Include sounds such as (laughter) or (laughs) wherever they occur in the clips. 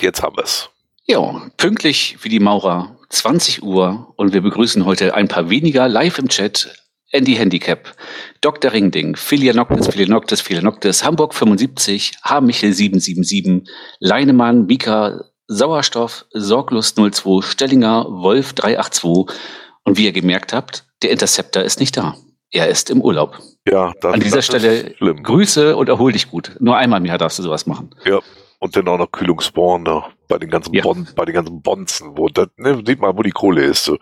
Jetzt haben wir es. Ja, pünktlich wie die Maurer, 20 Uhr und wir begrüßen heute ein paar weniger live im Chat. Andy Handicap, Dr. Ringding, Philianoctis, Philianoctis, Philianoctis, Hamburg 75, H. Michel 777, Leinemann, Mika, Sauerstoff, Sorglust 02, Stellinger, Wolf 382 und wie ihr gemerkt habt, der Interceptor ist nicht da. Er ist im Urlaub. Ja, das, An dieser das Stelle. Grüße und erhol dich gut. Nur einmal im Jahr darfst du sowas machen. Ja. Und dann auch noch Kühlungsborn da bei den ganzen Ja. Bon, bei den ganzen Bonzen, wo das, ne, sieht man, wo die Kohle ist. So.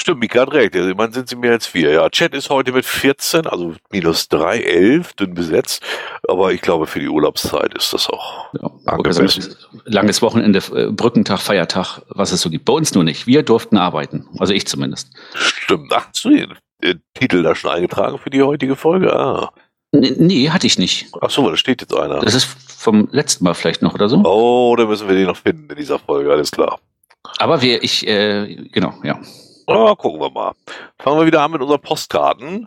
Stimmt, Mika hat recht. Also, man sind sie mehr als vier. Ja, Chat ist heute mit 14, also minus 3, 11, dünn besetzt. Aber ich glaube, für die Urlaubszeit ist das auch. Ja, Angemessen. also, langes Wochenende, äh, Brückentag, Feiertag, was es so gibt. Bei uns nur nicht. Wir durften arbeiten. Also ich zumindest. Stimmt. Ach, hast du den Titel da schon eingetragen für die heutige Folge? Ah. Nee, hatte ich nicht. Ach so, da steht jetzt einer. Das ist vom letzten Mal vielleicht noch oder so. Oh, da müssen wir den noch finden in dieser Folge, alles klar. Aber wir, ich, äh, genau, ja. Ah, gucken wir mal. Fangen wir wieder an mit unseren Postkarten.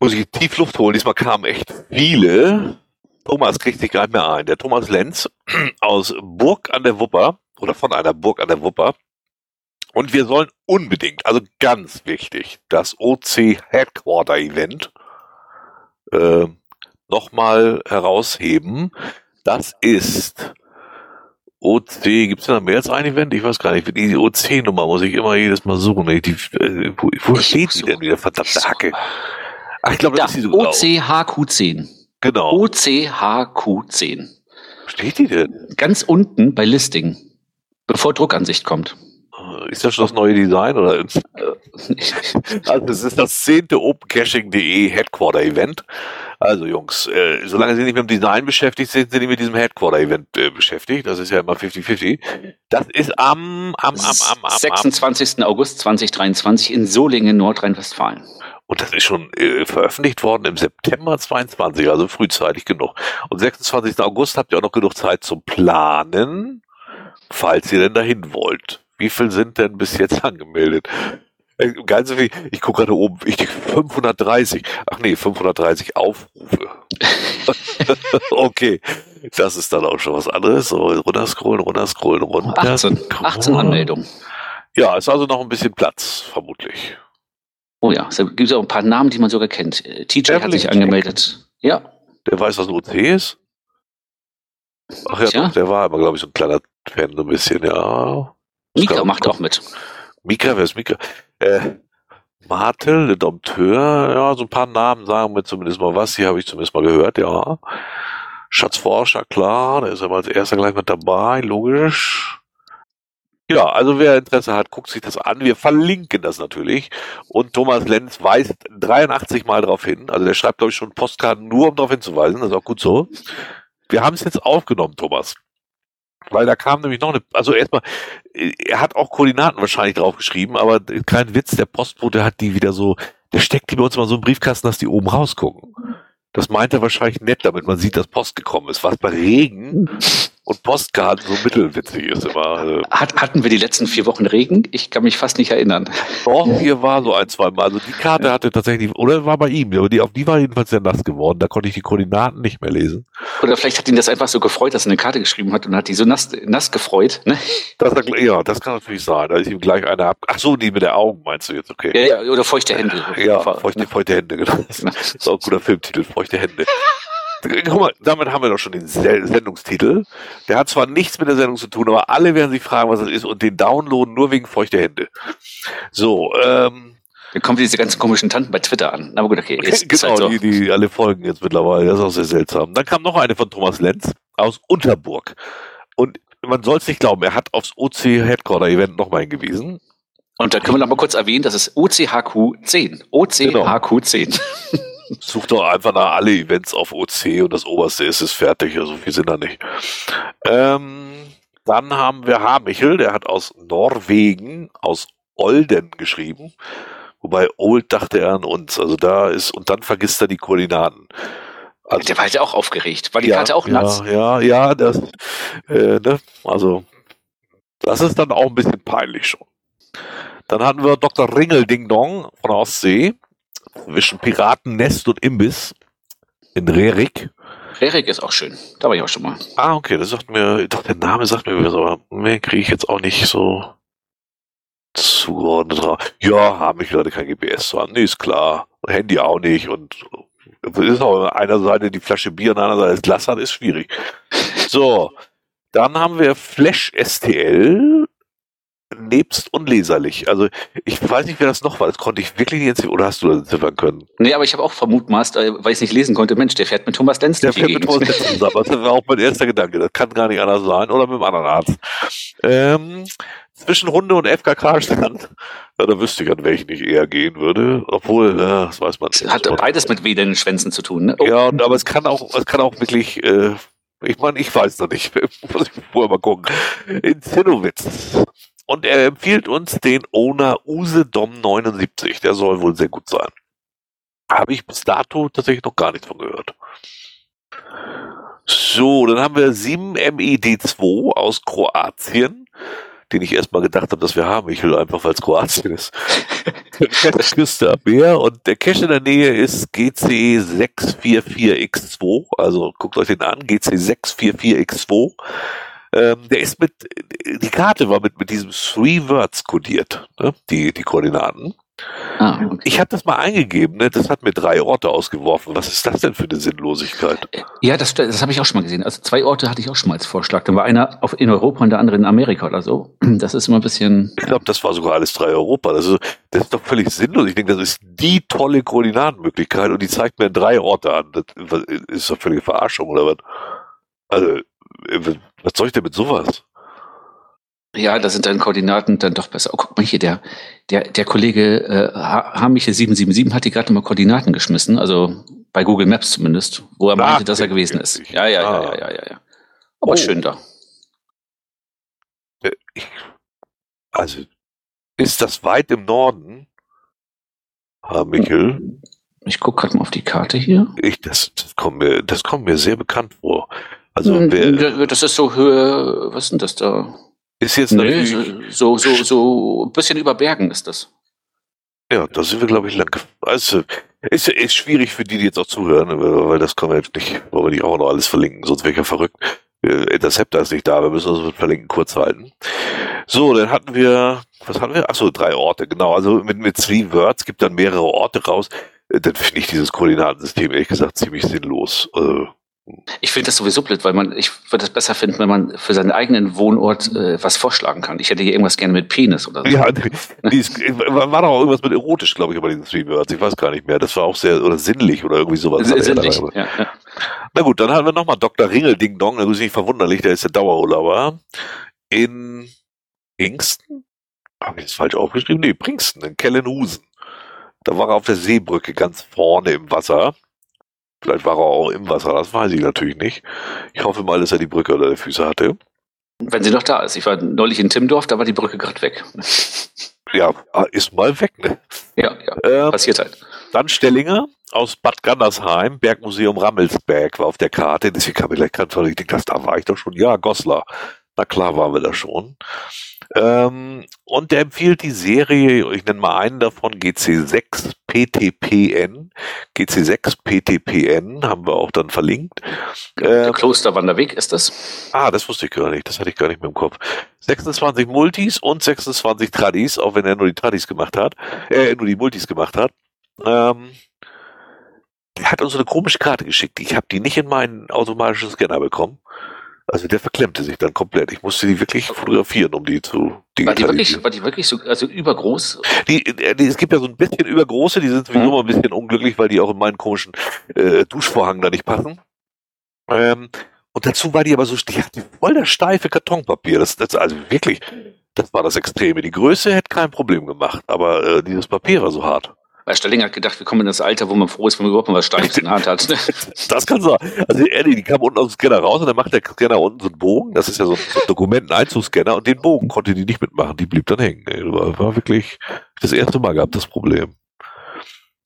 Muss ich tief Luft holen. Diesmal kamen echt viele. Thomas kriegt sich gar nicht mehr ein. Der Thomas Lenz (clears throat) aus Burg an der Wupper oder von einer Burg an der Wupper. Und wir sollen unbedingt, also ganz wichtig, das OC Headquarter Event äh, nochmal herausheben. Das ist OC, gibt es da mehr als ein Event? Ich weiß gar nicht. Die OC-Nummer muss ich immer jedes Mal suchen. Die, äh, wo wo steht die denn wieder? Verdammte Hacke. Ach, ich glaube, Da, das ist die sogar. OCHQ10. Genau. OCHQ10. Wo steht die denn? Ganz unten bei Listing. Bevor Druckansicht kommt. Äh, Ist das schon das neue Design? Oder? (laughs) Also, es ist das zehnte OpenCaching.de Headquarter Event. Also, Jungs, äh, solange Sie nicht mit dem Design beschäftigt sind, sind Sie mit diesem Headquarter Event äh, beschäftigt. Das ist ja immer 50-50. Das ist am, am, am, am, am, am, 26. August 2023 in Solingen, Nordrhein-Westfalen. Und das ist schon äh, veröffentlicht worden im September 22, also frühzeitig genug. Und 26. August habt ihr auch noch genug Zeit zum Planen, falls ihr denn dahin wollt. Wie viel sind denn bis jetzt (laughs) angemeldet? Äh, Ganz viel, ich gucke gerade oben, ich denke 530. Ach nee, 530 Aufrufe. (laughs) okay, das ist dann auch schon was anderes. So, runterscrollen, runterscrollen, runter. 18, 18 Anmeldungen. Ja, ist also noch ein bisschen Platz, vermutlich. Oh ja, es gibt auch ein paar Namen, die man sogar kennt. Äh, TJ hat sich Evelyn angemeldet. Ja, Der weiß, was ein OC ist? Ach ja, Tja. doch, der war aber, glaube ich, so ein kleiner Fan, so ein bisschen, ja. Mika Kann- macht auch mit. Mika, wer ist Mika? Äh, Martel, der Dompteur, ja, so ein paar Namen sagen mir zumindest mal was, die habe ich zumindest mal gehört, ja. Schatzforscher, klar, der ist aber als erster gleich mit dabei, logisch. Ja, also wer Interesse hat, guckt sich das an. Wir verlinken das natürlich. Und Thomas Lenz weist 83 Mal darauf hin. Also der schreibt, glaube ich, schon Postkarten nur, um darauf hinzuweisen. Das ist auch gut so. Wir haben es jetzt aufgenommen, Thomas. Weil da kam nämlich noch eine, also erstmal, äh, er hat auch Koordinaten wahrscheinlich draufgeschrieben, aber kein Witz, der Postbote hat die wieder so, der steckt die bei uns mal so im Briefkasten, dass die oben rausgucken. Das meint er wahrscheinlich nett, damit man sieht, dass Post gekommen ist, was bei Regen und Postkarten so mittelwitzig ist immer. Also, Hat, hatten wir die letzten vier Wochen Regen? Ich kann mich fast nicht erinnern. doch, hier war so ein, zwei Mal. Also die Karte hatte tatsächlich, oder war bei ihm, aber die, auf die war jedenfalls sehr nass geworden. Da konnte ich die Koordinaten nicht mehr lesen. Oder vielleicht hat ihn das einfach so gefreut, dass er eine Karte geschrieben hat und hat die so nass, nass gefreut. Ne? Das, ja, das kann natürlich sein. Da ist ihm gleich einer ab. Ach so, die mit der Augen meinst du jetzt, okay. Ja, ja, oder feuchte Hände. Ja, feuchte, feuchte Hände, genau. Das ist auch ein guter Filmtitel, feuchte Hände. Guck mal, damit haben wir doch schon den Se- Sendungstitel. Der hat zwar nichts mit der Sendung zu tun, aber alle werden sich fragen, was das ist und den downloaden nur wegen feuchte Hände. So, ähm, Dann kommen diese ganzen komischen Tanten bei Twitter an. Aber gut, okay. (laughs) Ist, genau, halt so. die, die alle folgen jetzt mittlerweile. Das ist auch sehr seltsam. Dann kam noch eine von Thomas Lenz aus Unterburg. Und man soll es nicht glauben, er hat aufs OC Headquarter Event nochmal hingewiesen. Und da können wir noch mal kurz erwähnen, das ist OCHQ10. OCHQ10. (laughs) Such doch einfach nach alle Events auf OC und das oberste ist es fertig, also viel sind da nicht. Ähm, dann haben wir H. Michel, der hat aus Norwegen, aus Olden geschrieben. Wobei Old dachte er an uns, also da ist, und dann vergisst er die Koordinaten. Also, Der war halt auch aufgeregt. War die ja, Karte auch nass? Ja, ja, ja, das, äh, ne, also, das ist dann auch ein bisschen peinlich schon. Dann hatten wir Dr. Ringel Ding Dong von der Ostsee zwischen Piratennest und Imbiss in Rerik. Rerik ist auch schön. Da war ich auch schon mal. Ah, okay, das sagt mir, doch, der Name sagt mir was, aber mehr kriege ich jetzt auch nicht so zugeordnet. Ja, haben ich Leute kein GPS dran. Nee, ist klar. Handy auch nicht und ist auch einer Seite die Flasche Bier und einer Seite das Glas hat, ist schwierig. So. Dann haben wir Flash STL nebst unleserlich. Also ich weiß nicht, wer das noch war. Das konnte ich wirklich nicht entziffern. Oder hast du das entziffern können? Nee, aber ich habe auch vermutmaßt, äh, weil ich es nicht lesen konnte, Mensch, der fährt mit Thomas Lenz Der fährt mit Thomas Lenz zusammen. Das war auch mein erster Gedanke. Das kann gar nicht anders sein. Oder mit einem anderen Arzt. Ähm, zwischen Hunde und FKK stand. Ja, da wüsste ich, an welchen ich eher gehen würde. Obwohl, ja, das weiß man. Das hat beides mit wehenden Schwänzen zu tun. Ne? Oh. Ja, aber es kann auch, es kann auch wirklich, äh, ich meine, ich weiß noch nicht. (laughs) Muss ich vorher mal gucken. In Zinnowitz und er empfiehlt uns den Owner Usedom 79. Der soll wohl sehr gut sein. Habe ich bis dato tatsächlich noch gar nichts von gehört. So, dann haben wir 7 MED2 aus Kroatien, den ich erstmal gedacht habe, dass wir haben. Ich will einfach, weil es Kroatien ist. (laughs) Küste am Meer und der Cache in der Nähe ist GC644X2. Also guckt euch den an, GC644X2. Ähm, der ist mit, die Karte war mit, mit diesem Three Words kodiert, ne? die, die Koordinaten. Ah, okay. Ich habe das mal eingegeben, ne? das hat mir drei Orte ausgeworfen. Was ist das denn für eine Sinnlosigkeit? Ja, das, das habe ich auch schon mal gesehen. Also zwei Orte hatte ich auch schon mal als Vorschlag. Dann war einer auf, in Europa und der andere in Amerika oder so. (clears throat) Das ist immer ein bisschen. Ich glaube, das war sogar alles drei Europa. Das ist, das ist doch völlig sinnlos. Ich denke, das ist die tolle Koordinatenmöglichkeit und die zeigt mir drei Orte an. Das ist doch völlige Verarschung oder was? Also, was soll ich denn mit sowas? Ja, da sind dann Koordinaten dann doch besser. Oh, guck mal hier, der, der, der Kollege äh, Hamiche 777 hat die gerade nochmal Koordinaten geschmissen, also bei Google Maps zumindest, wo er ah, meinte, dass er gewesen ist. Ja, ja, ah. ja, ja, ja, ja. Aber oh. schön da. Äh, also, ist das weit im Norden? Hamichel? Ich gucke gerade mal auf die Karte hier. Ich, das, das, kommt mir, das kommt mir sehr bekannt vor. Also hm, wer, das ist so Höhe, was ist denn das da? Ist jetzt nee, natürlich so, so, so ein bisschen über Bergen ist das. Ja, da sind wir, glaube ich, lang. Also, ist, ist schwierig für die, die jetzt auch zuhören, weil das können wir jetzt nicht, wollen wir nicht auch noch alles verlinken, sonst wäre ich ja verrückt. Interceptor ist nicht da, wir müssen uns mit Verlinken kurz halten. So, dann hatten wir, was hatten wir? Achso, drei Orte, genau. Also mit, mit Three Words gibt dann mehrere Orte raus. Dann finde ich dieses Koordinatensystem ehrlich gesagt ziemlich sinnlos. Also, ich finde das sowieso blöd, weil man, ich würde es besser finden, wenn man für seinen eigenen Wohnort äh, was vorschlagen kann. Ich hätte hier irgendwas gerne mit Penis oder so. Ja, die ist, war doch auch irgendwas mit erotisch, glaube ich, bei diesen Streamwords. Ich weiß gar nicht mehr. Das war auch sehr, oder sinnlich oder irgendwie sowas. Sinnlich, ja, ja. Na gut, dann haben wir nochmal Dr. Ringel Ding Dong. Das ist nicht verwunderlich, der ist der Dauerurlauber. In Princeton? Habe ich das falsch aufgeschrieben? Nee, Princeton, in Kellenhusen. Da war er auf der Seebrücke ganz vorne im Wasser. Vielleicht war er auch im Wasser, das weiß ich natürlich nicht. Ich hoffe mal, dass er die Brücke unter den Füßen hatte. Wenn sie noch da ist. Ich war neulich in Timdorf, da war die Brücke gerade weg. Ja, ist mal weg, ne? Ja, ja. Ähm, passiert halt. Dann Stellinger aus Bad Gandersheim, Bergmuseum Rammelsberg war auf der Karte. Deswegen kam ich gleich ganz ich denke, da war ich doch schon. Ja, Goslar. Na klar waren wir da schon. Ähm, und der empfiehlt die Serie, ich nenne mal einen davon, GC6 PTPN. GC6 PTPN haben wir auch dann verlinkt. Der ähm, Klosterwanderweg ist das? Ah, das wusste ich gar nicht, das hatte ich gar nicht mehr im Kopf. 26 Multis und 26 Tradis, auch wenn er nur die Tradis gemacht hat, äh, nur die Multis gemacht hat. Ähm, der hat uns eine komische Karte geschickt. Ich habe die nicht in meinen automatischen Scanner bekommen. Also der verklemmte sich dann komplett. Ich musste die wirklich fotografieren, um die zu war die wirklich, war die wirklich so, also übergroß? Die, äh, die, es gibt ja so ein bisschen übergroße, die sind sowieso mhm. mal ein bisschen unglücklich, weil die auch in meinen komischen äh, Duschvorhang da nicht passen. Ähm, und dazu war die aber so, die hatte voll das steife Kartonpapier. Das, das also wirklich, das war das Extreme. Die Größe hätte kein Problem gemacht, aber äh, dieses Papier war so hart. Weil Stelling hat gedacht, wir kommen in das Alter, wo man froh ist, wenn man überhaupt mal was Steifes in der Hand hat. (laughs) das kann sein. Also Eddie, die kam unten aus dem Scanner raus und dann macht der Scanner unten so einen Bogen. Das ist ja so ein Dokumenteneinzugsscanner und den Bogen konnte die nicht mitmachen. Die blieb dann hängen. Das war, war wirklich das erste Mal gehabt, das Problem.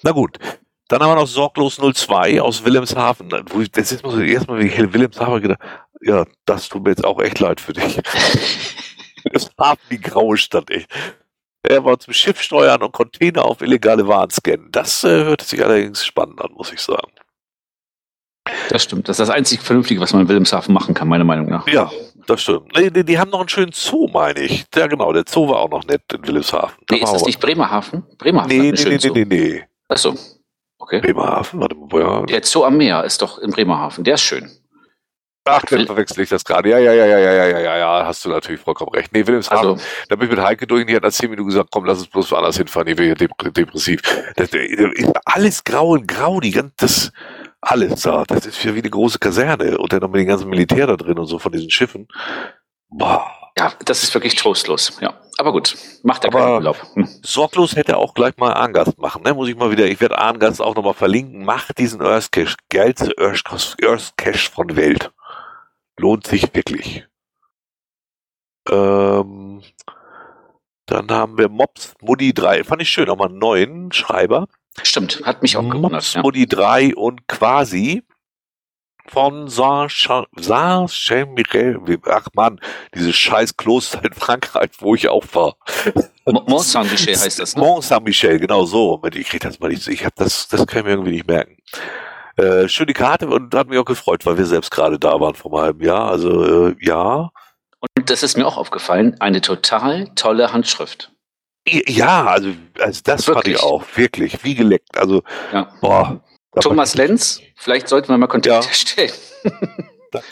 Na gut. Dann haben wir noch Sorglos 02 aus Wilhelmshaven. Wo ich, das ist mal so erstmal wie Wilhelmshaven gedacht, ja, das tut mir jetzt auch echt leid für dich. (laughs) das haben die graue Stadt echt. Er war zum Schiff steuern und Container auf illegale Waren scannen. Das äh, hörte sich allerdings spannend an, muss ich sagen. Das stimmt. Das ist das einzig Vernünftige, was man in Wilhelmshaven machen kann, meiner Meinung nach. Ja, das stimmt. Nee, die, die haben noch einen schönen Zoo, meine ich. Ja, genau. Der Zoo war auch noch nett in Wilhelmshaven. Da Nee, ist das nicht Bremerhaven? Bremerhaven Nee, hat nee, einen nee, Zoo. nee, nee, nee. Achso. Okay. Bremerhaven, warte mal, ja. Der Zoo am Meer ist doch in Bremerhaven. Der ist schön. Ach, dann verwechsel ich das gerade. Ja, ja, ja, ja, ja, ja, ja, ja, ja, hast du natürlich vollkommen recht. Nee, Wilhelmshaven, also, da bin ich mit Heike durch und die hat nach zehn Minuten gesagt, komm, lass uns bloß woanders hinfahren, ich bin hier dep depressiv. Das, äh, äh, alles grau und grau, die ganze, das, alles da. Das ist wie eine große Kaserne und dann noch mit dem ganzen Militär da drin und so von diesen Schiffen. Boah. Ja, das ist wirklich trostlos, ja. Aber gut, macht er keinen Urlaub. Hm. Sorglos hätte er auch gleich mal Arngast machen, ne? Muss ich mal wieder, ich werde Arngast auch nochmal verlinken. Macht diesen Earthcash, geilste Earthcash von Welt. Lohnt sich wirklich. Ähm, dann haben wir Mops Muddy 3, fand ich schön, auch mal einen neuen Schreiber. Stimmt, hat mich auch gewundert. Mops Ja. Muddy 3 und Quasi von Saint-Michel. Ach man, dieses scheiß Kloster in Frankreich, wo ich auch war. Mo- Mont Saint-Michel heißt das, ne? Mont Saint-Michel, genau so. Ich krieg das mal nicht. Ich hab das, das kann ich mir irgendwie nicht merken. Äh, schöne Karte und hat mich auch gefreut, weil wir selbst gerade da waren vor einem halben Jahr. Also äh, ja. Und das ist mir auch aufgefallen, eine total tolle Handschrift. Ja, also, also das fand Wirklich? ich auch. Wirklich, wie geleckt. Also, Ja. boah. Thomas Lenz, vielleicht sollten wir mal Kontakt Ja. herstellen.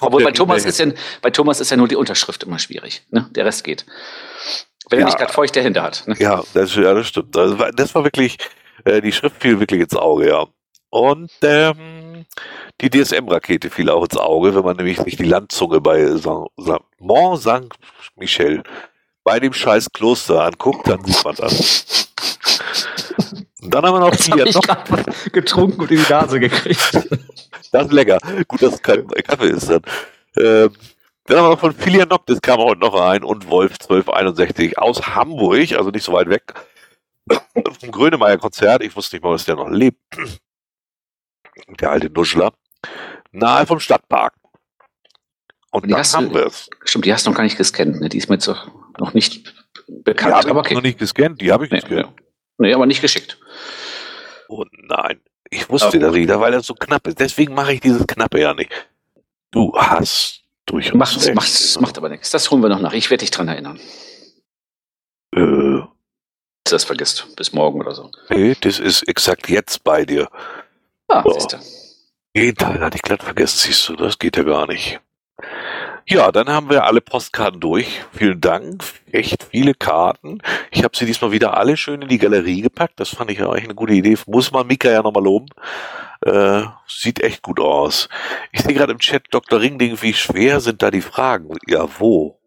Obwohl bei Thomas, ist ja, bei Thomas ist ja nur die Unterschrift immer schwierig. Ne? Der Rest geht. Wenn er Ja. nicht gerade feuchte Hände hat. Ne? Ja, das, ja, das stimmt. Das war, das war wirklich, äh, die Schrift fiel wirklich ins Auge, ja. Und ähm, die DSM-Rakete fiel auch ins Auge, wenn man nämlich sich die Landzunge bei Saint, Saint, Mont Saint-Michel bei dem scheiß Kloster anguckt, dann sieht man das. Und dann haben wir noch Jetzt habe ich noch, getrunken und in die Nase gekriegt. (laughs) das ist lecker. Gut, dass es kein Kaffee ist dann. Ähm, dann haben wir noch von Filia Noctis kam heute noch rein und Wolf 1261 aus Hamburg, also nicht so weit weg. Vom Grönemeyer-Konzert, ich wusste nicht mal, dass der noch lebt. Der alte Nuschler. Nahe vom Stadtpark. Und Und die du- haben wir es. Stimmt, die hast du noch gar nicht gescannt. Ne? Die ist mir jetzt noch nicht Die bekannt. habe ich aber okay. noch nicht gescannt, die habe ich Nee, gescannt. nee, aber nicht geschickt. Oh nein, ich wusste Aber das nicht, weil das so knapp ist. Deswegen mache ich dieses Knappe ja nicht. Du hast durchaus Macht, recht. macht, macht aber nichts. Das holen wir noch nach. Ich werde dich dran erinnern. Äh, Dass du das vergisst. Bis morgen oder so. nee, das ist exakt jetzt bei dir. Ah, So. siehst du. Den Teil hatte ich glatt vergessen, siehst du, das geht ja gar nicht. Ja, dann haben wir alle Postkarten durch. Vielen Dank. Echt viele Karten. Ich habe sie diesmal wieder alle schön in die Galerie gepackt. Das fand ich ja eigentlich eine gute Idee. Muss man Mika ja nochmal loben. Äh, sieht echt gut aus. Ich sehe gerade im Chat Dr. Ringding, wie schwer sind da die Fragen? Ja, wo?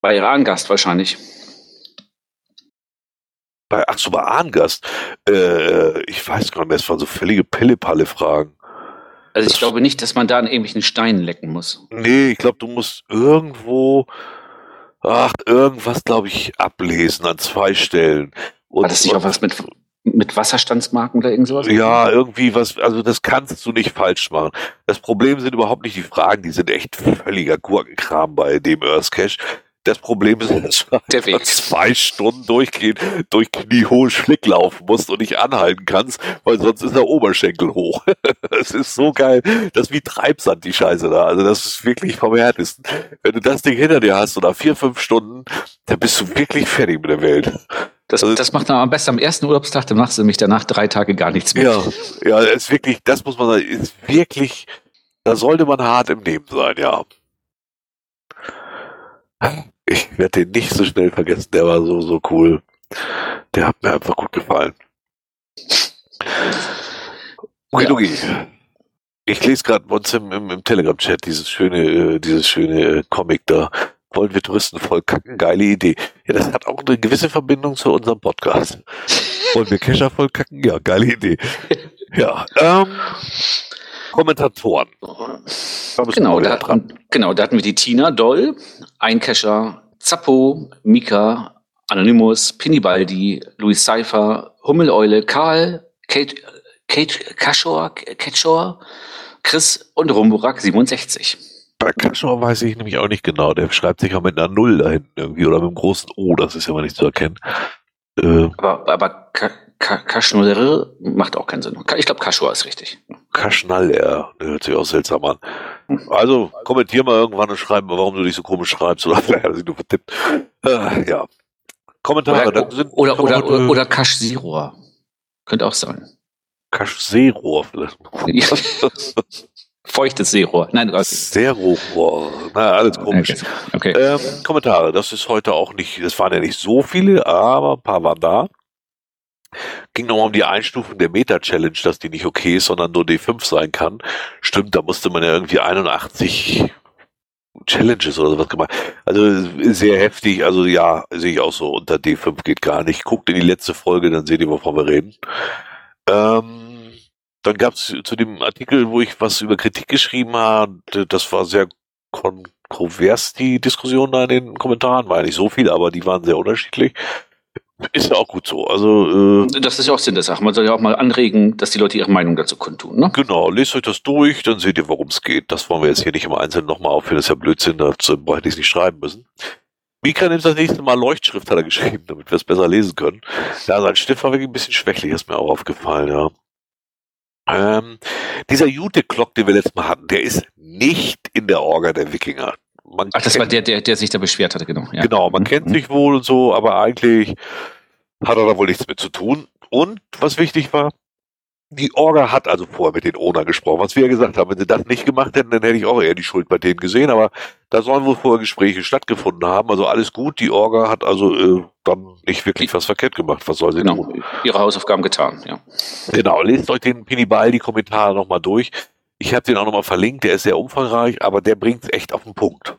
Bei Iran-Gast wahrscheinlich. Bei, ach so, bei Arngast. Äh, ich weiß gar nicht mehr, es waren so völlige Pille-Palle-Fragen. Also ich Das- glaube nicht, dass man da an irgendwelchen Steinen lecken muss. Nee, ich glaube, du musst irgendwo, ach, irgendwas, glaube ich, ablesen an zwei Stellen. Und, War das nicht auch was mit, mit Wasserstandsmarken oder irgend sowas? Ja, irgendwie was, also das kannst du nicht falsch machen. Das Problem sind überhaupt nicht die Fragen, die sind echt völliger Gurkenkram bei dem Earth Cache. Das Problem ist, dass (laughs) du Der Weg. zwei Stunden durchgehen, durch kniehohen Schlick laufen musst und nicht anhalten kannst, weil sonst ist der Oberschenkel hoch. (laughs) Das ist so geil. Das ist wie Treibsand, die Scheiße da. Also das ist wirklich vom Härtesten. Wenn du das Ding hinter dir hast oder vier, fünf Stunden, dann bist du wirklich fertig mit der Welt. Das, Also- das macht man am besten am ersten Urlaubstag, dann machst du nämlich danach drei Tage gar nichts mehr. Ja, ja, ist wirklich, das muss man sagen, ist wirklich, da sollte man hart im Nehmen sein, ja. Ich werde den nicht so schnell vergessen, der war so, so cool. Der hat mir einfach gut gefallen. Okay, Ja. Ich lese gerade bei uns im, im, im Telegram-Chat dieses schöne, äh, dieses schöne äh, Comic da. Wollen wir Touristen voll kacken? Geile Idee. Ja, das hat auch eine gewisse Verbindung zu unserem Podcast. Wollen wir Kescher voll kacken? Ja, geile Idee. Ja, ähm, Kommentatoren. Da Genau, da hatten, genau, da hatten wir die Tina Doll, Einkescher, Zappo, Mika, Anonymous, Pinibaldi, Louis Seifer, Hummeleule, Karl, Kate, Kate Kaschor, Ketschor, Chris und Rumburak 67. Bei Kaschor weiß ich nämlich auch nicht genau. Der schreibt sich auch mit einer Null da hinten irgendwie oder mit einem großen O. Das ist ja mal nicht zu erkennen. Äh, Aber, aber Ka Kaschnur macht auch keinen Sinn. Ich glaube, Kaschua ist richtig. Kaschnaller, hört sich auch seltsam an. Also kommentier mal irgendwann und schreib mal, warum du dich so komisch schreibst oder (laughs) vielleicht nur vertippt. Äh, ja. Kommentare. Oder, oder, oder, oder, oder Kasch-Seerohr. Könnte auch sein. Kasch-Seerohr vielleicht. (laughs) Feuchtes Seerohr. Nein. Seerohr. Na, alles komisch. Okay. okay. Ähm, Kommentare. Das ist heute auch nicht, es waren ja nicht so viele, aber ein paar waren da. Ging nochmal um die Einstufung der Meta-Challenge, dass die nicht okay ist, sondern nur D5 sein kann. Stimmt, da musste man ja irgendwie 81 Challenges oder sowas gemacht. Also sehr heftig. Also ja, sehe ich auch so. Unter D5 geht gar nicht. Guckt in die letzte Folge, dann seht ihr, wovon wir reden. Ähm, dann gab es zu dem Artikel, wo ich was über Kritik geschrieben habe, das war sehr kontrovers, die Diskussion da in den Kommentaren. War nicht so viel, aber die waren sehr unterschiedlich. Ist ja auch gut so. Also äh, das ist ja auch Sinn der Sache. Man soll ja auch mal anregen, dass die Leute ihre Meinung dazu kundtun. Ne? Genau, lest euch das durch, dann seht ihr, worum es geht. Das wollen wir jetzt hier nicht im Einzelnen nochmal aufführen. Das ist ja Blödsinn, dazu hätte ich es nicht schreiben müssen. Mika nimmt das nächste Mal Leuchtschrift, hat er geschrieben, damit wir es besser lesen können. Ja, sein Stift war wirklich ein bisschen schwächlich, ist mir auch aufgefallen, ja. Ähm, dieser Jute-Clock, den wir letztes Mal hatten, der ist nicht in der Orga der Wikinger. Man Ach, das war der, der, der sich da beschwert hatte, genau. Ja. Genau, man mhm. kennt sich wohl und so, aber eigentlich hat er da wohl nichts mit zu tun. Und was wichtig war, die Orga hat also vorher mit den Owner gesprochen. Was wir ja gesagt haben, wenn sie das nicht gemacht hätten, dann hätte ich auch eher die Schuld bei denen gesehen. Aber da sollen wohl vorher Gespräche stattgefunden haben. Also alles gut. Die Orga hat also äh, dann nicht wirklich was verkehrt gemacht. Was soll sie genau. tun? Ihre Hausaufgaben getan, ja. Genau. Lest euch den Pinibal, die Kommentare nochmal durch. Ich habe den auch nochmal verlinkt. Der ist sehr umfangreich, aber der bringt es echt auf den Punkt.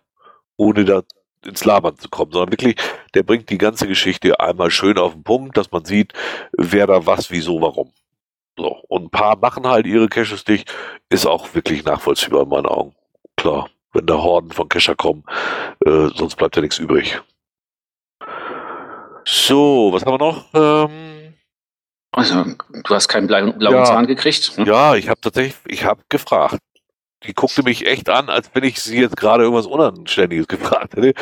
Ohne da ins Labern zu kommen, sondern wirklich, der bringt die ganze Geschichte einmal schön auf den Punkt, dass man sieht, wer da was, wieso, warum. So. Und ein paar machen halt ihre Caches dicht, ist auch wirklich nachvollziehbar in meinen Augen. Klar, wenn da Horden von Cacher kommen, äh, sonst bleibt ja nichts übrig. So, was haben wir noch? Ähm, also, du hast keinen blauen, blauen ja, Zahn gekriegt? Hm? Ja, ich habe tatsächlich, ich habe gefragt die guckte mich echt an, als wenn ich sie jetzt gerade irgendwas Unanständiges (laughs) gefragt hätte.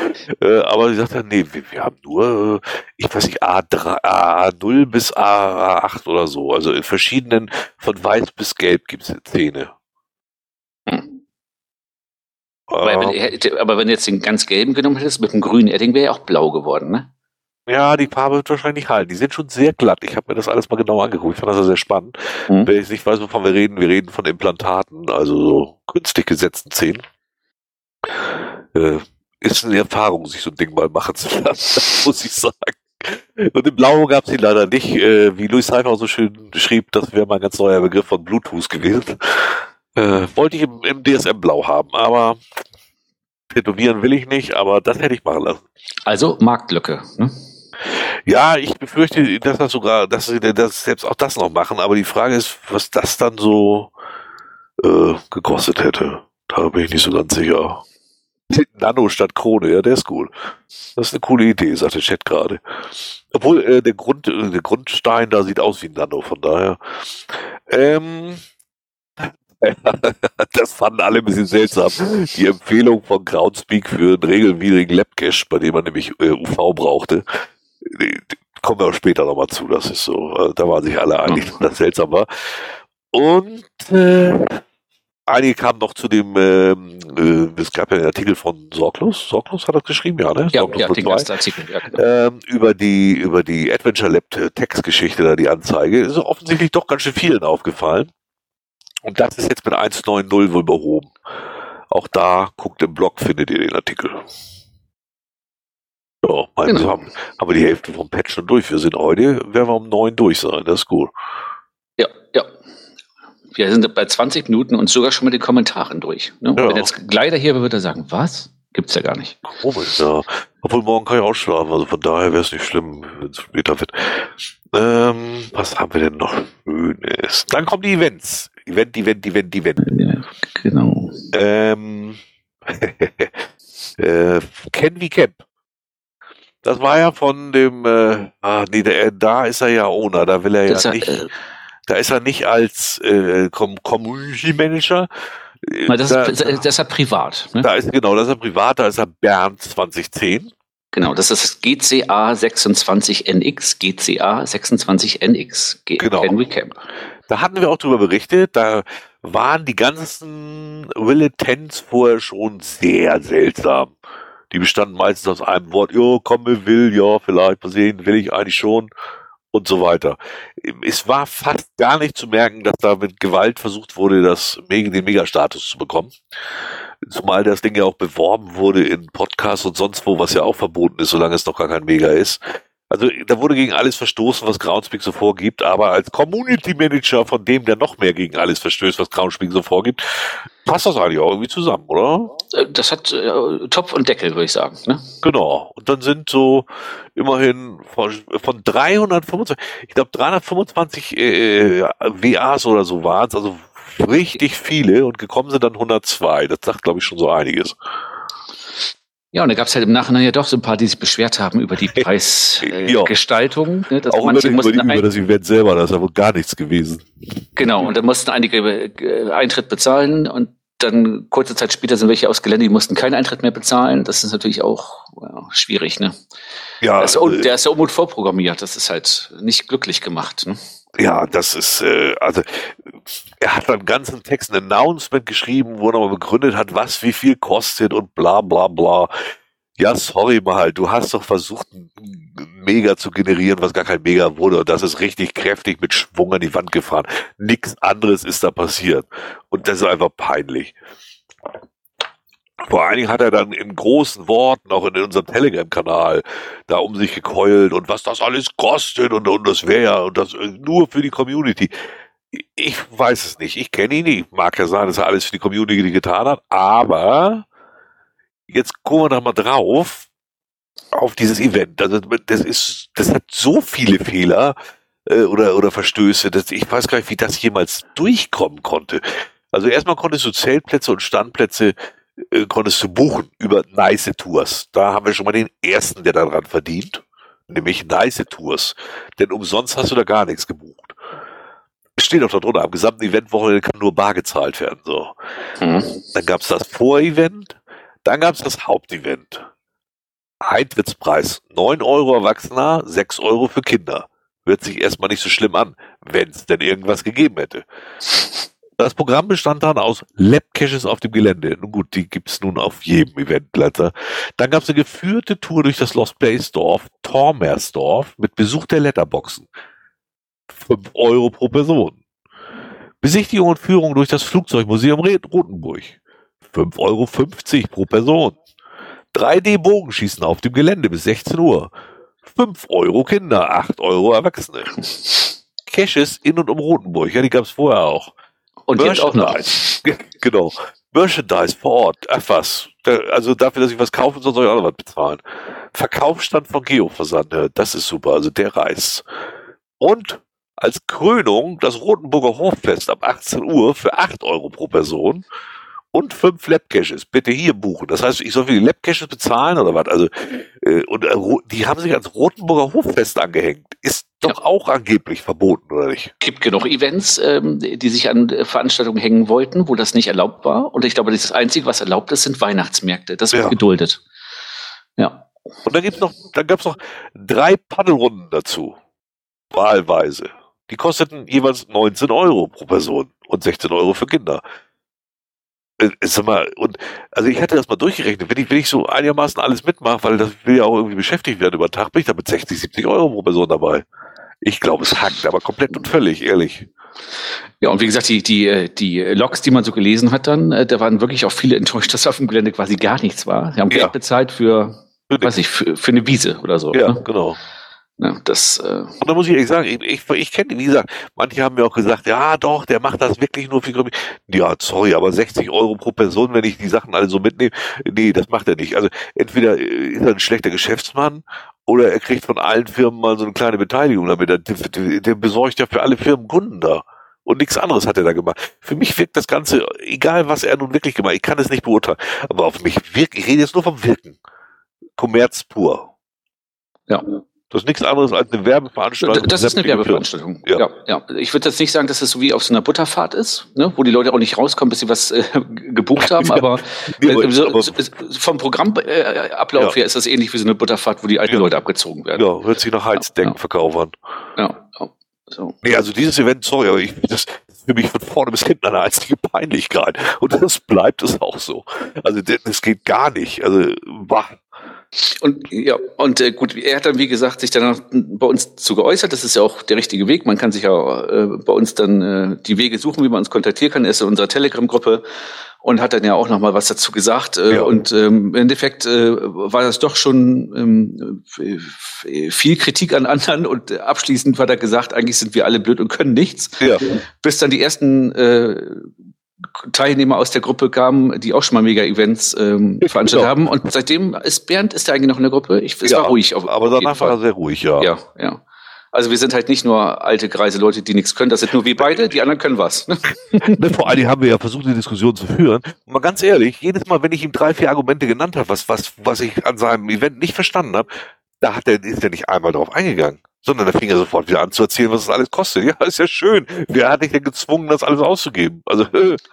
Äh, aber sie sagte, nee, wir, wir haben nur, äh, ich weiß nicht, A3, A0 bis A8 oder so. Also in verschiedenen, von weiß bis gelb gibt es Zähne. Hm. Aber, wenn, aber wenn du jetzt den ganz gelben genommen hättest, mit dem grünen Edding wäre ja auch blau geworden, ne? Ja, die Farbe wird wahrscheinlich halten. Die sind schon sehr glatt. Ich habe mir das alles mal genau angeguckt. Ich fand das sehr spannend. Mhm. Wenn ich nicht weiß, wovon wir reden, wir reden von Implantaten, also so künstlich gesetzten Zähnen. Äh, ist eine Erfahrung, sich so ein Ding mal machen zu lassen, (laughs) muss ich sagen. Und im Blau gab es ihn leider nicht. Äh, wie Louis Seifer so schön schrieb, das wäre mal ein ganz neuer Begriff von Bluetooth gewesen. Äh, wollte ich im, im DSM Blau haben, aber tätowieren will ich nicht, aber das hätte ich machen lassen. Also Marktlücke, ne? Ja, ich befürchte, dass das sogar, dass sie das selbst auch das noch machen, aber die Frage ist, was das dann so äh, gekostet hätte. Da bin ich nicht so ganz sicher. Nano statt Krone, ja, der ist cool. Das ist eine coole Idee, sagt der Chat gerade. Obwohl äh, der Grund, äh, der Grundstein da sieht aus wie ein Nano, von daher. Ähm, (laughs) das fanden alle ein bisschen seltsam. Die Empfehlung von Groundspeak für einen regelwidrigen Labcache, bei dem man nämlich äh, UV brauchte, kommen wir auch später nochmal zu, das ist so, äh, da waren sich alle einig, (laughs) dass das seltsam war. Und äh, einige kamen noch zu dem, ähm, äh, es gab ja einen Artikel von Sorglos, Sorglos hat das geschrieben, ja, ne? Ja, Sorglos ja den ganzen Artikel, ja, genau. ähm, über die, über die Adventure Lab Textgeschichte da, die Anzeige, ist offensichtlich doch ganz schön vielen aufgefallen. Und das ist jetzt mit 1.9.0 wohl behoben. Auch da guckt im Blog, findet ihr den Artikel. Ja, genau. wir haben, haben wir die Hälfte vom Patch schon durch. Wir sind heute, werden wir um neun durch sein. Das ist gut. Ja, ja. Wir sind bei 20 Minuten und sogar schon mit den Kommentaren durch. Ne? Ja. Wenn jetzt Gleiter hier würde er sagen, was? Gibt's ja gar nicht. Komisch, ja. Obwohl morgen kann ich auch schlafen, also von daher wäre es nicht schlimm, wenn es später wird. Ähm, was haben wir denn noch Schönes? Dann kommen die Events. Event, Event, Event, Event. Ja, genau. Ähm, (laughs) äh, Ken wie Camp. Das war ja von dem, äh, ah, nee, der, da ist er ja Owner, da will er das ja nicht, äh, da ist er nicht als äh, Community Manager. Das, da, ist, das ist er privat. Ne? Da ist genau, das ist er privat, da ist er Bernd 2010. Genau, das ist GCA 26NX, GCA 26NX, G Genau. Recap. Da hatten wir auch drüber berichtet, da waren die ganzen Willetens vorher schon sehr seltsam. Die bestanden meistens aus einem Wort, jo, komm, ich will, ja, vielleicht, mal sehen, will ich eigentlich schon und so weiter. Es war fast gar nicht zu merken, dass da mit Gewalt versucht wurde, das, den Megastatus zu bekommen. Zumal das Ding ja auch beworben wurde in Podcasts und sonst wo, was ja auch verboten ist, solange es noch gar kein Mega ist. Also da wurde gegen alles verstoßen, was Groundspeak so vorgibt, aber als Community Manager von dem, der noch mehr gegen alles verstößt, was Groundspeak so vorgibt, passt das eigentlich auch irgendwie zusammen, oder? Äh, Das hat äh, Topf und Deckel, würde ich sagen. Ne? Genau. Und dann sind so immerhin von, von 325, ich glaube 325 äh, WAs oder so waren es, also richtig viele und gekommen sind dann 102. Das sagt, glaube ich, schon so einiges. Ja, und da gab es halt im Nachhinein ja doch so ein paar, die sich beschwert haben über die (laughs) Ja. Preisgestaltung. Äh, Gestaltung, ne? Auch über, manche den, über, die, über das Event selber, das ist ja wohl gar nichts gewesen. Genau, und dann mussten einige äh, Eintritt bezahlen und dann kurze Zeit später sind welche aus Gelände, die mussten keinen Eintritt mehr bezahlen. Das ist natürlich auch ja, schwierig, ne? Ja, ist der, Un- äh, der ist der Unmut vorprogrammiert. Das ist halt nicht glücklich gemacht. Ne? Ja, das ist, äh, also er hat dann ganzen Text ein Announcement geschrieben, wo er nochmal begründet hat, was wie viel kostet und bla bla bla. Ja, sorry mal, du hast doch versucht, Mega zu generieren, was gar kein Mega wurde. Und das ist richtig kräftig mit Schwung an die Wand gefahren. Nix anderes ist da passiert. Und das ist einfach peinlich. Vor allen Dingen hat er dann in großen Worten, auch in unserem Telegram-Kanal, da um sich gekeult und was das alles kostet und, und das wäre und das äh, nur für die Community. Ich weiß es nicht. Ich kenne ihn nicht. Mag ja sein, dass er alles für die Community getan hat, aber jetzt gucken wir da mal drauf auf dieses Event. Also das ist, das hat so viele Fehler äh, oder oder Verstöße, dass ich weiß gar nicht, wie das jemals durchkommen konnte. Also erstmal konntest du Zeltplätze und Standplätze äh, konntest du buchen über Nice Tours. Da haben wir schon mal den ersten, der daran verdient, nämlich Nice Tours. Denn umsonst hast du da gar nichts gebucht. Steht auch da drunter, am gesamten Eventwochenende kann nur bar gezahlt werden. So. Hm. Dann gab's das Vorevent, dann gab's das Hauptevent. Eintrittspreis 9 Euro Erwachsener, 6 Euro für Kinder. Hört sich erstmal nicht so schlimm an, wenn's denn irgendwas gegeben hätte. Das Programm bestand dann aus Lab-Caches auf dem Gelände. Nun gut, die gibt's nun auf jedem Eventblätter. Dann gab's eine geführte Tour durch das Lost Place Dorf, Tormersdorf, mit Besuch der Letterboxen. 5 Euro pro Person. Besichtigung und Führung durch das Flugzeugmuseum Rotenburg. 5,50 Euro pro Person. 3D-Bogenschießen auf dem Gelände bis 16 Uhr. 5 Euro Kinder, 8 Euro Erwachsene. Caches in und um Rotenburg, ja, die gab's vorher auch. Und jetzt auch noch. Merchandise. (laughs) genau. Merchandise vor Ort. Ach was. Also dafür, dass ich was kaufen soll, soll ich auch noch was bezahlen. Verkaufsstand von Geoversand. Das ist super. Also der reißt. Und als Krönung das Rotenburger Hoffest ab 18 Uhr für 8 Euro pro Person und 5 Labcaches. Bitte hier buchen. Das heißt, ich soll für die Labcaches bezahlen oder was? Also, äh, und äh, die haben sich ans Rotenburger Hoffest angehängt. Ist doch auch angeblich verboten, oder nicht? gibt genug Events, ähm, die sich an äh, Veranstaltungen hängen wollten, wo das nicht erlaubt war. Und ich glaube, das Einzige, was erlaubt ist, sind Weihnachtsmärkte. Das wird Ja. geduldet. Ja. Und dann gibt's noch, dann gab's noch drei Paddelrunden dazu. Wahlweise. Die kosteten jeweils 19 Euro pro Person und 16 Euro für Kinder. Äh, Sag mal, und, also ich hatte das mal durchgerechnet. Wenn ich, wenn ich so einigermaßen alles mitmache, weil das will ja auch irgendwie beschäftigt werden über den Tag, bin ich da mit 60, 70 Euro pro Person dabei. Ich glaube, es hackt, aber komplett und völlig, ehrlich. Ja, und wie gesagt, die, die, äh, die Logs, die man so gelesen hat dann, äh, da waren wirklich auch viele (laughs) enttäuscht, dass auf dem Gelände quasi gar nichts war. Sie haben Ja. Geld bezahlt für, Für weiß ich, für, für eine Wiese oder so. Ja, Ne? genau. Ja, das, äh, Und da muss ich ehrlich sagen, ich, ich, ich kenne, wie gesagt, manche haben mir auch gesagt, ja doch, der macht das wirklich nur für Community. Ja, sorry, aber 60 Euro pro Person, wenn ich die Sachen alle so mitnehme, nee, das macht er nicht. Also entweder ist er ein schlechter Geschäftsmann oder er kriegt von allen Firmen mal so eine kleine Beteiligung damit. Der, der, besorgt ja für alle Firmen Kunden da. Und nichts anderes hat er da gemacht. Für mich wirkt das Ganze, egal was er nun wirklich gemacht hat, ich kann es nicht beurteilen, aber auf mich wirkt, ich rede jetzt nur vom Wirken. Kommerz pur. ja. Das ist nichts anderes als eine Werbeveranstaltung. Das ist eine Werbeveranstaltung. Ja. ja, ja. Ich würde jetzt nicht sagen, dass es so wie auf so einer Butterfahrt ist, ne? wo die Leute auch nicht rauskommen, bis sie was äh, gebucht (laughs) haben, aber, äh, so, aber vom Programmablauf ja. her ist das ähnlich wie so eine Butterfahrt, wo die alten Leute abgezogen werden. Ja, hört sich nach Heizdeckverkauf an. Ja, ja. So. Nee, also dieses Event, sorry, aber ich, das, ist für mich von vorne bis hinten eine einzige Peinlichkeit. Und das bleibt es auch so. Also das geht gar nicht. Also, bah. Und ja, und äh, gut, er hat dann, wie gesagt, sich dann bei uns zu geäußert. Das ist ja auch der richtige Weg. Man kann sich ja äh, bei uns dann äh, die Wege suchen, wie man uns kontaktieren kann. Er ist in unserer Telegram-Gruppe und hat dann ja auch noch mal was dazu gesagt. Äh, ja. Und ähm, im Endeffekt äh, war das doch schon ähm, viel Kritik an anderen und abschließend hat er gesagt, eigentlich sind wir alle blöd und können nichts. Ja. Bis dann die ersten äh, Teilnehmer aus der Gruppe kamen, die auch schon mal Mega-Events ähm, veranstaltet genau. haben. Und seitdem ist Bernd, ist der eigentlich noch in der Gruppe? Ich, es ja, war ruhig. aber danach war er sehr ruhig, ja. Ja, ja. Also wir sind halt nicht nur alte, greise Leute, die nichts können, das sind nur wir beide, die anderen können was. (laughs) Ne? ne, vor allem haben wir ja versucht, die Diskussion zu führen. Und mal ganz ehrlich, jedes Mal, wenn ich ihm drei, vier Argumente genannt habe, was, was, was ich an seinem Event nicht verstanden habe, da hat er, ist er nicht einmal drauf eingegangen. Sondern da fing er sofort wieder an zu erzählen, was es alles kostet. Ja, ist ja schön. Wer hat dich denn gezwungen, das alles auszugeben? Also, äh. (laughs)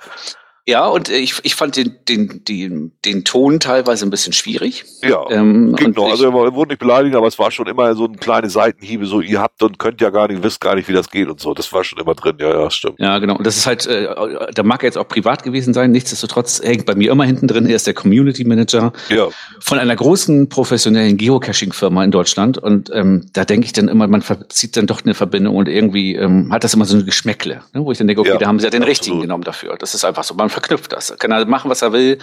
Ja, und ich, ich fand den, den, den, den Ton teilweise ein bisschen schwierig. Ja, ähm, ging noch. Also er wurde nicht beleidigt, aber es war schon immer so ein kleine Seitenhiebe, so ihr habt und könnt ja gar nicht, wisst gar nicht, wie das geht und so. Das war schon immer drin, ja, ja, stimmt. Ja, genau. Und das ist halt, äh, da mag er jetzt auch privat gewesen sein, nichtsdestotrotz hängt bei mir immer hinten drin, er ist der Community Manager ja. von einer großen professionellen Geocaching-Firma in Deutschland. Und ähm, da denke ich dann immer, man zieht dann doch eine Verbindung und irgendwie ähm, hat das immer so ein Geschmäckle, ne? wo ich dann denke, okay, ja, da haben sie ja den absolut. richtigen genommen dafür. Das ist einfach so. Man verknüpft das. Kann er machen, was er will.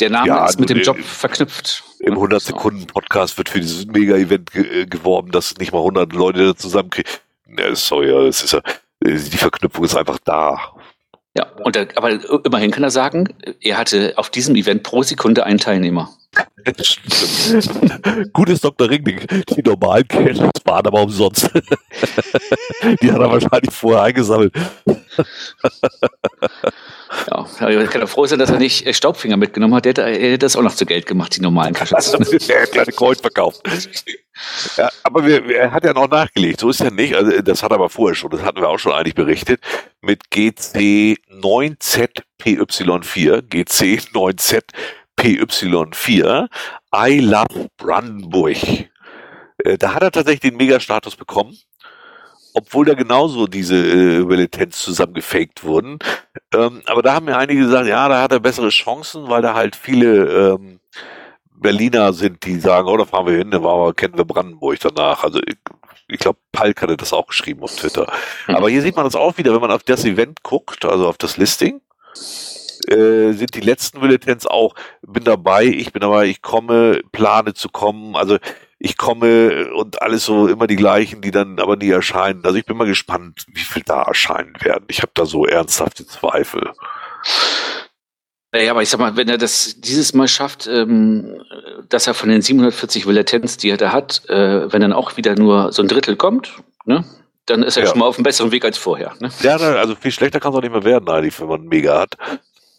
Der Name ja, ist mit dem Job verknüpft. Im 100 Sekunden Podcast wird für dieses Mega-Event ge äh, geworben, dass nicht mal 100 Leute zusammenkriegen. Ja, sorry, das ist ja, die Verknüpfung ist einfach da. Ja, und er, aber immerhin kann er sagen, er hatte auf diesem Event pro Sekunde einen Teilnehmer. (laughs) Gutes Dr. Ringling. Die normalen Caches waren aber umsonst. (laughs) die hat er wahrscheinlich vorher eingesammelt. Ja, ich kann froh sein, dass er nicht äh, Staubfinger mitgenommen hat. Der hätte, er hätte das auch noch zu Geld gemacht, die normalen Caches. er hat kleine Kreuz verkauft. Ja, aber wir, er hat ja noch nachgelegt. So ist ja nicht. Also das hat er aber vorher schon. Das hatten wir auch schon eigentlich berichtet. Mit GC9ZPY4. GC9ZPY4. I Love Brandenburg. Äh, da hat er tatsächlich den Megastatus bekommen obwohl da genauso diese äh, Militants zusammengefaked wurden. Ähm, aber da haben mir einige gesagt, ja, da hat er bessere Chancen, weil da halt viele ähm, Berliner sind, die sagen, oh, da fahren wir hin, da war, kennen wir Brandenburg danach. Also ich, ich glaube, Palk hatte das auch geschrieben auf Twitter. Mhm. Aber hier sieht man das auch wieder, wenn man auf das Event guckt, also auf das Listing, äh, sind die letzten Militants auch, bin dabei, ich bin dabei, ich komme, plane zu kommen. Also ich komme und alles so immer die gleichen, die dann aber nie erscheinen. Also ich bin mal gespannt, wie viel da erscheinen werden. Ich habe da so ernsthafte Zweifel. Ja, aber ich sag mal, wenn er das dieses Mal schafft, ähm, dass er von den 740 Volatenz, die er da hat, äh, wenn dann auch wieder nur so ein Drittel kommt, ne, dann ist er ja. schon mal auf einem besseren Weg als vorher. Ne? Ja, also viel schlechter kann es auch nicht mehr werden, eigentlich, wenn man einen Mega hat.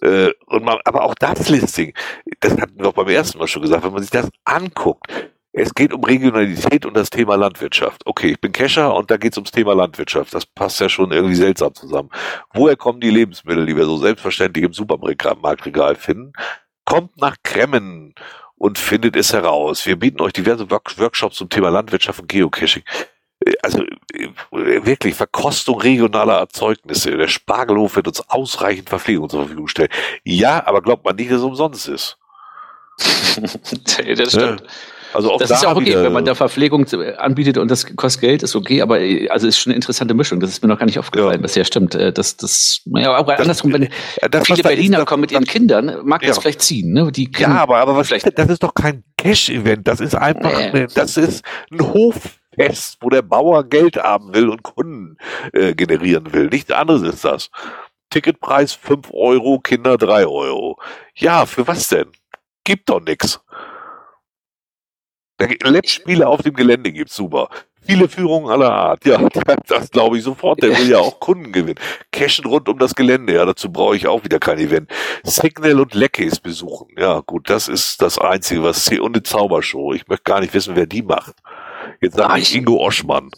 Äh, und man, aber auch das Listing, das hatten wir auch beim ersten Mal schon gesagt, wenn man sich das anguckt, es geht um Regionalität und das Thema Landwirtschaft. Okay, ich bin Kescher und da geht es ums Thema Landwirtschaft. Das passt ja schon irgendwie seltsam zusammen. Woher kommen die Lebensmittel, die wir so selbstverständlich im Supermarktregal finden? Kommt nach Kremmen und findet es heraus. Wir bieten euch diverse Workshops zum Thema Landwirtschaft und Geocaching. Also wirklich Verkostung regionaler Erzeugnisse. Der Spargelhof wird uns ausreichend Verpflegung zur Verfügung stellen. Ja, aber glaubt man nicht, dass es umsonst ist. (laughs) das stimmt. Ja. Also auch das da ist ja auch okay, wenn man da Verpflegung anbietet und das kostet Geld, ist okay, aber also ist schon eine interessante Mischung. Das ist mir noch gar nicht aufgefallen, ja. was ja stimmt. Äh, das, das, ja, auch das, andersrum, wenn das, viele Berliner kommen mit ihren Kindern, mag ja. das vielleicht ziehen, ne? Die ja, aber, aber was, vielleicht, das ist doch kein Cash-Event, das ist einfach, nee. das ist ein Hoffest, wo der Bauer Geld haben will und Kunden äh, generieren will. Nichts anderes ist das. Ticketpreis fünf Euro, Kinder drei Euro. Ja, für was denn? Gibt doch nix. Letztspiele auf dem Gelände gibt's super. Viele Führungen aller Art. Ja, (laughs) das glaube ich sofort. Der will ja auch Kunden gewinnen. Cashen rund um das Gelände. Ja, dazu brauche ich auch wieder kein Event. Signal und Leckies besuchen. Ja, gut, das ist das Einzige, was hier und eine Zaubershow. Ich möchte gar nicht wissen, wer die macht. Jetzt sag Ah, ich Ingo Oschmann.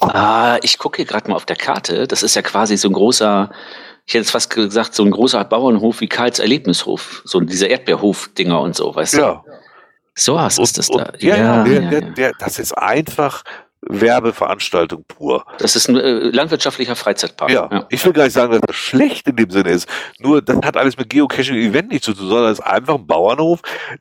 Ah, ich gucke hier gerade mal auf der Karte. Das ist ja quasi so ein großer, ich hätte jetzt fast gesagt, so ein großer Bauernhof wie Karls Erlebnishof. So diese Erdbeerhof-Dinger und so, weißt du? Ja. So was ist das da. Und, ja, ja, der, ja, der, ja. Der, das ist einfach Werbeveranstaltung pur. Das ist ein äh, landwirtschaftlicher Freizeitpark. Ja, ich will gar nicht sagen, dass das schlecht in dem Sinne ist. Nur, das hat alles mit Geocaching und Event nichts zu tun, sondern es ist einfach ein Bauernhof,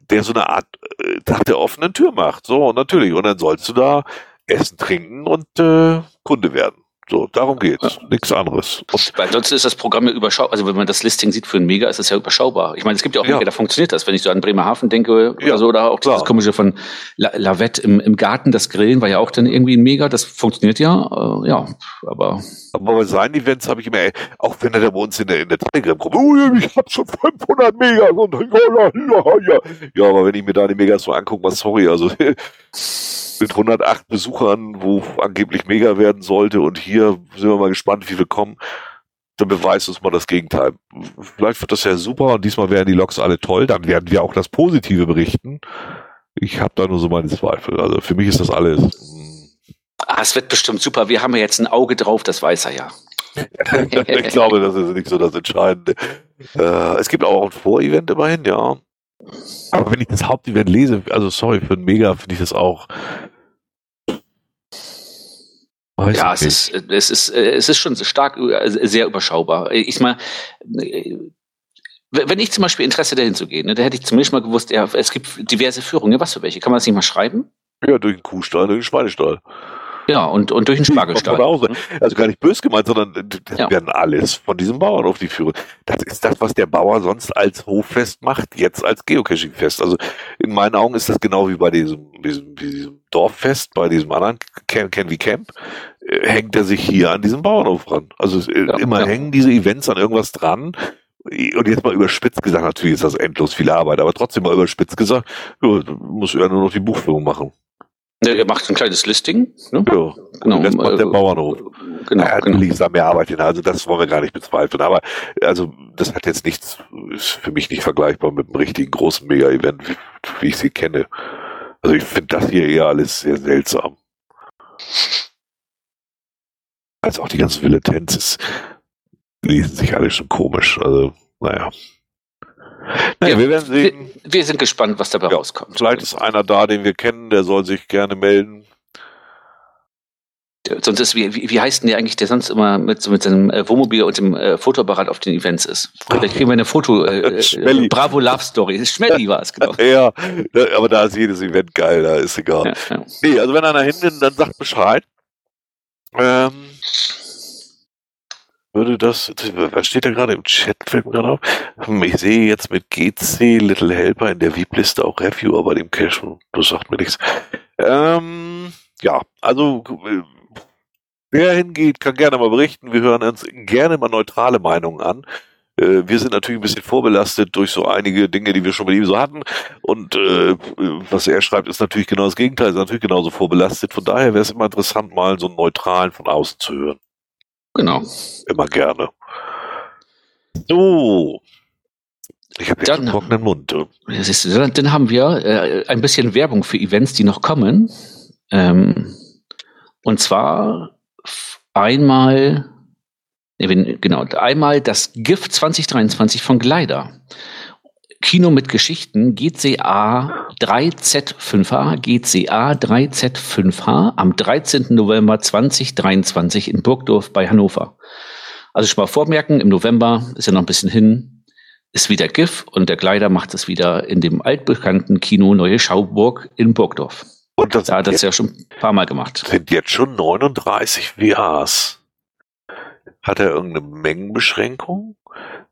der so eine Art äh, Tag der offenen Tür macht. So, natürlich. Und dann sollst du da essen, trinken und äh, Kunde werden. So, darum geht's. Nichts anderes. Und Weil sonst ist das Programm ja überschaubar. Also wenn man das Listing sieht für ein Mega, ist das ja überschaubar. Ich meine, es gibt ja auch Ja. Mega, da funktioniert das. Wenn ich so an Bremerhaven denke Ja, oder so, oder auch klar. komische von La Lavette im, im Garten, das Grillen war ja auch dann irgendwie ein Mega. Das funktioniert ja. Äh, ja, aber Aber bei seinen Events habe ich immer, auch wenn er da bei uns in der, in der Telegram-Gruppe, oh, ich habe schon 500 Megas und ja, ja, ja, ja. ja, aber wenn ich mir da die Megas so angucke, mal sorry, also (laughs) mit 108 Besuchern, wo angeblich Mega werden sollte und hier sind wir mal gespannt, wie wir kommen, dann beweist uns mal das Gegenteil. Vielleicht wird das ja super und diesmal werden die Loks alle toll, dann werden wir auch das Positive berichten. Ich habe da nur so meine Zweifel. Also für mich ist das alles. ah, es wird bestimmt super. Wir haben ja jetzt ein Auge drauf, das weiß er ja. (laughs) ich glaube, das ist nicht so das Entscheidende. Äh, es gibt auch ein Vorevent immerhin, ja. Aber wenn ich das Hauptevent lese, also sorry, für ein Mega finde ich das auch. Weiß Ja, es ist, es ist, äh, es ist schon stark, äh, sehr überschaubar. Ich meine, wenn ich zum Beispiel Interesse dahin zu gehen, ne, da hätte ich zumindest mal gewusst, ja, es gibt diverse Führungen. Was für welche? Kann man das nicht mal schreiben? Ja, durch den Kuhstall, durch den Schweinestall. Ja, und, und durch den Spargelstall. Hause. Also gar nicht böse gemeint, sondern das Ja. werden alles von diesem Bauern auf die Führung. Das ist das, was der Bauer sonst als Hoffest macht, jetzt als Geocaching-Fest. Also in meinen Augen ist das genau wie bei diesem, diesem, diesem Dorffest, bei diesem anderen Camp, Can wie Camp, äh, hängt er sich hier an diesem Bauernhof ran. Also äh, Ja, immer ja. hängen diese Events an irgendwas dran. Und jetzt mal überspitzt gesagt, natürlich ist das endlos viel Arbeit, aber trotzdem mal überspitzt gesagt, ja, muss er nur noch die Buchführung machen. Ne, Er macht ein kleines Listing. Ne? Ja, Genau, das macht der äh, Bauernhof. Genau, ja, genau. natürlich ist da mehr Arbeit hin, also das wollen wir gar nicht bezweifeln. Aber also das hat jetzt nichts, ist für mich nicht vergleichbar mit einem richtigen großen Mega-Event, wie, wie ich sie kenne. Also ich finde das hier eher alles sehr seltsam. Also auch die ganzen Villetenzes lesen sich alle schon komisch. Also, naja. Naja, Ja, wir werden Wir, sehen. wir sind gespannt, was dabei Ja, rauskommt. Vielleicht ist einer da, den wir kennen, der soll sich gerne melden. Sonst ist, wie, wie heißt denn der eigentlich, der sonst immer mit, so mit seinem äh, Wohnmobil und dem äh, Fotoapparat auf den Events ist? Vielleicht kriegen wir eine Foto, äh, (laughs) äh. Bravo Love Story. (laughs) Schmelly war es, genau. Ja, aber da ist jedes Event geil, da ist egal. Ja, ja. Nee, also wenn einer hin will, dann sagt Bescheid. Ähm, würde das, was steht da gerade im Chat, fällt mir gerade auf? Ich sehe jetzt mit GC Little Helper in der VIP-Liste auch Reviewer bei dem Cache. Das sagt mir nichts. Ähm, ja, also wer hingeht, kann gerne mal berichten. Wir hören uns gerne mal neutrale Meinungen an. Äh, Wir sind natürlich ein bisschen vorbelastet durch so einige Dinge, die wir schon mit ihm so hatten. Und äh, was er schreibt, ist natürlich genau das Gegenteil, ist natürlich genauso vorbelastet. Von daher wäre es immer interessant, mal so einen neutralen von außen zu hören. Genau. Immer gerne. So. Ich habe jetzt einen trockenen Mund. Siehst du, dann, dann haben wir äh, ein bisschen Werbung für Events, die noch kommen. Ähm, und zwar einmal, nee, genau, einmal das GIF 2023 von Glider. Kino mit Geschichten, GCA 3Z5H, GCA 3Z5H am 13. November 2023 in Burgdorf bei Hannover. Also schon mal vormerken, im November ist ja noch ein bisschen hin, ist wieder GIF und der Kleider macht es wieder in dem altbekannten Kino Neue Schauburg in Burgdorf. Und das Da hat er es sind, ja schon ein paar Mal gemacht. sind jetzt schon 39 VAs. Hat er irgendeine Mengenbeschränkung?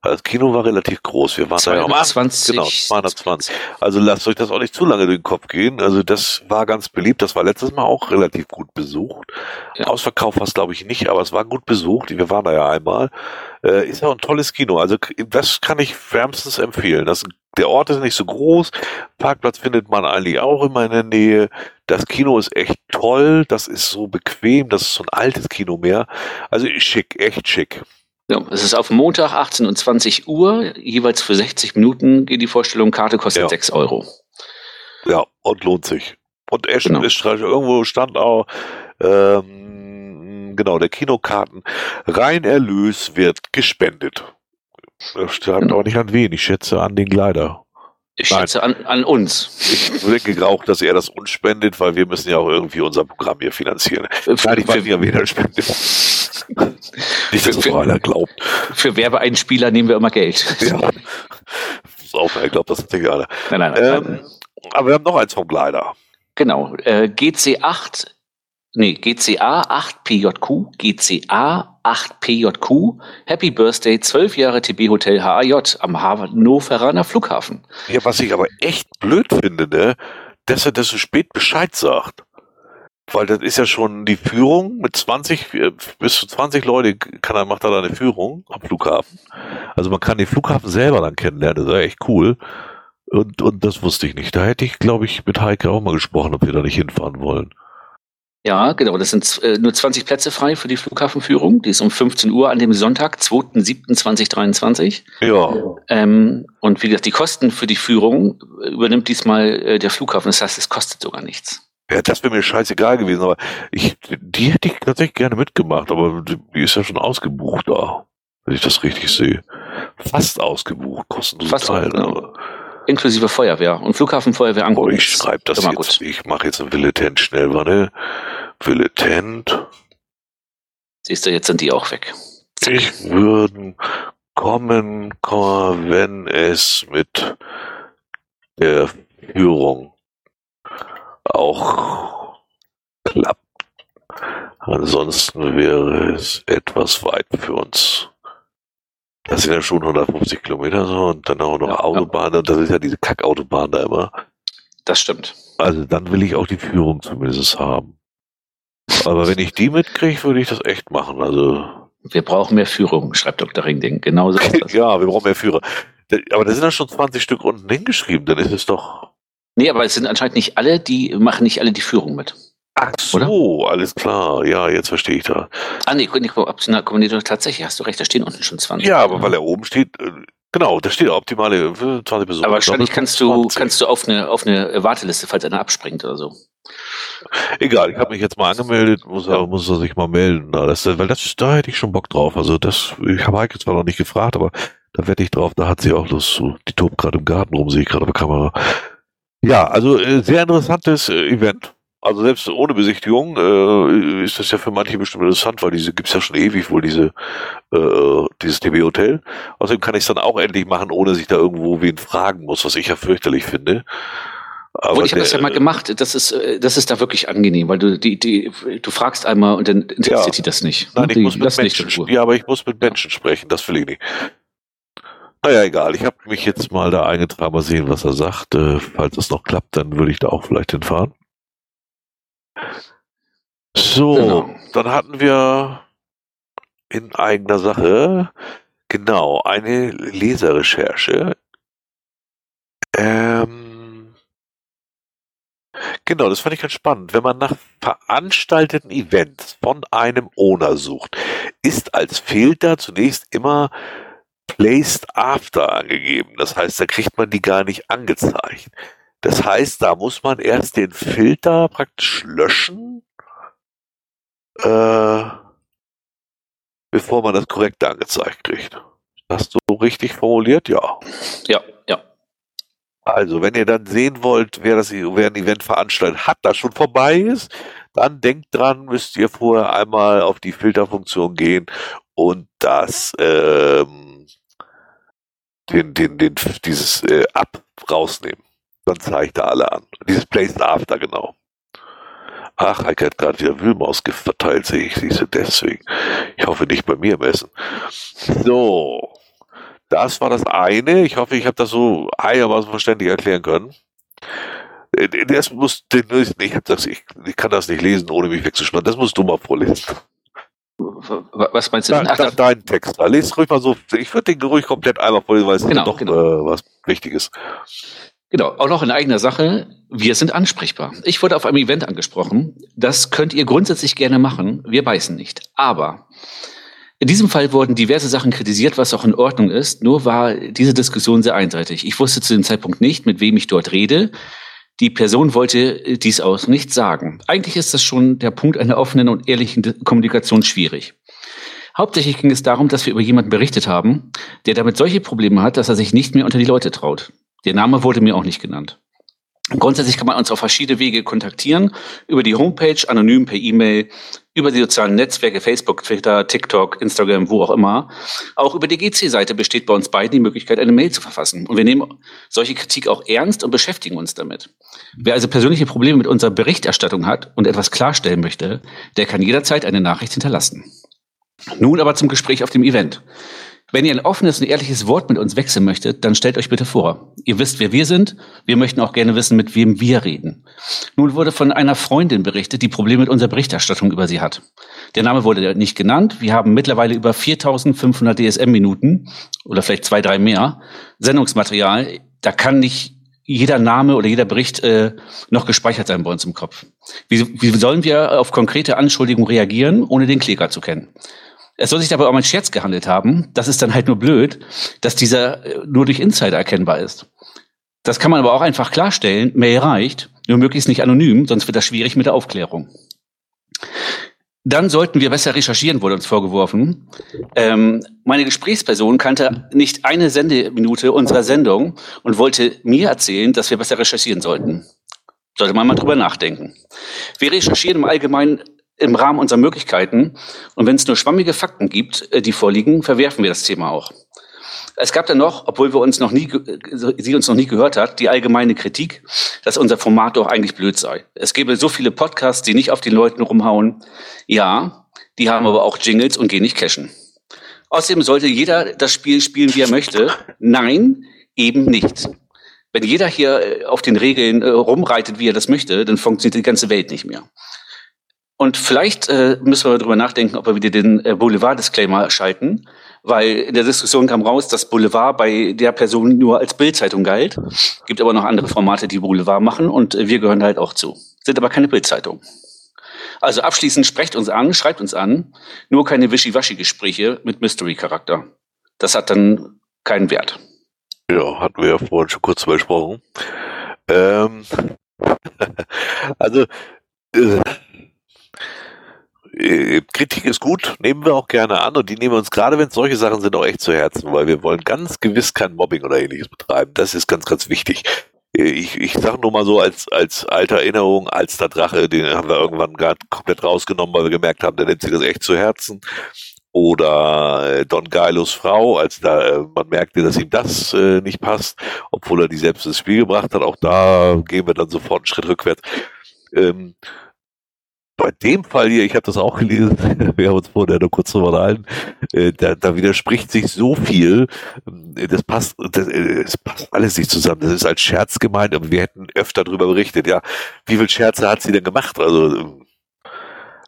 Das Kino war relativ groß. Wir waren da ja. 220. Genau, 220. Also lasst euch das auch nicht zu lange durch den Kopf gehen. Also das war ganz beliebt. Das war letztes Mal auch relativ gut besucht. Ja. Ausverkauf war es glaube ich nicht, aber es war gut besucht. Wir waren da ja einmal. Äh, ist ja ein tolles Kino. Also das kann ich wärmstens empfehlen. Das, der Ort ist nicht so groß. Parkplatz findet man eigentlich auch immer in der Nähe. Das Kino ist echt toll. Das ist so bequem. Das ist so ein altes Kino mehr. Also schick, echt schick. Ja, es ist auf Montag 18 und 20 Uhr, jeweils für 60 Minuten geht die Vorstellung. Karte kostet Ja. 6 Euro. Ja, und lohnt sich. Und er Genau. stand, irgendwo stand auch, ähm, genau, der Kinokarten, Reinerlös wird gespendet. Das stand Genau. aber nicht an wen, ich schätze an den Gleiter. Ich Nein. schätze an, an uns. Ich denke auch, dass er das uns spendet, weil wir müssen ja auch irgendwie unser Programm hier finanzieren. Für, Nein, ich weiß nicht, wen er spendet. Nicht, dass noch einer glaubt. für Werbeeinspieler nehmen wir immer Geld. Ja. Auf, er glaubt das natürlich einer. Nein, nein, nein. Ähm, aber wir haben noch eins vom Gleiter. Genau. Äh, GC8, nee, GCA 8PJQ, GCA 8PJQ, Happy Birthday, 12 Jahre TB Hotel HAJ am Hannoveraner Flughafen. Ja, was ich aber echt blöd finde, ne, dass er das so spät Bescheid sagt. Weil das ist ja schon die Führung mit 20, äh, bis zu 20 Leute kann er, macht er da eine Führung am Flughafen. Also man kann den Flughafen selber dann kennenlernen, das ist echt cool. Und, und das wusste ich nicht. Da hätte ich, glaube ich, mit Heike auch mal gesprochen, ob wir da nicht hinfahren wollen. Ja, genau. Das sind äh, nur 20 Plätze frei für die Flughafenführung. Die ist um 15 Uhr an dem Sonntag, 2.7.2023. Ja, Ähm, und wie gesagt, die Kosten für die Führung äh, übernimmt diesmal äh, der Flughafen. Das heißt, es kostet sogar nichts. ja das wäre mir scheißegal gewesen, aber ich, die hätte ich tatsächlich gerne mitgemacht, aber die ist ja schon ausgebucht da, wenn ich das richtig sehe. Fast ausgebucht, kostenlos Fast, Teilnahme. Inklusive Feuerwehr und Flughafenfeuerwehr Oh, angucken. ich schreibe das jetzt. gut. Ich mache jetzt ein Willetent schnell, warte. Willetent. Siehst du, jetzt sind die auch weg. Ich würden kommen, wenn es mit der Führung auch klappt. Ansonsten wäre es etwas weit für uns. Das sind ja schon 150 Kilometer so und dann auch noch Ja, ja. Autobahn und das ist ja diese Kackautobahn da immer. Das stimmt. Also dann will ich auch die Führung zumindest haben. Aber wenn ich die mitkriege, würde ich das echt machen. Also Wir brauchen mehr Führung, schreibt Dr. Ringding. Genauso ist das. (laughs) ja, wir brauchen mehr Führer. Aber da sind ja schon 20 Stück unten hingeschrieben. Dann ist es doch. Nee, aber es sind anscheinend nicht alle, die machen nicht alle die Führung mit. Ach so, alles klar. Ja, jetzt verstehe ich da. Ah, nee, nee, optional Kommandeur, tatsächlich, hast du recht, da stehen unten schon 20. Ja, aber weil er oben steht, äh, genau, da steht optimale äh, 20 Personen. aber wahrscheinlich kannst du, 20. kannst du auf eine, auf eine Warteliste, falls einer abspringt oder so. Egal, ich habe mich jetzt mal angemeldet, muss er, muss er sich mal melden. Das, weil das, da hätte ich schon Bock drauf. Also das, ich habe Heike zwar noch nicht gefragt, aber da wette ich drauf, da hat sie auch Lust zu. Die tobt gerade im Garten rum, sehe ich gerade auf der Kamera. Ja, also äh, sehr interessantes äh, Event. Also selbst ohne Besichtigung äh, ist das ja für manche bestimmt interessant, weil diese gibt's ja schon ewig wohl, diese äh, dieses DB Hotel. Außerdem kann ich es dann auch endlich machen, ohne dass ich da irgendwo wen fragen muss, was ich ja fürchterlich finde. Aber ich habe das ja mal gemacht. Das ist, äh, das ist da wirklich angenehm, weil du die, die, du fragst einmal und dann interessiert Ja. die das nicht. Nein, ich die muss mit Menschen. Ja, aber ich muss mit Menschen sprechen, das will ich nicht. Naja, egal. Ich habe mich jetzt mal da eingetragen, mal sehen, was er sagt. Äh, falls es noch klappt, dann würde ich da auch vielleicht hinfahren. So, Genau. dann hatten wir in eigener Sache genau eine Leserrecherche. Ähm, genau, das fand ich ganz spannend. Wenn man nach veranstalteten Events von einem Owner sucht, ist als Filter zunächst immer Placed After angegeben. Das heißt, da kriegt man die gar nicht angezeigt. Das heißt, da muss man erst den Filter praktisch löschen, äh, bevor man das korrekte angezeigt kriegt. Hast du richtig formuliert? Ja. Ja, ja. Also, wenn ihr dann sehen wollt, wer das wer ein Event veranstaltet hat, das schon vorbei ist, dann denkt dran, müsst ihr vorher einmal auf die Filterfunktion gehen und das ähm, den, den, den, dieses äh, Ab rausnehmen. Dann zeigt er alle an. Dieses Placed After, genau. Ach, Heike hat gerade wieder Wühlmausgift verteilt, sehe ich, siehst du, deswegen. Ich hoffe nicht bei mir im Essen. So. Das war das eine. Ich hoffe, ich habe das so einigermaßen verständlich erklären können. Äh, Das muss, ich, hab das, ich, ich kann das nicht lesen, ohne mich wegzuschneiden. Das musst du mal vorlesen. Was meinst du Da, denn? Ach, da, dein Text. Da lest ruhig mal so. Ich würde den ruhig komplett einmal vorlesen, weil es Genau, ist doch genau. äh, was Wichtiges. Genau, auch noch in eigener Sache. Wir sind ansprechbar. Ich wurde auf einem Event angesprochen. Das könnt ihr grundsätzlich gerne machen. Wir beißen nicht. Aber in diesem Fall wurden diverse Sachen kritisiert, was auch in Ordnung ist. Nur war diese Diskussion sehr einseitig. Ich wusste zu dem Zeitpunkt nicht, mit wem ich dort rede. Die Person wollte dies aus nicht sagen. Eigentlich ist das schon der Punkt einer offenen und ehrlichen Kommunikation schwierig. Hauptsächlich ging es darum, dass wir über jemanden berichtet haben, der damit solche Probleme hat, dass er sich nicht mehr unter die Leute traut. Der Name wurde mir auch nicht genannt. Grundsätzlich kann man uns auf verschiedene Wege kontaktieren. Über die Homepage, anonym per E-Mail, über die sozialen Netzwerke, Facebook, Twitter, TikTok, Instagram, wo auch immer. Auch über die GC-Seite besteht bei uns beiden die Möglichkeit, eine Mail zu verfassen. Und wir nehmen solche Kritik auch ernst und beschäftigen uns damit. Wer also persönliche Probleme mit unserer Berichterstattung hat und etwas klarstellen möchte, der kann jederzeit eine Nachricht hinterlassen. Nun aber zum Gespräch auf dem Event. Wenn ihr ein offenes und ehrliches Wort mit uns wechseln möchtet, dann stellt euch bitte vor. Ihr wisst, wer wir sind. Wir möchten auch gerne wissen, mit wem wir reden. Nun wurde von einer Freundin berichtet, die Probleme mit unserer Berichterstattung über sie hat. Der Name wurde nicht genannt. Wir haben mittlerweile über 4500 DSM-Minuten oder vielleicht zwei, drei mehr Sendungsmaterial. Da kann nicht jeder Name oder jeder Bericht äh, noch gespeichert sein bei uns im Kopf. Wie, wie sollen wir auf konkrete Anschuldigungen reagieren, ohne den Kläger zu kennen? Es soll sich dabei auch um einen Scherz gehandelt haben. Das ist dann halt nur blöd, dass dieser äh, nur durch Insider erkennbar ist. Das kann man aber auch einfach klarstellen. Mail reicht, nur möglichst nicht anonym, sonst wird das schwierig mit der Aufklärung. Dann sollten wir besser recherchieren, wurde uns vorgeworfen. Ähm, meine Gesprächsperson kannte nicht eine Sendeminute unserer Sendung und wollte mir erzählen, dass wir besser recherchieren sollten. Sollte man mal drüber nachdenken. Wir recherchieren im Allgemeinen im Rahmen unserer Möglichkeiten. Und wenn es nur schwammige Fakten gibt, äh, die vorliegen, verwerfen wir das Thema auch. Es gab dann noch, obwohl wir uns noch nie, sie uns noch nie gehört hat, die allgemeine Kritik, dass unser Format doch eigentlich blöd sei. Es gäbe so viele Podcasts, die nicht auf den Leuten rumhauen. Ja, die haben aber auch Jingles und gehen nicht cashen. Außerdem sollte jeder das Spiel spielen, wie er möchte. Nein, eben nicht. Wenn jeder hier äh, auf den Regeln äh, rumreitet, wie er das möchte, dann funktioniert die ganze Welt nicht mehr. Und vielleicht äh, müssen wir darüber nachdenken, ob wir wieder den äh, Boulevard-Disclaimer schalten, weil in der Diskussion kam raus, dass Boulevard bei der Person nur als Bildzeitung galt. Gibt aber noch andere Formate, die Boulevard machen und äh, wir gehören halt auch zu. Sind aber keine Bildzeitung. Also abschließend sprecht uns an, schreibt uns an, nur keine Wischiwaschi-Gespräche mit Mystery-Charakter. Das hat dann keinen Wert. Ja, hatten wir ja vorhin schon kurz besprochen. Ähm, (laughs) also, äh, Kritik ist gut, nehmen wir auch gerne an und die nehmen wir uns gerade, wenn es solche Sachen sind, auch echt zu Herzen, weil wir wollen ganz gewiss kein Mobbing oder ähnliches betreiben. Das ist ganz, ganz wichtig. Äh, ich, ich sage nur mal so als, als alte Erinnerung, als der Drache, den haben wir irgendwann gerade komplett rausgenommen, weil wir gemerkt haben, der nimmt sich das echt zu Herzen. Oder äh, Don Gailos Frau, als da man merkte, dass ihm das äh, nicht passt, obwohl er die selbst ins Spiel gebracht hat. Auch da gehen wir dann sofort einen Schritt rückwärts. Ähm, bei dem Fall hier, ich habe das auch gelesen, (laughs) wir haben uns vorher nur kurz drüber unterhalten, äh, da, da widerspricht sich so viel, äh, das passt, das, äh, das passt alles nicht zusammen. Das ist als Scherz gemeint, aber wir hätten öfter darüber berichtet. Ja, wie viel Scherze hat sie denn gemacht? Also,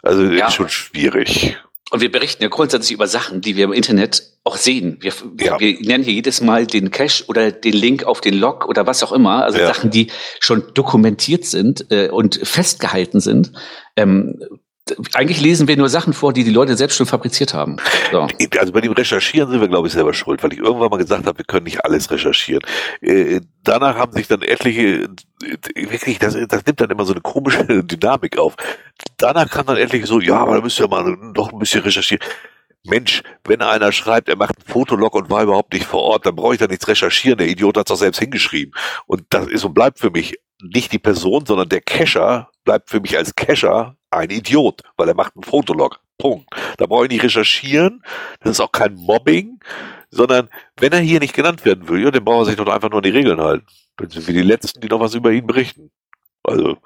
also ja. ist schon schwierig. Und wir berichten ja grundsätzlich über Sachen, die wir im Internet auch sehen. Wir, ja. wir nennen hier jedes Mal den Cache oder den Link auf den Log oder was auch immer. Also ja. Sachen, die schon dokumentiert sind äh, und festgehalten sind. Ähm, eigentlich lesen wir nur Sachen vor, die die Leute selbst schon fabriziert haben. So. (laughs) Also bei dem Recherchieren sind wir, glaube ich, selber schuld, weil ich irgendwann mal gesagt habe, wir können nicht alles recherchieren. Äh, danach haben sich dann etliche, äh, wirklich, das, das nimmt dann immer so eine komische (laughs) Dynamik auf. Danach kann dann etliche so, ja, aber da müsst ihr mal noch ein bisschen recherchieren. Mensch, wenn einer schreibt, er macht einen Fotolog und war überhaupt nicht vor Ort, dann brauche ich da nichts recherchieren. Der Idiot hat es doch selbst hingeschrieben. Und das ist und bleibt für mich nicht die Person, sondern der Cacher bleibt für mich als Cacher ein Idiot, weil er macht einen Fotolog. Punkt. Da brauche ich nicht recherchieren. Das ist auch kein Mobbing, sondern wenn er hier nicht genannt werden will, ja, dann braucht er sich doch einfach nur an die Regeln halten. Dann sind wir die Letzten, die noch was über ihn berichten. Also,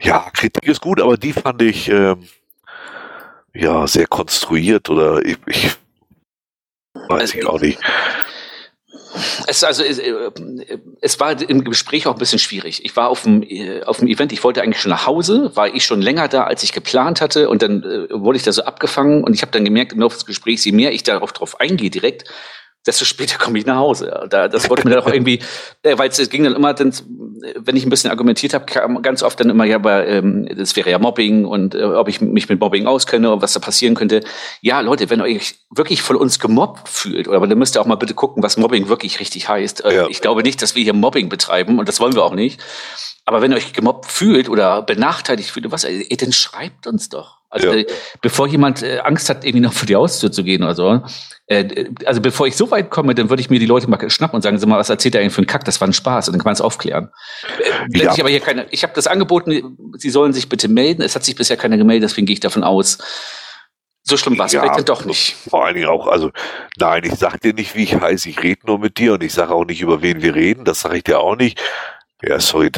ja, Kritik ist gut, aber die fand ich, ähm, ja, sehr konstruiert oder ich, ich weiß ich auch nicht. Es, also, es, äh, es war im Gespräch auch ein bisschen schwierig. Ich war auf dem, äh, auf dem Event, ich wollte eigentlich schon nach Hause, war ich schon länger da, als ich geplant hatte und dann äh, wurde ich da so abgefangen und ich habe dann gemerkt im Laufe des Gesprächs, je mehr ich darauf drauf eingehe direkt, desto später komme ich nach Hause. Da, das wollte mir dann auch irgendwie, äh, weil es ging dann immer, dann, wenn ich ein bisschen argumentiert habe, kam ganz oft dann immer, ja, aber ähm, das wäre ja Mobbing und äh, ob ich mich mit Mobbing auskenne und was da passieren könnte. Ja, Leute, wenn ihr euch wirklich von uns gemobbt fühlt, oder dann müsst ihr auch mal bitte gucken, was Mobbing wirklich richtig heißt. Äh, ja. Ich glaube nicht, dass wir hier Mobbing betreiben und das wollen wir auch nicht. Aber wenn ihr euch gemobbt fühlt oder benachteiligt fühlt, was, ey, dann schreibt uns doch. Also ja. äh, bevor jemand äh, Angst hat, irgendwie noch für die Haustür zu gehen oder so. Äh, also bevor ich so weit komme, dann würde ich mir die Leute mal schnappen und sagen, sag mal, was erzählt er eigentlich für einen Kack? Das war ein Spaß und dann kann man es aufklären. Äh, ja. Ich aber hier keine, ich habe das angeboten, sie sollen sich bitte melden. Es hat sich bisher keiner gemeldet, deswegen gehe ich davon aus, so schlimm war es ja, vielleicht dann doch nicht. Vor allen Dingen auch, also nein, ich sag dir nicht, wie ich heiße, ich rede nur mit dir und ich sage auch nicht, über wen wir reden, das sage ich dir auch nicht. Ja, sorry.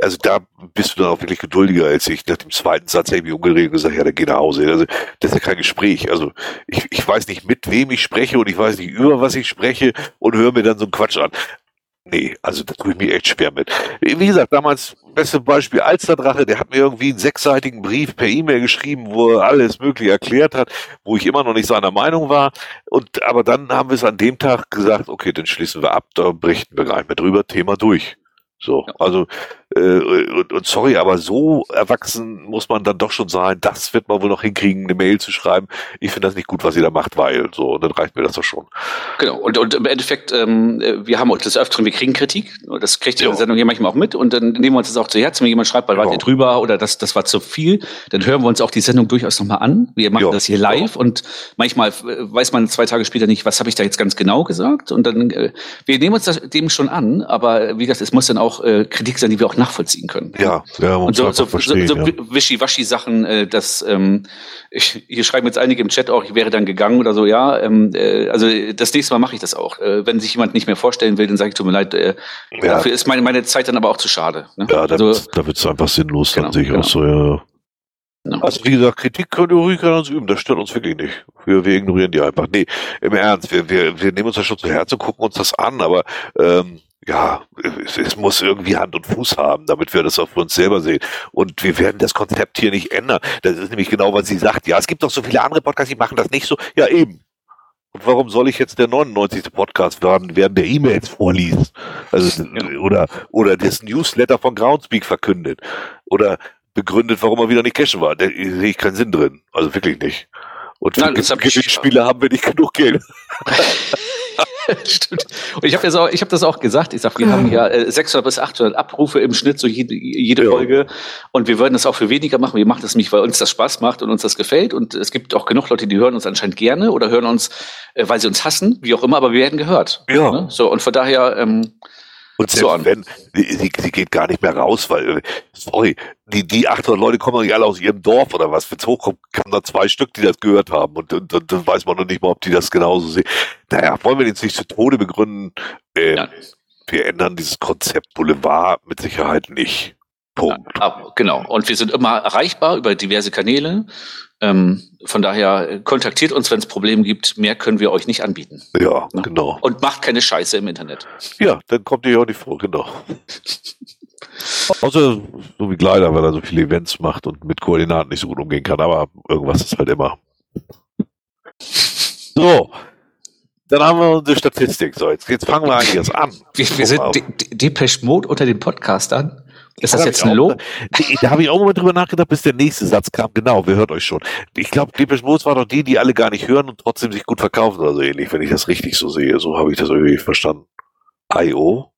Also da bist du dann auch wirklich geduldiger als ich. Nach dem zweiten Satz mich umgedreht und gesagt, ja, dann geh nach Hause. Also das ist ja kein Gespräch. Also ich, ich weiß nicht, mit wem ich spreche und ich weiß nicht, über was ich spreche und höre mir dann so einen Quatsch an. Nee, also da tue ich mir echt schwer mit. Wie gesagt, damals, beste Beispiel, Alsterdrache, der hat mir irgendwie einen sechsseitigen Brief per E-Mail geschrieben, wo er alles mögliche erklärt hat, wo ich immer noch nicht seiner Meinung war. Und aber dann haben wir es an dem Tag gesagt, okay, dann schließen wir ab, da berichten wir gar nicht mehr drüber, Thema durch. So, ja. also äh, und, und sorry, aber so erwachsen muss man dann doch schon sein, das wird man wohl noch hinkriegen, eine Mail zu schreiben. Ich finde das nicht gut, was ihr da macht, weil so, und dann reicht mir das doch schon. Genau, und, und im Endeffekt, ähm, wir haben uns das Öfteren, wir kriegen Kritik, das kriegt die ja. Sendung hier manchmal auch mit und dann nehmen wir uns das auch zu Herzen, wenn jemand schreibt, weil ja. wart ihr drüber oder das, das war zu viel, dann hören wir uns auch die Sendung durchaus nochmal an. Wir machen ja. das hier live ja. und manchmal weiß man zwei Tage später nicht, was habe ich da jetzt ganz genau gesagt und dann, äh, wir nehmen uns das dem schon an, aber wie gesagt, es muss dann auch äh, Kritik sein, die wir auch nachvollziehen können. Ja, ja und so, so, verstehen, so, so ja. Wischiwaschi-Sachen, äh, dass ähm, ich, hier schreiben jetzt einige im Chat auch, ich wäre dann gegangen oder so, ja. Ähm, äh, also das nächste Mal mache ich das auch. Äh, wenn sich jemand nicht mehr vorstellen will, dann sage ich, tut mir leid, äh, ja. dafür ist meine, meine Zeit dann aber auch zu schade. Ne? Ja, da also, wird es einfach sinnlos genau, dann sich genau. auch so, ja. Genau. Also wie gesagt, Kritik könnt ihr ruhig an uns üben, das stört uns wirklich nicht. Wir, wir ignorieren die einfach. Nee, im Ernst, wir, wir, wir nehmen uns das schon zu Herzen und gucken uns das an, aber ähm, ja, es, es, muss irgendwie Hand und Fuß haben, damit wir das auch für uns selber sehen. Und wir werden das Konzept hier nicht ändern. Das ist nämlich genau, was sie sagt. Ja, es gibt doch so viele andere Podcasts, die machen das nicht so. Ja, eben. Und warum soll ich jetzt der 99. Podcast werden, während der E-Mails vorliest? Also, oder, oder das Newsletter von Groundspeak verkündet. Oder begründet, warum er wieder nicht cashen war. Da sehe ich keinen Sinn drin. Also wirklich nicht. Und für Gewinnspiele haben wir nicht genug Geld. (laughs) (laughs) Stimmt. Und ich habe habe das auch gesagt. Ich sag, wir haben ja äh, 600 bis 800 Abrufe im Schnitt so jede, jede ja. Folge und wir würden das auch für weniger machen. Wir machen das nicht, weil uns das Spaß macht und uns das gefällt und es gibt auch genug Leute, die hören uns anscheinend gerne oder hören uns, äh, weil sie uns hassen, wie auch immer, aber wir werden gehört. Ja. Ne? So und von daher ähm, und so wenn, sie, sie geht gar nicht mehr raus, weil, sorry, die, die 800 Leute kommen nicht alle aus ihrem Dorf oder was. Wenn es hochkommt, kamen da zwei Stück, die das gehört haben. Und, und, und dann weiß man noch nicht mal, ob die das genauso sehen. Naja, wollen wir jetzt nicht zu Tode begründen. Äh, ja. Wir ändern dieses Konzept Boulevard mit Sicherheit nicht. Punkt. Ja, genau. Und wir sind immer erreichbar über diverse Kanäle. Ähm, von daher äh, kontaktiert uns, wenn es Probleme gibt. Mehr können wir euch nicht anbieten. Ja, ne? genau. Und macht keine Scheiße im Internet. Ja, dann kommt ihr auch nicht vor, genau. (laughs) Außer so wie Kleider, weil er so viele Events macht und mit Koordinaten nicht so gut umgehen kann, aber irgendwas ist halt immer. So. Dann haben wir unsere Statistik. So, jetzt, jetzt fangen wir eigentlich erst an. Wir, wir sind Depeche Mode unter den Podcastern. Ist das jetzt ein Lob? Da habe ich auch mal drüber nachgedacht, bis der nächste Satz kam. Genau, wer hört euch schon. Ich glaube, Depeche Mode war doch die, die alle gar nicht hören und trotzdem sich gut verkaufen oder so ähnlich, wenn ich das richtig so sehe. So habe ich das irgendwie verstanden. I.O.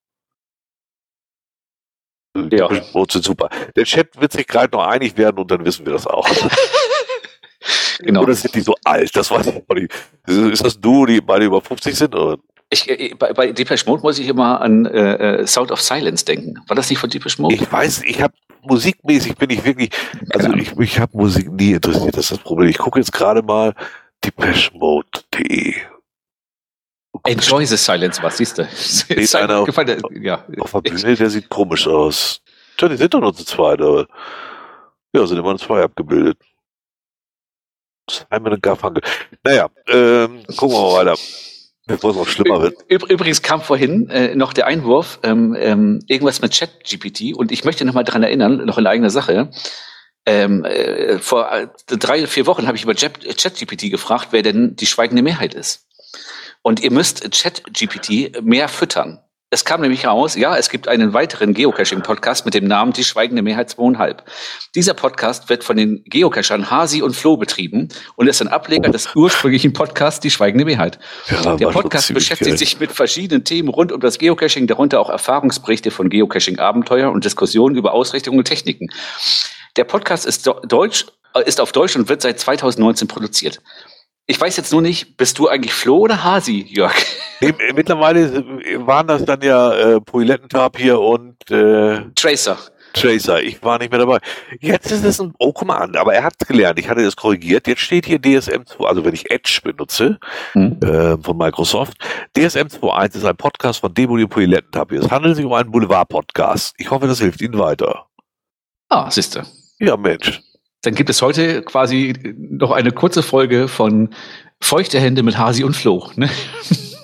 Ja. Depeche Mode sind super. Der Chat wird sich gerade noch einig werden und dann wissen wir das auch. (laughs) genau. Oder sind die so alt? Das weiß ich auch nicht. Ist das du, die beide über 50 sind? Oder? Ich, äh, bei, bei Depeche Mode muss ich immer an äh, äh, Sound of Silence denken. War das nicht von Depeche Mode? Ich weiß, ich habe musikmäßig bin ich wirklich, also ich, ich habe Musik nie interessiert. Das ist das Problem. Ich gucke jetzt gerade mal DepecheMode.de. Enjoy the Silence, was siehst du? Ist einer auf, ja. auf der Bühne, der sieht komisch aus. Tja, die sind doch nur zu zweit, aber ja, sind immer zwei abgebildet. Simon und Garfunkel. Naja, ähm, gucken wir mal weiter. Bevor es noch schlimmer wird. Übrigens kam vorhin äh, noch der Einwurf, ähm, ähm, irgendwas mit ChatGPT und ich möchte noch mal daran erinnern, noch in eigener Sache. Ähm, äh, vor äh, drei, vier Wochen habe ich über ChatGPT gefragt, wer denn die schweigende Mehrheit ist. Und ihr müsst ChatGPT mehr füttern. Es kam nämlich raus, ja, es gibt einen weiteren Geocaching-Podcast mit dem Namen Die Schweigende Mehrheit 2,5. Dieser Podcast wird von den Geocachern Hasi und Flo betrieben und ist ein Ableger des ursprünglichen Podcasts Die Schweigende Mehrheit. Ja, Der Podcast beschäftigt geil. sich mit verschiedenen Themen rund um das Geocaching, darunter auch Erfahrungsberichte von Geocaching-Abenteuer und Diskussionen über Ausrichtungen und Techniken. Der Podcast ist Deutsch, äh, ist auf Deutsch und wird seit 2019 produziert. Ich weiß jetzt nur nicht, bist du eigentlich Flo oder Hasi, Jörg? (laughs) Mittlerweile waren das dann ja äh, Poilettentab hier und äh, Tracer. Tracer, ich war nicht mehr dabei. Jetzt ist es ein, oh guck mal an, aber er hat gelernt, ich hatte das korrigiert. Jetzt steht hier DSM 2, also wenn ich Edge benutze hm. äh, von Microsoft, DSM 2.1 ist ein Podcast von Demo Poilettentab. Es handelt sich um einen Boulevard-Podcast. Ich hoffe, das hilft Ihnen weiter. Ah, siehste. Ja, Mensch. Dann gibt es heute quasi noch eine kurze Folge von Feuchte Hände mit Hasi und Flo. Ne? (laughs)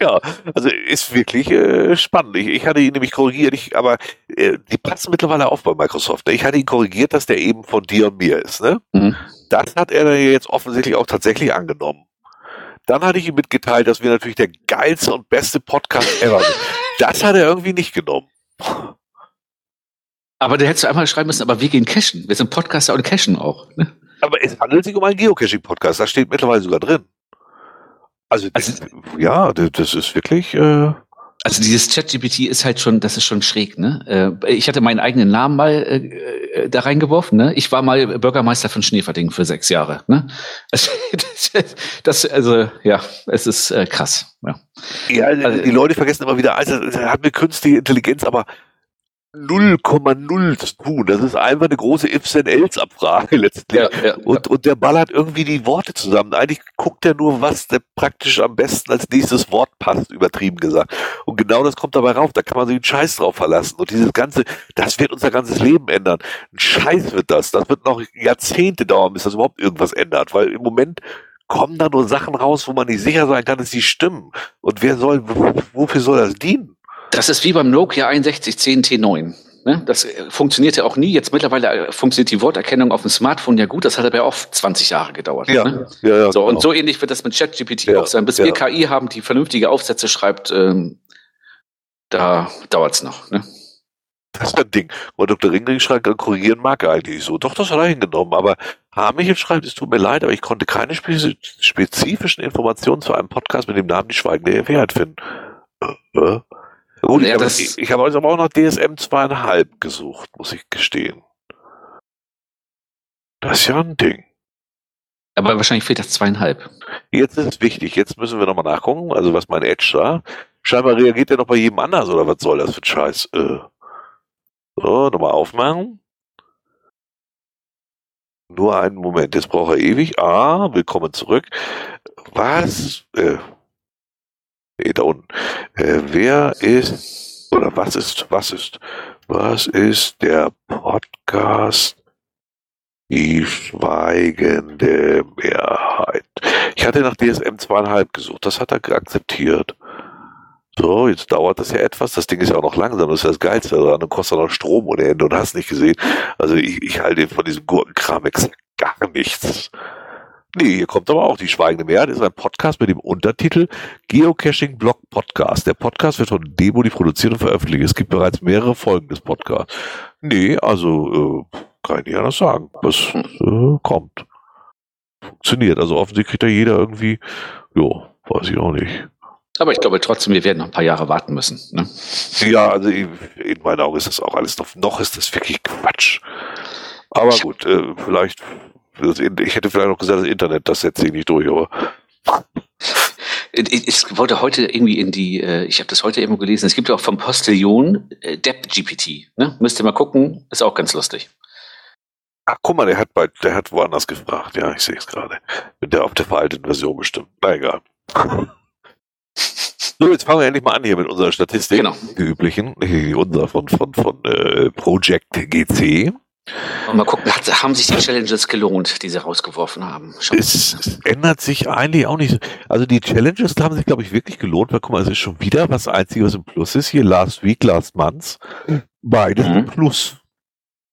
Ja, also ist wirklich äh, spannend. Ich, ich hatte ihn nämlich korrigiert, ich, aber äh, die passen mittlerweile auf bei Microsoft. Ne? Ich hatte ihn korrigiert, dass der eben von dir und mir ist. Ne? Mhm. Das hat er jetzt offensichtlich auch tatsächlich angenommen. Dann hatte ich ihm mitgeteilt, dass wir natürlich der geilste und beste Podcast ever sind. Das hat er irgendwie nicht genommen. Aber der hättest du einmal schreiben müssen, aber wir gehen cashen. Wir sind Podcaster und cashen auch. Ne? Aber es handelt sich um einen Geocaching-Podcast, das steht mittlerweile sogar drin. Also, also ja, das ist wirklich. Äh also dieses ChatGPT ist halt schon, das ist schon schräg, ne? Äh, ich hatte meinen eigenen Namen mal äh, äh, da reingeworfen, ne? Ich war mal Bürgermeister von Schneeverding für sechs Jahre, ne? Also, (laughs) das, das, also ja, es ist äh, krass, ja. Ja, also, die Leute vergessen immer wieder, also hat eine künstliche Intelligenz, aber 0,0 zu tun. Das ist einfach eine große Ifs-and-Else-Abfrage (laughs) letztlich. Ja, ja, und, ja. und der ballert irgendwie die Worte zusammen. Eigentlich guckt er nur, was der praktisch am besten als nächstes Wort passt, übertrieben gesagt. Und genau das kommt dabei rauf. Da kann man sich einen Scheiß drauf verlassen. Und dieses Ganze, das wird unser ganzes Leben ändern. Ein Scheiß wird das. Das wird noch Jahrzehnte dauern, bis das überhaupt irgendwas ändert. Weil im Moment kommen da nur Sachen raus, wo man nicht sicher sein kann, dass sie stimmen. Und wer soll, wofür soll das dienen? Das ist wie beim Nokia 6110 T9. Ne? Das äh, funktionierte auch nie. Jetzt mittlerweile äh, funktioniert die Worterkennung auf dem Smartphone ja gut. Das hat aber auch 20 Jahre gedauert. Ja, ne? ja, ja, so, genau. Und so ähnlich wird das mit ChatGPT ja, auch sein. Bis ja. wir KI haben, die vernünftige Aufsätze schreibt, ähm, da dauert's noch. Ne? Das ist ein Ding. Und Dr. Ringling schreibt, korrigieren mag er eigentlich so. Doch, das hat er hingenommen. Aber Hamichel schreibt, es tut mir leid, aber ich konnte keine spezifischen Informationen zu einem Podcast mit dem Namen Die Schweigende Wahrheit finden. Äh, äh? Gut, ich, habe, ich, ich also aber auch noch DSM zweieinhalb gesucht, muss ich gestehen. Das ist ja ein Ding. Aber wahrscheinlich fehlt das zweieinhalb. Jetzt ist es wichtig. Jetzt müssen wir nochmal nachgucken, also was mein Edge da. Scheinbar reagiert der noch bei jedem anders, oder was soll das für ein Scheiß? Äh. So, nochmal aufmachen. Nur einen Moment, jetzt braucht er ewig. Ah, willkommen zurück. Was? Äh, da unten. Äh, wer ist, oder was ist, was ist, was ist der Podcast Die schweigende Mehrheit? Ich hatte nach DSM zweieinhalb gesucht, das hat er akzeptiert. So, jetzt dauert das ja etwas. Das Ding ist ja auch noch langsam. Das ist das Geilste daran. Und kostet auch noch Strom ohne Ende und hast nicht gesehen. Also ich, ich halte von diesem Gurkenkram gar nichts. Nee, hier kommt aber auch die Schweigende Mehrheit, ist ein Podcast mit dem Untertitel Geocaching Blog Podcast. Der Podcast wird von Debody produziert und veröffentlicht. Es gibt bereits mehrere Folgen des Podcasts. Nee, also äh, kann ich nicht anders sagen. Es äh, kommt. Funktioniert. Also offensichtlich kriegt da jeder irgendwie, jo, weiß ich auch nicht. Aber ich glaube trotzdem, wir werden noch ein paar Jahre warten müssen. Ne? Ja, also in meinen Augen ist das auch alles noch, noch ist das wirklich Quatsch. Aber gut, äh, vielleicht ich hätte vielleicht auch gesagt, das Internet, das setzt sich nicht durch, aber. (laughs) Ich wollte heute irgendwie in die, äh, ich habe das heute irgendwo gelesen, es gibt ja auch vom Postillon äh, Depp GPT. Ne? Müsst ihr mal gucken, ist auch ganz lustig. Ach, guck mal, der hat bei, der hat woanders gefragt. Ja, ich sehe es gerade. Mit der auf der veralteten Version bestimmt. Na egal. (laughs) so, jetzt fangen wir endlich mal an hier mit unserer Statistik. Genau. Die üblichen, unser von, von, von äh, Project GC. Und mal gucken, hat, haben sich die Challenges gelohnt, die sie rausgeworfen haben? Es, es, ändert sich eigentlich auch nicht. Also die Challenges haben sich, glaube ich, wirklich gelohnt, weil guck mal, es ist schon wieder was Einzige, was im Plus ist. Hier Last Week, Last Month. Beides mhm. im Plus.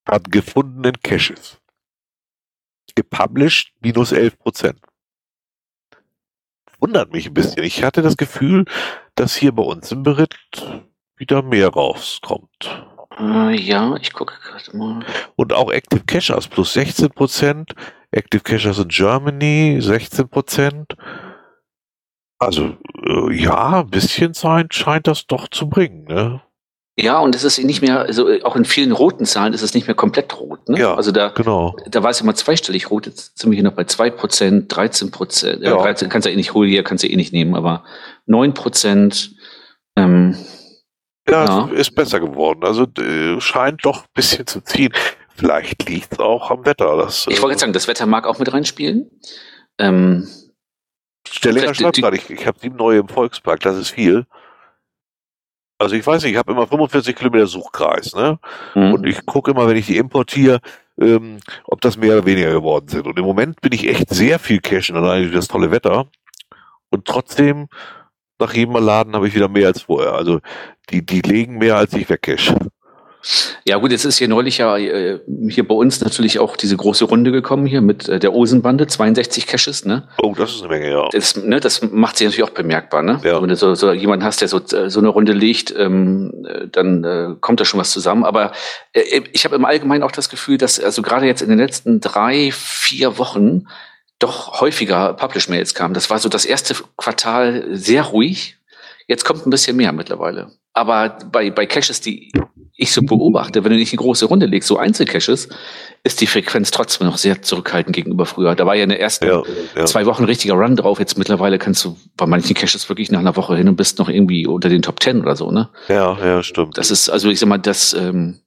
An gefundenen Caches. Gepublished minus 11 Prozent. wundert mich ein bisschen. Ich hatte das Gefühl, dass hier bei uns im Beritt wieder mehr rauskommt. Äh, ja, ich gucke gerade mal. Und auch Active Cachers plus 16 Prozent. Active Cachers in Germany 16 Prozent. Also, äh, ja, ein bisschen Zeit scheint das doch zu bringen, ne? Ja, und es ist nicht mehr, also auch in vielen roten Zahlen ist es nicht mehr komplett rot. Ne? Ja, also da, genau. da war es immer zweistellig rot, jetzt sind wir hier noch bei 2%, 13%, Ja. äh, 13, kannst du eh nicht holen, hier kannst du eh nicht nehmen, aber 9%, ähm, Ja, Ja. ist besser geworden. Also äh, scheint doch ein bisschen zu ziehen. Vielleicht liegt es auch am Wetter. Das, ich wollte jetzt sagen, das Wetter mag auch mit reinspielen. Ähm, Stellinger schreibt gerade, ich, ich habe sieben neue im Volkspark, das ist viel. Also ich weiß nicht, ich habe immer 45 Kilometer Suchkreis, ne? Mhm. Und ich gucke immer, wenn ich die importiere, ähm, ob das mehr oder weniger geworden sind. Und im Moment bin ich echt sehr viel cashen, allein durch das tolle Wetter. Und trotzdem, nach jedem Mal laden habe ich wieder mehr als vorher. Also die, die legen mehr, als ich wegcache. Ja gut, jetzt ist hier neulich ja äh, hier bei uns natürlich auch diese große Runde gekommen hier mit äh, der Osenbande, 62 Caches, ne? Oh, das ist eine Menge, ja. Das, ne, das macht sich natürlich auch bemerkbar, ne? Ja. Wenn du so, so jemanden hast, der so, äh, so eine Runde legt, ähm, äh, dann äh, kommt da schon was zusammen. Aber äh, ich habe im Allgemeinen auch das Gefühl, dass also gerade jetzt in den letzten drei, vier Wochen doch häufiger Publish-Mails kamen. Das war so das erste Quartal sehr ruhig. Jetzt kommt ein bisschen mehr mittlerweile. Aber bei, bei Caches, die ich so beobachte, wenn du nicht eine große Runde legst, so Einzelcaches, ist die Frequenz trotzdem noch sehr zurückhaltend gegenüber früher. Da war ja in der ersten Ja, ja. zwei Wochen richtiger Run drauf. Jetzt mittlerweile kannst du bei manchen Caches wirklich nach einer Woche hin und bist noch irgendwie unter den Top Ten oder so, ne? Ja, ja, stimmt. Das ist, also ich sag mal, das ähm,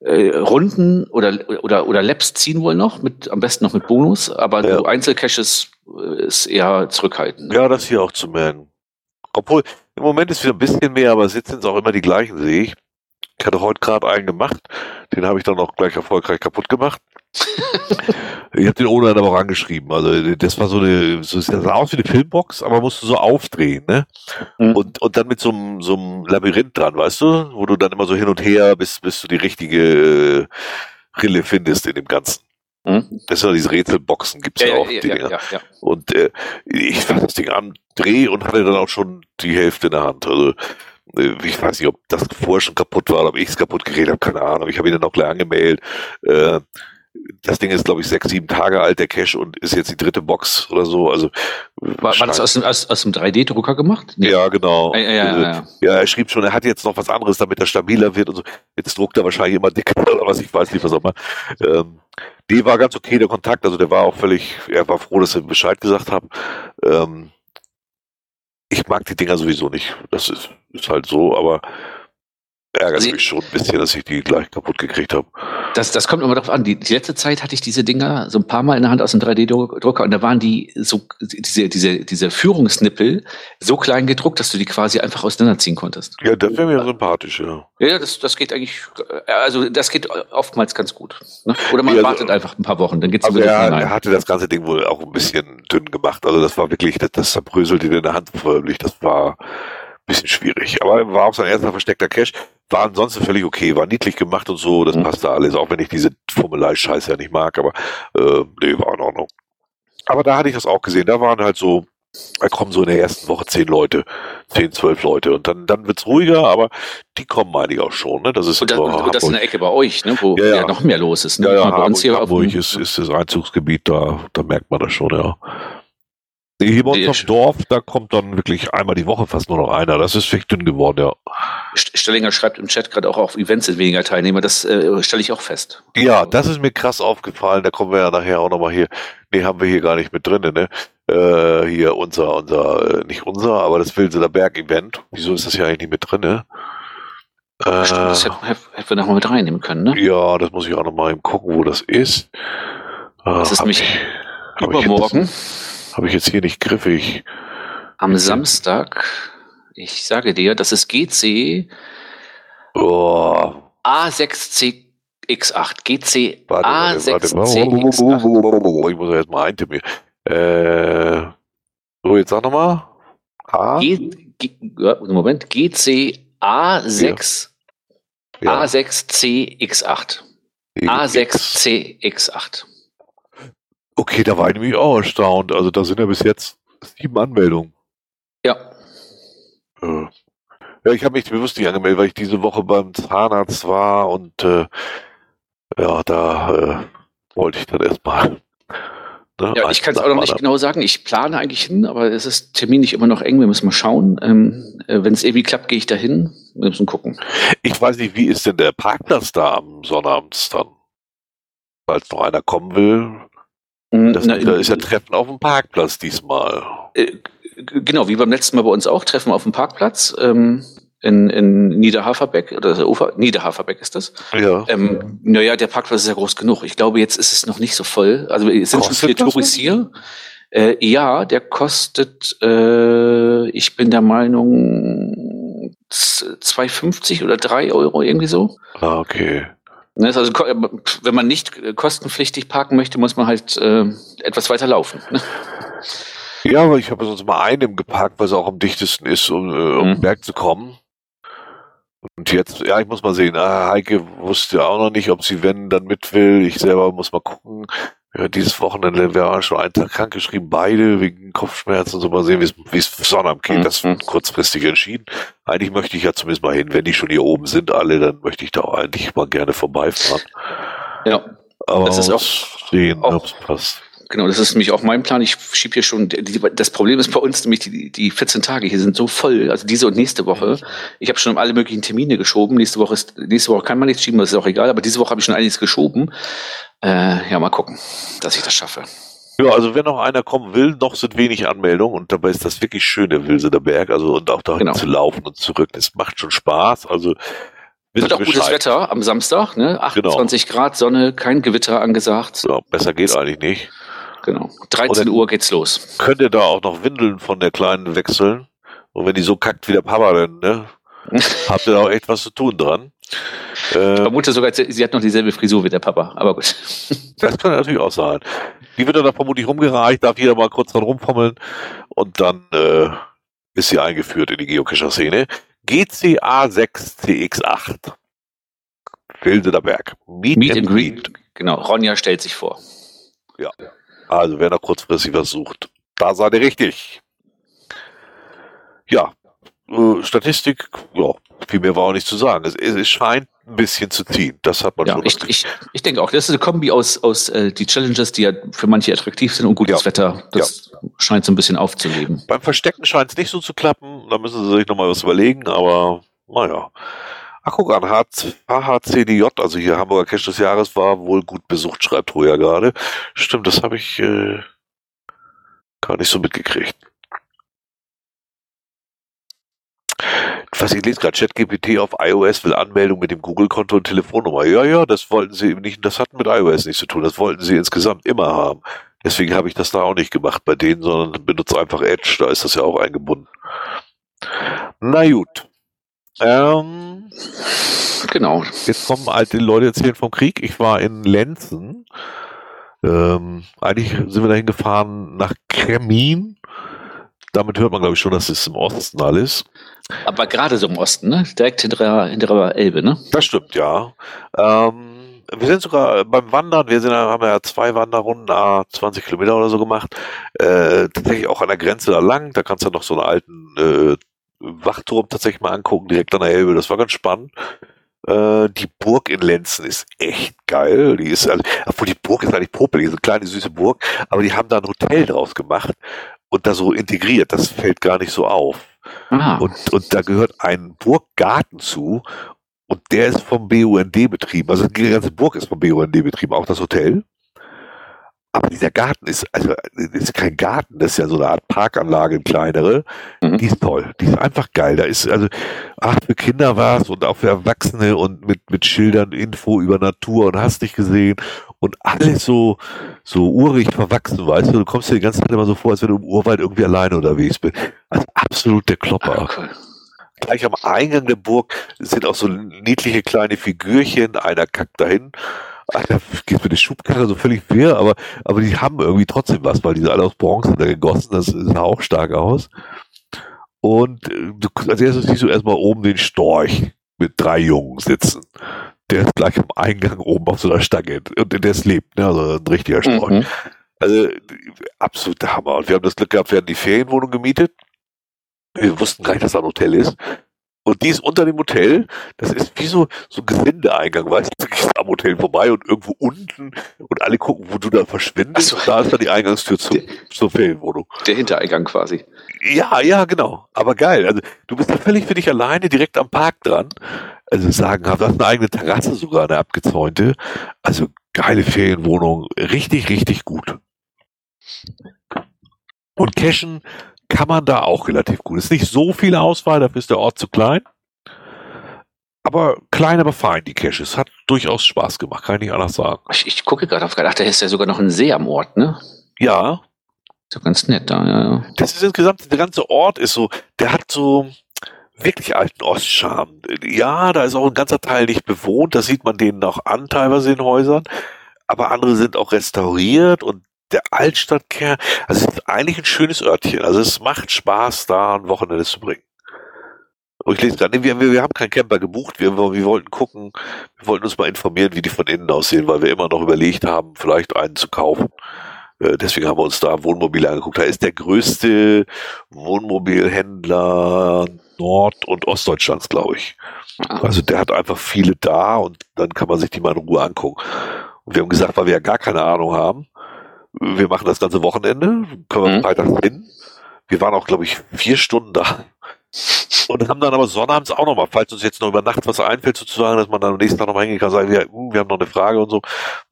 äh, Runden oder, oder, oder Labs ziehen wohl noch, mit, am besten noch mit Bonus, aber Ja. so Einzelcaches äh, ist eher zurückhaltend. Ja, das hier auch zu merken. Obwohl, im Moment ist wieder ein bisschen mehr, aber es sind es auch immer die gleichen, sehe ich. Ich hatte heute gerade einen gemacht, den habe ich dann auch gleich erfolgreich kaputt gemacht. Ich habe den ohne aber auch angeschrieben. Also das war so eine, so sah aus wie eine Filmbox, aber musst du so aufdrehen, ne? Mhm. Und, und dann mit so einem, so einem Labyrinth dran, weißt du? Wo du dann immer so hin und her, bis, bis du die richtige äh, Rille findest in dem Ganzen. Hm? Das sind ja diese Rätselboxen, gibt's ja, Ja, auch. ja, Dinger. ja, ja. Und äh, ich fasse das Ding an, dreh und hatte dann auch schon die Hälfte in der Hand. Also äh, ich weiß nicht, ob das vorher schon kaputt war oder ob ich es kaputt geredet habe, keine Ahnung. Ich habe ihn dann auch gleich angemeldet. Äh, das Ding ist, glaube ich, sechs, sieben Tage alt, der Cache, und ist jetzt die dritte Box oder so. Also War, war das aus dem, aus, aus dem 3D-Drucker gemacht? Nee. ja, genau. Ja, ja, ja, Also, ja. ja, er schrieb schon, er hat jetzt noch was anderes, damit er stabiler wird und so. Jetzt druckt er wahrscheinlich immer dicker (laughs) oder was, ich weiß nicht, was auch immer. Ähm, die war ganz okay, der Kontakt, also der war auch völlig, er war froh, dass er Bescheid gesagt haben. Ähm, ich mag die Dinger sowieso nicht. Das ist, ist halt so, aber ärgert Sie- mich schon ein bisschen, dass ich die gleich kaputt gekriegt habe. Das, das kommt immer darauf an. Die, die letzte Zeit hatte ich diese Dinger so ein paar Mal in der Hand aus dem 3D-Drucker und da waren die so, diese, diese, diese Führungsnippel so klein gedruckt, dass du die quasi einfach auseinanderziehen konntest. Ja, das wäre mir sympathisch, ja. Ja, das, das geht eigentlich, äh, also das geht oftmals ganz gut. Ne? Oder man Ja, also- wartet einfach ein paar Wochen, dann geht's Also sowieso er, er hatte das ganze Ding wohl auch ein bisschen dünn gemacht. Also das war wirklich, das, das zerbröselte in der Hand förmlich. Das war bisschen schwierig. Aber war auch sein erster versteckter Cache. War ansonsten völlig okay, war niedlich gemacht und so, das Mhm. passte alles, auch wenn ich diese Formelei-Scheiße ja nicht mag, aber äh, nee, war in Ordnung. Aber da hatte ich das auch gesehen, da waren halt so, da kommen so in der ersten Woche zehn Leute, zehn, zwölf Leute und dann, dann wird's ruhiger, aber die kommen einige auch schon, ne? Das ist Und das, so und das in der Ecke bei euch, ne, wo Ja, ja, ja. noch mehr los ist. Ne? ja, ja, bei uns hier Hamburg ist, ist das Einzugsgebiet, da, da merkt man das schon, ja. Hier bei uns dem Dorf, da kommt dann wirklich einmal die Woche fast nur noch einer. Das ist wirklich dünn geworden, ja. St- Stellinger schreibt im Chat gerade auch auf Events sind weniger Teilnehmer. Das äh, stelle ich auch fest. Ja, das ist mir krass aufgefallen. Da kommen wir ja nachher auch nochmal hier. Nee, haben wir hier gar nicht mit drin, ne? Äh, hier unser, unser, äh, nicht unser, aber das Wilsener Berg-Event. Wieso ist das hier eigentlich nicht mit drin, ne? Äh, Stimmt, das hätten hätten wir nochmal mit reinnehmen können, ne? ja, das muss ich auch nochmal eben gucken, wo das ist. Äh, Das ist hab nämlich Übermorgen Habe ich jetzt hier nicht griffig. am Samstag. Ich sage dir, das ist GC Oh, A6CX8. GC Warte, warte, warte. A6CX8. Ich muss jetzt mal eintippen. Äh, so, jetzt sag nochmal. A? G, G, Moment, GC A6 Ja. A6CX8. A6CX8. Okay, da war ich nämlich auch erstaunt. Also da sind ja bis jetzt sieben Anmeldungen. Ja. Äh, ja, ich habe mich bewusst nicht angemeldet, weil ich diese Woche beim Zahnarzt war und äh, ja, da äh, wollte ich dann erstmal. Ne, ja, ich kann es auch noch nicht genau sagen. Ich plane eigentlich hin, aber es ist terminlich immer noch eng. Wir müssen mal schauen. Ähm, äh, Wenn es irgendwie klappt, gehe ich da hin. Wir müssen gucken. Ich weiß nicht, wie ist denn der Parkplatz da am Sonnabend dann? Falls noch einer kommen will. Hm, das, Na, da ist ja Treffen auf dem Parkplatz diesmal. Äh, genau, wie beim letzten Mal bei uns auch, Treffen auf dem Parkplatz. Ähm, in, in Niederhaferbeck, oder Ufer, Niederhaferbeck ist das. Ja. Ähm, naja, der Parkplatz ist ja groß genug. Ich glaube, jetzt ist es noch nicht so voll. Also es sind kostet schon viele Touris hier. Äh, ja, der kostet, äh, ich bin der Meinung, 2,50 oder 3 Euro irgendwie so. Ah, okay. Ne, also, wenn man nicht kostenpflichtig parken möchte, muss man halt äh, etwas weiter laufen. Ne? Ja, aber ich habe sonst mal einem geparkt, weil es auch am dichtesten ist, um, äh, um mhm. den Berg zu kommen. Und jetzt, ja, ich muss mal sehen. Ah, Heike wusste auch noch nicht, ob sie wenn dann mit will. Ich selber muss mal gucken. Ja, dieses Wochenende wir haben schon einen Tag krank geschrieben, beide wegen Kopfschmerzen und so. Mal sehen, wie es Sonnabend geht. Das mhm. kurzfristig entschieden. Eigentlich möchte ich ja zumindest mal hin. Wenn die schon hier oben sind, alle, dann möchte ich da auch eigentlich mal gerne vorbeifahren. Ja. Aber das ist auch, sehen, ob es passt. Genau, das ist nämlich auch mein Plan. Ich schiebe hier schon, die, das Problem ist bei uns nämlich, die, die 14 Tage hier sind so voll, also diese und nächste Woche. Ich habe schon alle möglichen Termine geschoben. Nächste Woche ist, nächste Woche kann man nichts schieben, das ist auch egal, aber diese Woche habe ich schon einiges geschoben. Äh, ja, mal gucken, dass ich das schaffe. Ja, also wenn noch einer kommen will, noch sind wenig Anmeldungen und dabei ist das wirklich schön, der Wilsener Berg, also und auch dahin genau. zu laufen und zurück. Das macht schon Spaß. Also wird auch gutes Wetter am Samstag, ne? 28 genau. Grad, Sonne, kein Gewitter angesagt. Ja, besser geht eigentlich nicht. Genau. 13 Uhr geht's los. Könnt ihr da auch noch Windeln von der Kleinen wechseln? Und wenn die so kackt wie der Papa, dann ne, (laughs) habt ihr da auch echt was zu tun dran. Ich vermute sogar, sie hat noch dieselbe Frisur wie der Papa, aber gut. (laughs) Das kann natürlich auch sein. Die wird dann da vermutlich rumgereicht, darf jeder mal kurz dran rumfummeln und dann äh, ist sie eingeführt in die Geocacher-Szene. GCA6CX8. Wildener Berg. Meet, Meet and, and Greet. Genau, Ronja stellt sich vor. Ja. Also wer noch kurzfristig was sucht, da seid ihr richtig. Ja, äh, Statistik, ja, viel mehr war auch nicht zu sagen. Es, es scheint ein bisschen zu ziehen. Das hat man ja, schon. Ich, ich, ich denke auch, das ist eine Kombi aus, aus äh, die Challenges, die ja für manche attraktiv sind und gutes ja. Wetter. Das ja. scheint so ein bisschen aufzuleben. Beim Verstecken scheint es nicht so zu klappen. Da müssen sie sich nochmal was überlegen, aber naja. Guck an, HCDJ, also hier Hamburger Cash des Jahres, war wohl gut besucht, schreibt Roja gerade. Stimmt, das habe ich äh, gar nicht so mitgekriegt. Was ich lese gerade, ChatGPT auf iOS will Anmeldung mit dem Google-Konto und Telefonnummer. Ja, ja, das wollten sie nicht, das hat mit iOS nichts zu tun. Das wollten sie insgesamt immer haben. Deswegen habe ich das da auch nicht gemacht bei denen, sondern benutze einfach Edge, da ist das ja auch eingebunden. Na gut. Ähm, genau. Jetzt kommen alte Leute erzählen vom Krieg. Ich war in Lenzen. Ähm, eigentlich sind wir dahin gefahren nach Kremin. Damit hört man, glaube ich, schon, dass es im Osten alles. Aber gerade so im Osten, ne? Direkt hinter, hinter der Elbe, ne? Das stimmt, ja. Ähm, wir sind sogar beim Wandern, wir sind, haben ja zwei Wanderrunden, 20 Kilometer oder so gemacht. Äh, tatsächlich auch an der Grenze da lang. Da kannst du noch so einen alten äh, Wachturm tatsächlich mal angucken, direkt an der Elbe. Das war ganz spannend. Äh, die Burg in Lenzen ist echt geil. Die ist, also, obwohl die Burg ist eigentlich popelig, so eine kleine süße Burg, aber die haben da ein Hotel draus gemacht und da so integriert. Das fällt gar nicht so auf. Und, und da gehört ein Burggarten zu und der ist vom BUND betrieben. Also die ganze Burg ist vom BUND betrieben, auch das Hotel. Aber dieser Garten ist, also, ist kein Garten, das ist ja so eine Art Parkanlage, eine kleinere. Mhm. Die ist toll. Die ist einfach geil. Da ist, also, ach, für Kinder war es und auch für Erwachsene und mit, mit Schildern, Info über Natur und hast dich gesehen und alles so, so urig verwachsen, weißt du. Du kommst dir die ganze Zeit immer so vor, als wenn du im Urwald irgendwie alleine unterwegs bist. Also absolut der Klopper. Ah, cool. Gleich am Eingang der Burg sind auch so niedliche kleine Figürchen. Einer kackt dahin Alter, geht mir die Schubkarre so völlig wirr, aber, aber die haben irgendwie trotzdem was, weil die sind alle aus Bronze da gegossen, das sah auch stark aus. Und äh, du, als erstes siehst du erstmal oben den Storch mit drei Jungen sitzen. Der ist gleich am Eingang oben auf so einer Stange und der ist lebt, ne? also ein richtiger Storch. Mhm. Also absoluter Hammer. Und wir haben das Glück gehabt, wir hatten die Ferienwohnung gemietet Wir wussten gar nicht, dass da ein Hotel ist. Und die ist unter dem Hotel, das ist wie so, so ein Gesindeeingang, weißt du, du gehst am Hotel vorbei und irgendwo unten und alle gucken, wo du da verschwindest. So. Und da ist dann die Eingangstür zum, zur Ferienwohnung. Der Hintereingang quasi. Ja, ja, genau. Aber geil. Also du bist da völlig für dich alleine direkt am Park dran. Also sagen, du hast eine eigene Terrasse sogar, eine abgezäunte. Also geile Ferienwohnung. Richtig, richtig gut. Und cashen kann man da auch relativ gut. Ist nicht so viel Auswahl, dafür ist der Ort zu klein. Aber klein, aber fein, die Caches. Hat durchaus Spaß gemacht, kann ich nicht anders sagen. Ich, ich gucke gerade auf, ach, da ist ja sogar noch ein See am Ort, ne? Ja, Ist doch ganz nett da, ja, ja. das ist insgesamt, der ganze Ort ist so, der hat so wirklich alten Ostcharme. Ja, da ist auch ein ganzer Teil nicht bewohnt, das sieht man denen auch an, teilweise in Häusern. Aber andere sind auch restauriert und der Altstadtkern, also es ist eigentlich ein schönes Örtchen. Also es macht Spaß, da ein Wochenende zu bringen. Und ich lese gerade, nee, wir, wir, wir haben keinen Camper gebucht, wir, wir wollten gucken, wir wollten uns mal informieren, wie die von innen aussehen, weil wir immer noch überlegt haben, vielleicht einen zu kaufen. Äh, Deswegen haben wir uns da Wohnmobile angeguckt. Da ist der größte Wohnmobilhändler Nord- und Ostdeutschlands, glaube ich. Ah. Also der hat einfach viele da und dann kann man sich die mal in Ruhe angucken. Und wir haben gesagt, weil wir ja gar keine Ahnung haben, wir machen das ganze Wochenende, können wir Mhm. Freitag hin. Wir waren auch, glaube ich, vier Stunden da. Und haben dann aber sonnabends auch nochmal, falls uns jetzt noch über Nacht was einfällt, sozusagen, dass man dann am nächsten Tag nochmal hingehen kann sagen, ja, hm, wir haben noch eine Frage und so.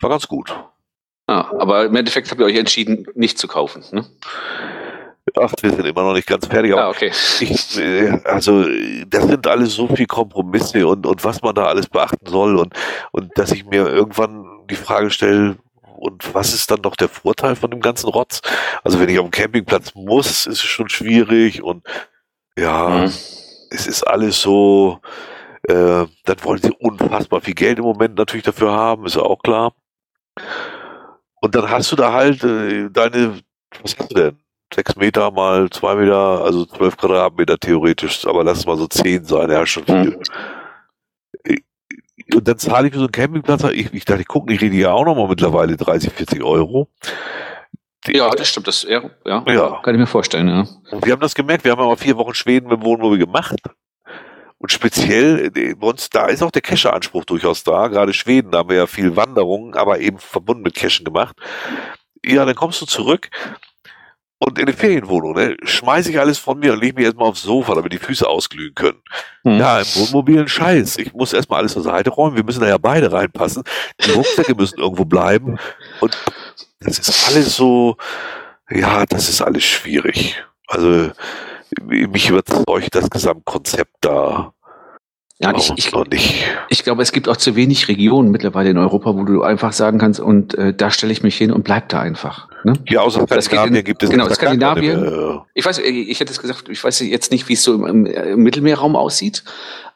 War ganz gut. Ah, aber im Endeffekt habt ihr euch entschieden, nicht zu kaufen, ne? Ach, wir sind immer noch nicht ganz fertig. Ah, okay. ich, äh, also, das sind alles so viel Kompromisse und, und was man da alles beachten soll und, und dass ich mir irgendwann die Frage stelle, und was ist dann doch der Vorteil von dem ganzen Rotz? Also wenn ich auf dem Campingplatz muss, ist es schon schwierig und ja, Mhm. es ist alles so, äh, dann wollen sie unfassbar viel Geld im Moment natürlich dafür haben, ist ja auch klar. Und dann hast du da halt äh, deine, was hast du denn? Sechs Meter mal zwei Meter, also zwölf Quadratmeter theoretisch, aber lass es mal so zehn sein, ja, schon viel. Und dann zahle ich für so einen Campingplatz, ich, ich dachte, ich gucke, ich rede ja auch nochmal mittlerweile 30, 40 Euro. Die- Ja, das stimmt. Das, ja, ja, Ja. Kann ich mir vorstellen, ja. Und wir haben das gemerkt, wir haben ja mal vier Wochen Schweden mit dem Wohnmobil gemacht. Und speziell äh, bei uns, da ist auch der Cache-Anspruch durchaus da. Gerade Schweden, da haben wir ja viel Wanderungen, aber eben verbunden mit Cachen gemacht. Ja, dann kommst du zurück und in eine Ferienwohnung, ne, schmeiße ich alles von mir und lege mich erstmal aufs Sofa, damit die Füße ausglühen können. Hm. Ja, im Wohnmobil ein Scheiß. Ich muss erstmal alles zur Seite räumen. Wir müssen da ja beide reinpassen. Die Rucksäcke müssen irgendwo bleiben. Und das ist alles so, ja, das ist alles schwierig. Also, mich überzeugt das Gesamtkonzept da Ja, ich, ich, ich glaube, es gibt auch zu wenig Regionen mittlerweile in Europa, wo du einfach sagen kannst, und äh, da stelle ich mich hin und bleib da einfach. Ne? Ja, außer geht in- Skandinavien gibt es genau, Skandinavien. mehr. Ich weiß, äh, ich hätte es gesagt, ich weiß jetzt nicht, wie es so im, im, Mittelmeerraum aussieht,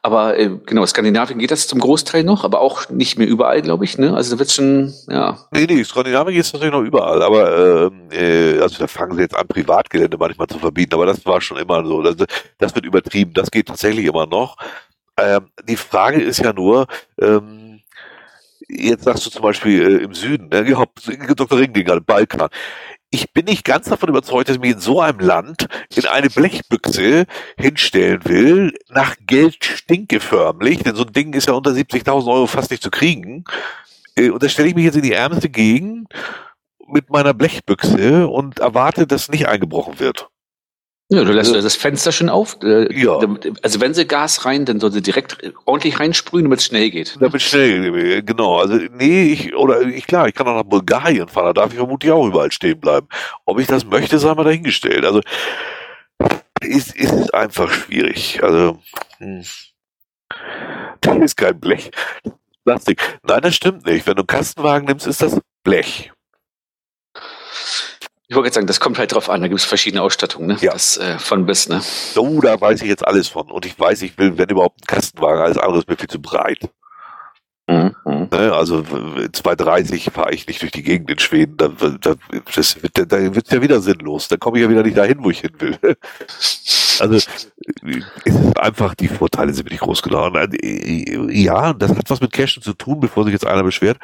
aber äh, genau, Skandinavien geht das zum Großteil noch, aber auch nicht mehr überall, glaube ich. Ne? Also da wird schon, ja. Nee, nee, Skandinavien gibt es natürlich noch überall, aber ähm, äh, also da fangen sie jetzt an, Privatgelände manchmal zu verbieten, aber das war schon immer so. Das, das wird übertrieben, das geht tatsächlich immer noch. Ähm, die Frage ist ja nur, ähm, jetzt sagst du zum Beispiel äh, im Süden, ne, ja, Dr. Gerade Balkan. Ich bin nicht ganz davon überzeugt, dass ich mich in so einem Land in eine Blechbüchse hinstellen will, nach Geld stinke förmlich, denn so ein Ding ist ja unter 70.000 Euro fast nicht zu kriegen. Äh, Und da stelle ich mich jetzt in die ärmste Gegend mit meiner Blechbüchse und erwarte, dass nicht eingebrochen wird. Ja, du lässt Ja. das Fenster schon auf. Äh, Ja. Also wenn sie Gas rein, dann soll sie direkt ordentlich reinsprühen, damit es schnell geht. Damit schnell, genau. Also, nee, ich, oder ich, klar, ich kann auch nach Bulgarien fahren, da darf ich vermutlich auch überall stehen bleiben. Ob ich das möchte, sei mal dahingestellt. Also, ist, ist einfach schwierig. Also, hm. (laughs) das ist kein Blech. Plastik. Nein, das stimmt nicht. Wenn du einen Kastenwagen nimmst, ist das Blech. Ich wollte jetzt sagen, das kommt halt drauf an, da gibt es verschiedene Ausstattungen, ne? Ja. Das äh, von bis, ne? So, da weiß ich jetzt alles von. Und ich weiß, ich will, wenn überhaupt, einen Kastenwagen. Alles andere ist mir viel zu breit. Mhm. mhm. Ne, also w- 230 fahre ich nicht durch die Gegend in Schweden. Da, da, das wird, wird ja wieder sinnlos. Da komme ich ja wieder nicht dahin, wo ich hin will. (laughs) Also äh, es ist einfach, die Vorteile sind mir nicht groß genug. Und, äh, Ja, das hat was mit Cashen zu tun, bevor sich jetzt einer beschwert.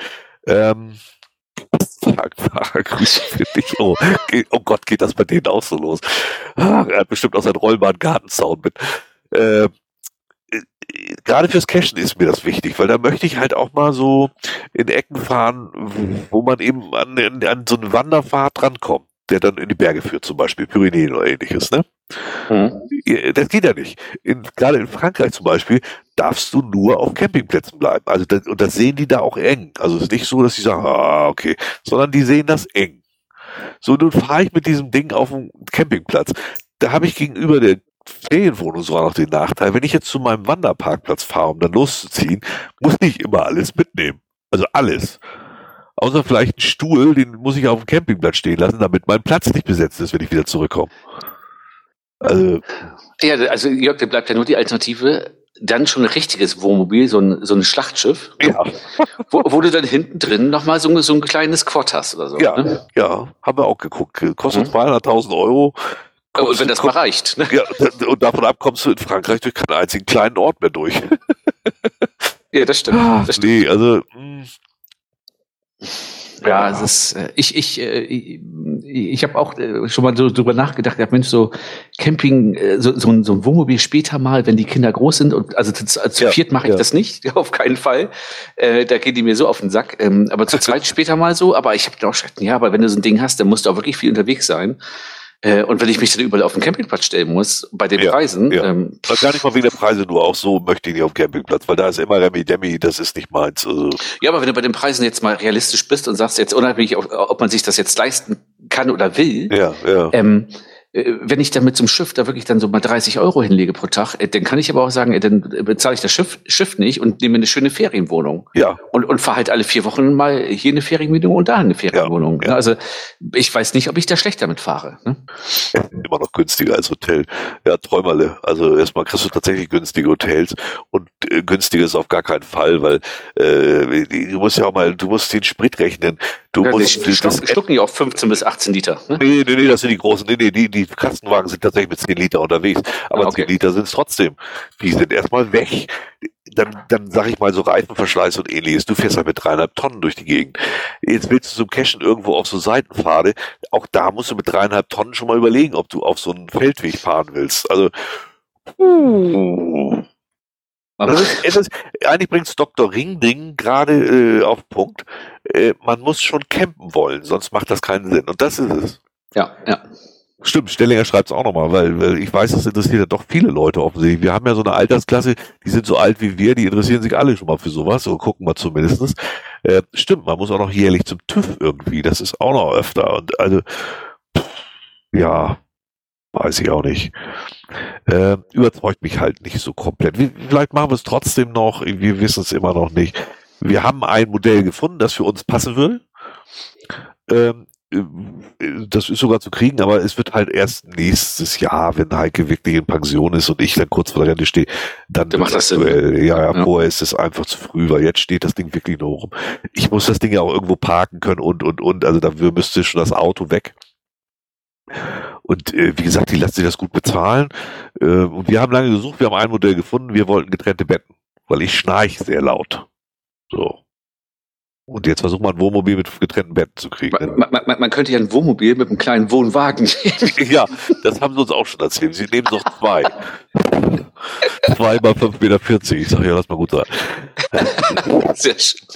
Ähm, Fahrer grüße für dich. Oh, oh Gott, geht das bei denen auch so los? Ah, er hat bestimmt auch seinen rollbaren Gartenzaun mit. Äh, gerade fürs Cashen ist mir das wichtig, weil da möchte ich halt auch mal so in Ecken fahren, wo man eben an, an so einen Wanderpfad drankommt, der dann in die Berge führt, zum Beispiel Pyrenäen oder ähnliches, ne? Mhm. Das geht ja nicht. In, gerade in Frankreich zum Beispiel darfst du nur auf Campingplätzen bleiben. Also das, und das sehen die da auch eng. Also es ist nicht so, dass sie sagen, ah, okay, sondern die sehen das eng. So, nun fahre ich mit diesem Ding auf dem Campingplatz. Da habe ich gegenüber der Ferienwohnung sogar noch den Nachteil, wenn ich jetzt zu meinem Wanderparkplatz fahre, um dann loszuziehen, muss ich immer alles mitnehmen. Also alles. Außer vielleicht einen Stuhl, den muss ich auf dem Campingplatz stehen lassen, damit mein Platz nicht besetzt ist, wenn ich wieder zurückkomme. Also, ja, also Jörg, da bleibt ja nur die Alternative, dann schon ein richtiges Wohnmobil, so ein, so ein Schlachtschiff, ja. (laughs) wo, wo du dann hinten drin nochmal so, so ein kleines Quad hast oder so. Ja, ne? ja, haben wir auch geguckt. Kostet mhm. 200.000 Euro. Kommst und wenn das mal reicht. Ne? Ja, und davon ab kommst du in Frankreich durch keinen einzigen kleinen Ort mehr durch. ja, das stimmt. Das stimmt. Nee, also. Mh. Ja, es ist, äh, ich, ich, äh, ich, ich habe auch äh, schon mal so drüber nachgedacht, ja, Mensch, so Camping, so, so, ein, so ein Wohnmobil später mal, wenn die Kinder groß sind und also zu, zu ja, viert mache ich ja. das nicht, (laughs) auf keinen Fall. Äh, da gehen die mir so auf den Sack. Ähm, aber zu (laughs) zweit später mal so, aber ich habe auch gesagt, ja, aber wenn du so ein Ding hast, dann musst du auch wirklich viel unterwegs sein. Äh, und wenn ich mich dann überall auf den Campingplatz stellen muss, bei den ja, Preisen. Ja. Ähm, gar nicht mal wegen der Preise, nur auch so möchte ich nicht auf dem Campingplatz, weil da ist immer Remi Demi, das ist nicht meins. Also. Ja, aber wenn du bei den Preisen jetzt mal realistisch bist und sagst jetzt unabhängig, ob man sich das jetzt leisten kann oder will, ja, ja. Ähm, äh, wenn ich dann mit zum Schiff da wirklich dann so mal 30 Euro hinlege pro Tag, äh, dann kann ich aber auch sagen, äh, dann bezahle ich das Schiff, Schiff nicht und nehme eine schöne Ferienwohnung. Ja. Und, und fahre halt alle vier Wochen mal hier eine Ferienwohnung und da eine Ferienwohnung. Ja, ja. Also ich weiß nicht, ob ich da schlecht damit fahre. Ne? Ja, immer noch günstiger als Hotel. Ja, Träumerle. Also erstmal kriegst du tatsächlich günstige Hotels und äh, günstiger ist auf gar keinen Fall, weil äh, du musst ja auch mal, du musst den Sprit rechnen. Du ja, musst die, das, schlucken die auch 15 bis 18 Liter. Ne? Nee, nee, nee, das sind die großen. Nee, nee, die, die Kastenwagen sind tatsächlich mit 10 Liter unterwegs. Aber ah, okay. 10 Liter sind es trotzdem. Die sind erstmal weg. Dann, dann sag ich mal so Reifenverschleiß und ähnliches. Du fährst halt mit dreieinhalb Tonnen durch die Gegend. Jetzt willst du zum Cashen irgendwo auf so Seitenpfade. Auch da musst du mit dreieinhalb Tonnen schon mal überlegen, ob du auf so einen Feldweg fahren willst. Also, uh. Das ist, es ist, eigentlich bringt's Dr. Ringding gerade äh, auf Punkt. Äh, man muss schon campen wollen, sonst macht das keinen Sinn. Und das ist es. Ja, ja. Stimmt, Stellinger schreibt es auch nochmal, weil, weil ich weiß, das interessiert ja doch viele Leute offensichtlich. Wir haben ja so eine Altersklasse, die sind so alt wie wir, die interessieren sich alle schon mal für sowas, so gucken wir zumindestens. Äh, stimmt, man muss auch noch jährlich zum TÜV irgendwie, das ist auch noch öfter. Und also, pff, ja, weiß ich auch nicht. Äh, überzeugt mich halt nicht so komplett. Vielleicht machen wir es trotzdem noch, wir wissen es immer noch nicht. Wir haben ein Modell gefunden, das für uns passen würde. Ähm, äh, das ist sogar zu kriegen, aber es wird halt erst nächstes Jahr, wenn Heike wirklich in Pension ist und ich dann kurz vor der Rente stehe, dann macht das. Sinn. Ja, ja, ja, vorher ist es einfach zu früh, weil jetzt steht das Ding wirklich nur rum. Ich muss das Ding ja auch irgendwo parken können und, und, und, also dafür müsste schon das Auto weg. Und äh, wie gesagt, die lassen sich das gut bezahlen. Äh, und wir haben lange gesucht, wir haben ein Modell gefunden, wir wollten getrennte Betten, weil ich schnarche sehr laut. So. Und jetzt versucht man ein Wohnmobil mit getrennten Betten zu kriegen. Ne? Man, man, man, könnte ja ein Wohnmobil mit einem kleinen Wohnwagen (laughs) nehmen. ja, das haben sie uns auch schon erzählt. Sie nehmen noch zwei. zwei mal 5,40 Meter. Ich sage ja, lass mal gut sein. Sehr schön.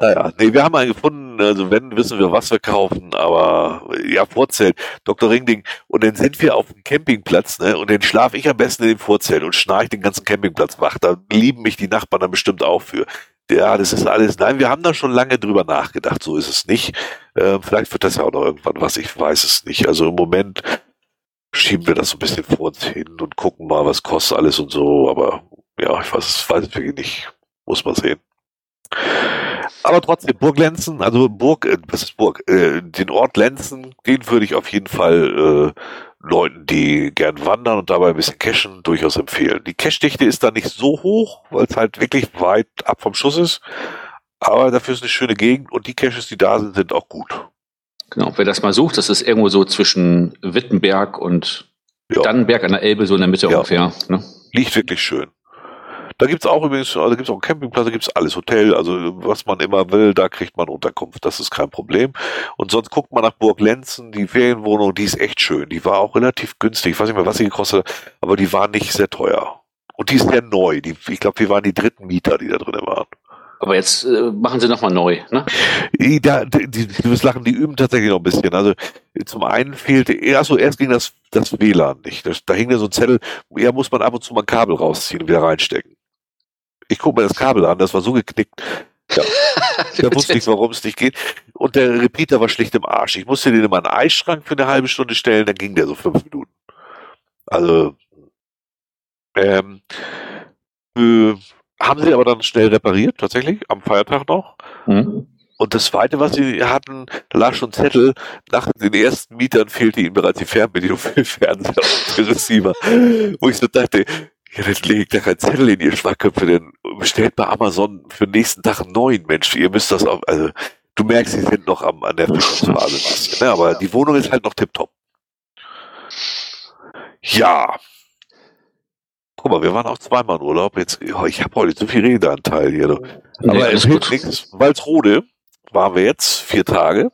Naja, nee, wir haben einen gefunden, also wenn, wissen wir, was wir kaufen, aber ja, Vorzelt, Dr. Ringding, und dann sind wir auf dem Campingplatz, ne, und dann schlafe ich am besten in dem Vorzelt und schnarche den ganzen Campingplatz wach. Da lieben mich die Nachbarn dann bestimmt auch für ja, das ist alles, nein, wir haben da schon lange drüber nachgedacht, so ist es nicht. Äh, vielleicht wird das ja auch noch irgendwann was, ich weiß es nicht. Also im Moment schieben wir das so ein bisschen vor uns hin und gucken mal, was kostet alles und so, aber ja, ich weiß, weiß es wirklich nicht. Muss man sehen. Aber trotzdem, Burg Lenzen, also Burg, äh, was ist Burg? Äh, den Ort Lenzen, den würde ich auf jeden Fall äh, Leuten, die gern wandern und dabei ein bisschen cashen, durchaus empfehlen. Die Cache-Dichte ist da nicht so hoch, weil es halt wirklich weit ab vom Schuss ist. Aber dafür ist eine schöne Gegend und die Caches, die da sind, sind auch gut. Genau, wer das mal sucht, das ist irgendwo so zwischen Wittenberg und ja. Dannenberg an der Elbe, so in der Mitte ja. ungefähr. Ne? Liegt wirklich schön. Da gibt's auch übrigens, also gibt's auch einen Campingplatz, da gibt's alles, Hotel, also was man immer will, da kriegt man Unterkunft, das ist kein Problem. Und sonst guckt man nach Burg Lenzen, die Ferienwohnung, die ist echt schön, die war auch relativ günstig, ich weiß nicht mehr, was sie gekostet hat, aber die war nicht sehr teuer. Und die ist sehr neu, die, ich glaube, wir waren die dritten Mieter, die da drin waren. Aber jetzt äh, machen sie nochmal neu, ne? Die, da, die, die, die lachen, die üben tatsächlich noch ein bisschen. Also zum einen fehlte, achso, erst ging das, das WLAN nicht. Das, da hing ja so ein Zettel, ja, muss man ab und zu mal ein Kabel rausziehen und wieder reinstecken. Ich gucke mir das Kabel an, das war so geknickt. Ja. (laughs) da wusste ich, warum es nicht geht. Und der Repeater war schlicht im Arsch. Ich musste den in meinen Eisschrank für eine halbe Stunde stellen, dann ging der so fünf Minuten. Also, ähm, äh, haben sie aber dann schnell repariert, tatsächlich, am Feiertag noch. Mhm. Und das Zweite, was sie hatten, da lag schon Zettel, nach den ersten Mietern fehlte ihnen bereits die Fernbedienung für den Fernseher und den Receiver. Wo ich so dachte, ja, dann legt da kein Zettel in ihr Schwachköpfe, denn bestellt bei Amazon für den nächsten Tag einen neuen Mensch. Ihr müsst das auch, also du merkst, sie sind noch am, an der Phase, ne? aber die Wohnung ist halt noch tipptopp. Ja, Guck mal, wir waren auch zweimal in Urlaub. Jetzt, oh, ich habe heute so viel Redeanteil hier. Aber nee, es hilft nichts. Walsrode waren wir jetzt vier Tage.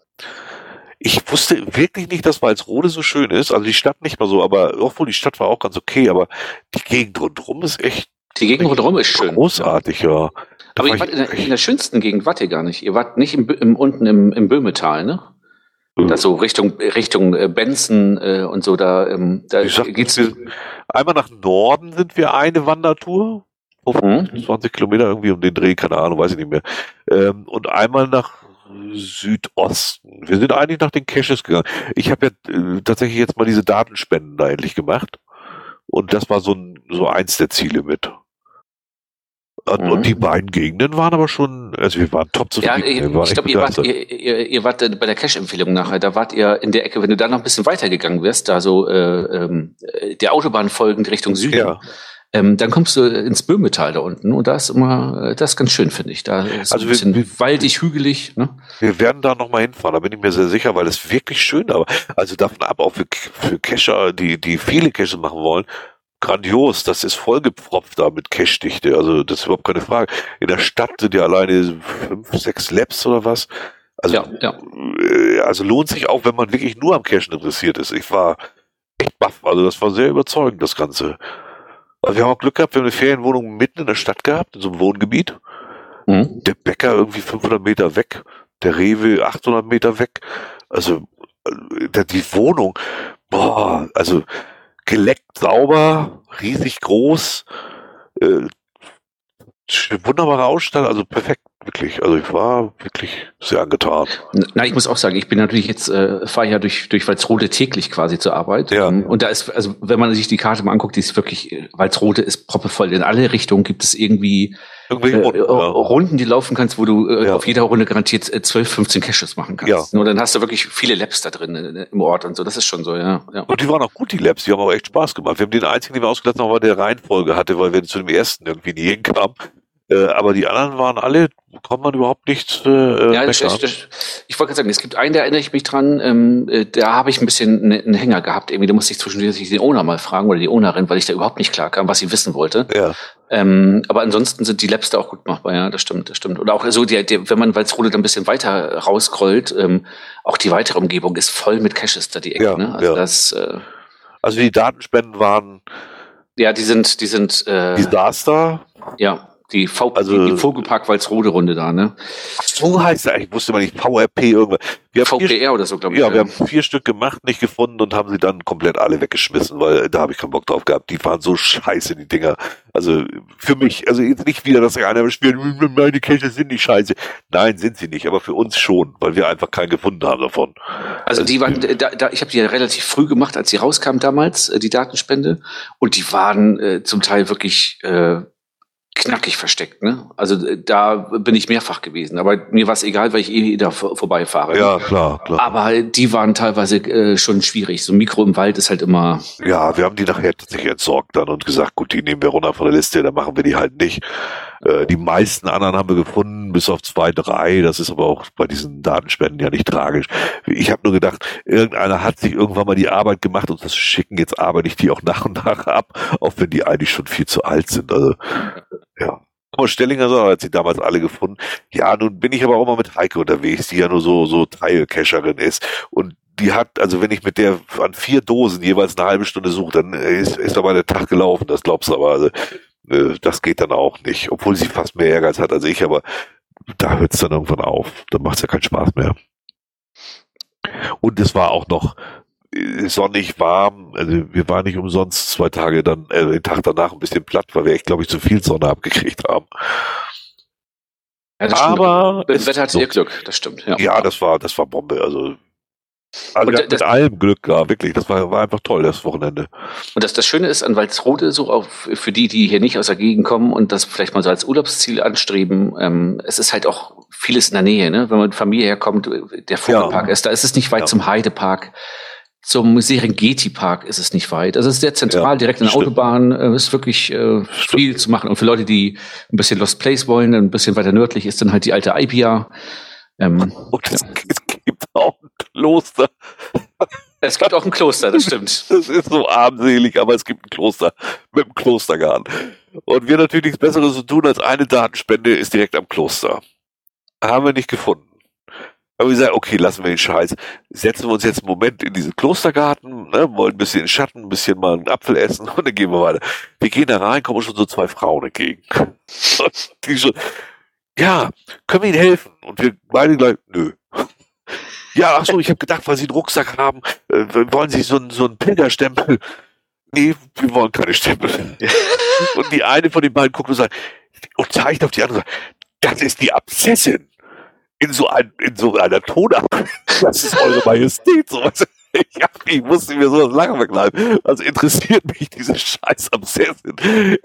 Ich wusste wirklich nicht, dass Walsrode so schön ist. Also die Stadt nicht mal so, aber obwohl die Stadt war auch ganz okay, aber die Gegend rundherum ist echt. Die Gegend rundherum ist schön. Großartig, ja. Da aber ihr wart in der, in der, schönsten Gegend wart ihr gar nicht. Ihr wart nicht im, im, unten im, im Böhmetal, ne? Mhm. Da so Richtung, Richtung äh, Benson äh, und so, da, ähm, da sag, geht's. Wir, einmal nach Norden sind wir eine Wandertour. 20 mhm. Kilometer irgendwie um den Dreh, keine Ahnung, weiß ich nicht mehr. Ähm, und einmal nach Südosten. Wir sind eigentlich nach den Caches gegangen. Ich habe ja äh, tatsächlich jetzt mal diese Datenspenden da endlich gemacht. Und das war so, ein, so eins der Ziele mit. Und, mhm. und, die beiden Gegenden waren aber schon, also wir waren top zufrieden. Ja, ich, ich glaube, ihr wart, ihr, ihr, ihr wart bei der Cash-Empfehlung nachher, da wart ihr in der Ecke, wenn du da noch ein bisschen weitergegangen wärst, da so äh, ähm, der Autobahn folgend Richtung Süden. Ja. Ähm, dann kommst du ins Böhmetal da unten und da ist immer, äh, das ist ganz schön, finde ich. Da ist also ein bisschen wir, waldig, hügelig. Ne? Wir werden da nochmal hinfahren, da bin ich mir sehr sicher, weil es wirklich schön, aber also davon ab, auch für, für Cacher, die, die viele Caches machen wollen, grandios, das ist vollgepfropft da mit Cache-Dichte, also das ist überhaupt keine Frage. In der Stadt sind ja alleine fünf, sechs Labs oder was. Also, ja, ja. Äh, also lohnt sich auch, wenn man wirklich nur am Cachen interessiert ist. Ich war echt baff, also das war sehr überzeugend, das Ganze. Also wir haben auch Glück gehabt, wir haben eine Ferienwohnung mitten in der Stadt gehabt, in so einem Wohngebiet. Mhm. Der Bäcker irgendwie 500 Meter weg, der Rewe 800 Meter weg. Also äh, die Wohnung, boah, also geleckt sauber, riesig groß, äh, wunderbare Ausstattung, also perfekt, wirklich. Also ich war wirklich sehr angetan. Na, ich muss auch sagen, ich bin natürlich jetzt, äh, fahre ja durch, durch Walsrode täglich quasi zur Arbeit. Ja. Und da ist, also wenn man sich die Karte mal anguckt, die ist wirklich, äh, Walsrode ist proppevoll. In alle Richtungen gibt es irgendwie äh, Runden, ja. Runden, die laufen kannst, wo du äh, ja. auf jeder Runde garantiert 12, 15 Caches machen kannst. Ja. Nur dann hast du wirklich viele Labs da drin äh, im Ort und so. Das ist schon so, ja. ja. Und die waren auch gut, die Labs. Die haben auch echt Spaß gemacht. Wir haben den einzigen, den wir ausgelassen haben, war der Reihenfolge hatte, weil wir zu dem ersten irgendwie nie hinkamen. Äh, aber die anderen waren alle, kann man überhaupt nicht. Äh, ja, das, das, das, ich wollte gerade sagen, es gibt einen, da erinnere ich mich dran, ähm, äh, da habe ich ein bisschen einen, einen Hänger gehabt. Irgendwie, da musste ich zwischendurch den Owner mal fragen oder die Ownerin, weil ich da überhaupt nicht klar kam, was sie wissen wollte. Ja. Ähm, aber ansonsten sind die Labs da auch gut machbar, ja, das stimmt, das stimmt. Oder auch so, die, die, wenn man Walsrode dann ein bisschen weiter rauscrollt, ähm, auch die weitere Umgebung ist voll mit Caches da die Ecke. Ja, ne? Also ja. das. Äh, also die Datenspenden waren. Ja, die sind, die sind. Äh, Desaster. Ja. Die, v also, die, Vogelpark Walsrode Runde da, ne? So heißt er, ich wusste mal nicht, VRP irgendwas. Wir VPR vier, oder so, glaube ich. Ja, wir haben vier Stück gemacht, nicht gefunden und haben sie dann komplett alle weggeschmissen, weil da habe ich keinen Bock drauf gehabt. Die waren so scheiße, die Dinger. Also für mich, also jetzt nicht wieder, dass einer spielt, meine Caches sind nicht scheiße. Nein, sind sie nicht, aber für uns schon, weil wir einfach keinen gefunden haben davon. Also die waren, da, da, ich habe die ja relativ früh gemacht, als sie rauskam damals, äh, die Datenspende. Und die waren äh, zum Teil wirklich äh, knackig versteckt. Ne? Also äh, da bin ich mehrfach gewesen. Aber mir war es egal, weil ich eh da vor, vorbeifahre. Ja, klar, klar. Aber die waren teilweise äh, schon schwierig. So ein Mikro im Wald ist halt immer. Ja, wir haben die nachher tatsächlich entsorgt dann und gesagt, gut, die nehmen wir runter von der Liste, dann machen wir die halt nicht. Äh, die meisten anderen haben wir gefunden, bis auf zwei, drei. Das ist aber auch bei diesen Datenspenden ja nicht tragisch. Ich habe nur gedacht, irgendeiner hat sich irgendwann mal die Arbeit gemacht und das schicken. Jetzt arbeite ich die auch nach und nach ab, auch wenn die eigentlich schon viel zu alt sind. Also ja. Frau Stellinger so, hat sie damals alle gefunden. Ja, nun bin ich aber auch mal mit Heike unterwegs, die ja nur so, so Teilcacherin ist. Und die hat, also wenn ich mit der an vier Dosen jeweils eine halbe Stunde suche, dann ist, ist aber der Tag gelaufen, das glaubst du aber. Also, das geht dann auch nicht, obwohl sie fast mehr Ehrgeiz hat als ich, aber da hört es dann irgendwann auf. Da macht es ja keinen Spaß mehr. Und es war auch noch äh, sonnig warm. Also wir waren nicht umsonst zwei Tage dann, äh, den Tag danach ein bisschen platt, weil wir echt, glaube ich, zu viel Sonne abgekriegt haben. Ja, das Aber das Wetter hatte so, ihr Glück, das stimmt. Ja. ja, das war, das war Bombe. Also also und mit allem Glück, ja, wirklich. Das war, war einfach toll, das Wochenende. Und das, das Schöne ist an Walsrode, so auch für die, die hier nicht aus der Gegend kommen und das vielleicht mal so als Urlaubsziel anstreben, ähm, es ist halt auch vieles in der Nähe, ne? Wenn man mit Familie herkommt, der Vogelpark ja. ist, da ist es nicht weit ja. zum Heidepark. Zum Serengeti-Park ist es nicht weit. Also es ist sehr zentral, ja, direkt an der Autobahn. Es äh, ist wirklich äh, viel zu machen. Und für Leute, die ein bisschen Lost Place wollen, ein bisschen weiter nördlich, ist dann halt die alte Ipia. Ähm, und es, ja. (laughs) auch ein Kloster. Es gibt auch ein Kloster, das stimmt. (laughs) Das ist so armselig, aber es gibt ein Kloster mit einem Klostergarten. Und wir natürlich nichts Besseres zu tun als eine Datenspende ist direkt am Kloster. Haben wir nicht gefunden. Aber wir sagen, okay, lassen wir den Scheiß. Setzen wir uns jetzt einen Moment in diesen Klostergarten, ne, wollen ein bisschen in Schatten, ein bisschen mal einen Apfel essen (laughs) und dann gehen wir weiter. Wir gehen da rein, kommen schon so zwei Frauen entgegen. Die schon, ja, können wir Ihnen helfen? Und wir beide gleich, nö. Ja, ach so, ich habe gedacht, weil Sie einen Rucksack haben, äh, wollen Sie so, so einen Pilgerstempel? Nee, wir wollen keine Stempel. (laughs) und die eine von den beiden guckt und sagt, und zeigt auf die andere, das ist die Abszessin in so, ein, in so einer Tonart. Das ist eure Majestät. So was. Ich, hab, ich musste mir sowas lange verkleiden. Also interessiert mich diese scheiß Obsession.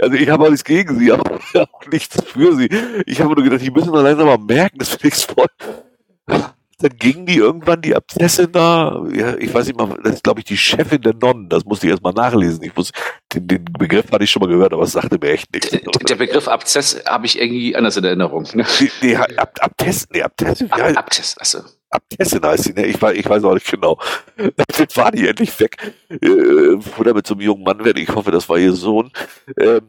Also ich habe auch nichts gegen sie, aber (laughs) auch nichts für sie. Ich habe nur gedacht, die müssen doch langsam mal merken, das finde ich voll dann ging die irgendwann, die Abszessin da, ja, ich weiß nicht mal, das ist glaube ich die Chefin der Nonnen, das musste ich erst mal nachlesen. Ich muss, den, den Begriff hatte ich schon mal gehört, aber es sagte mir echt nichts. Der, der Begriff Abszess habe ich irgendwie anders in Erinnerung. Ne? Nee, Ab, Abtest, nee, Abtest, Ab, ja, Abtest, achso. Abtestin heißt sie, ne? Ich weiß, ich weiß auch nicht genau. (laughs) Jetzt war die endlich weg. Äh, oder mit so einem jungen Mann werden. Ich hoffe, das war ihr Sohn. Ähm,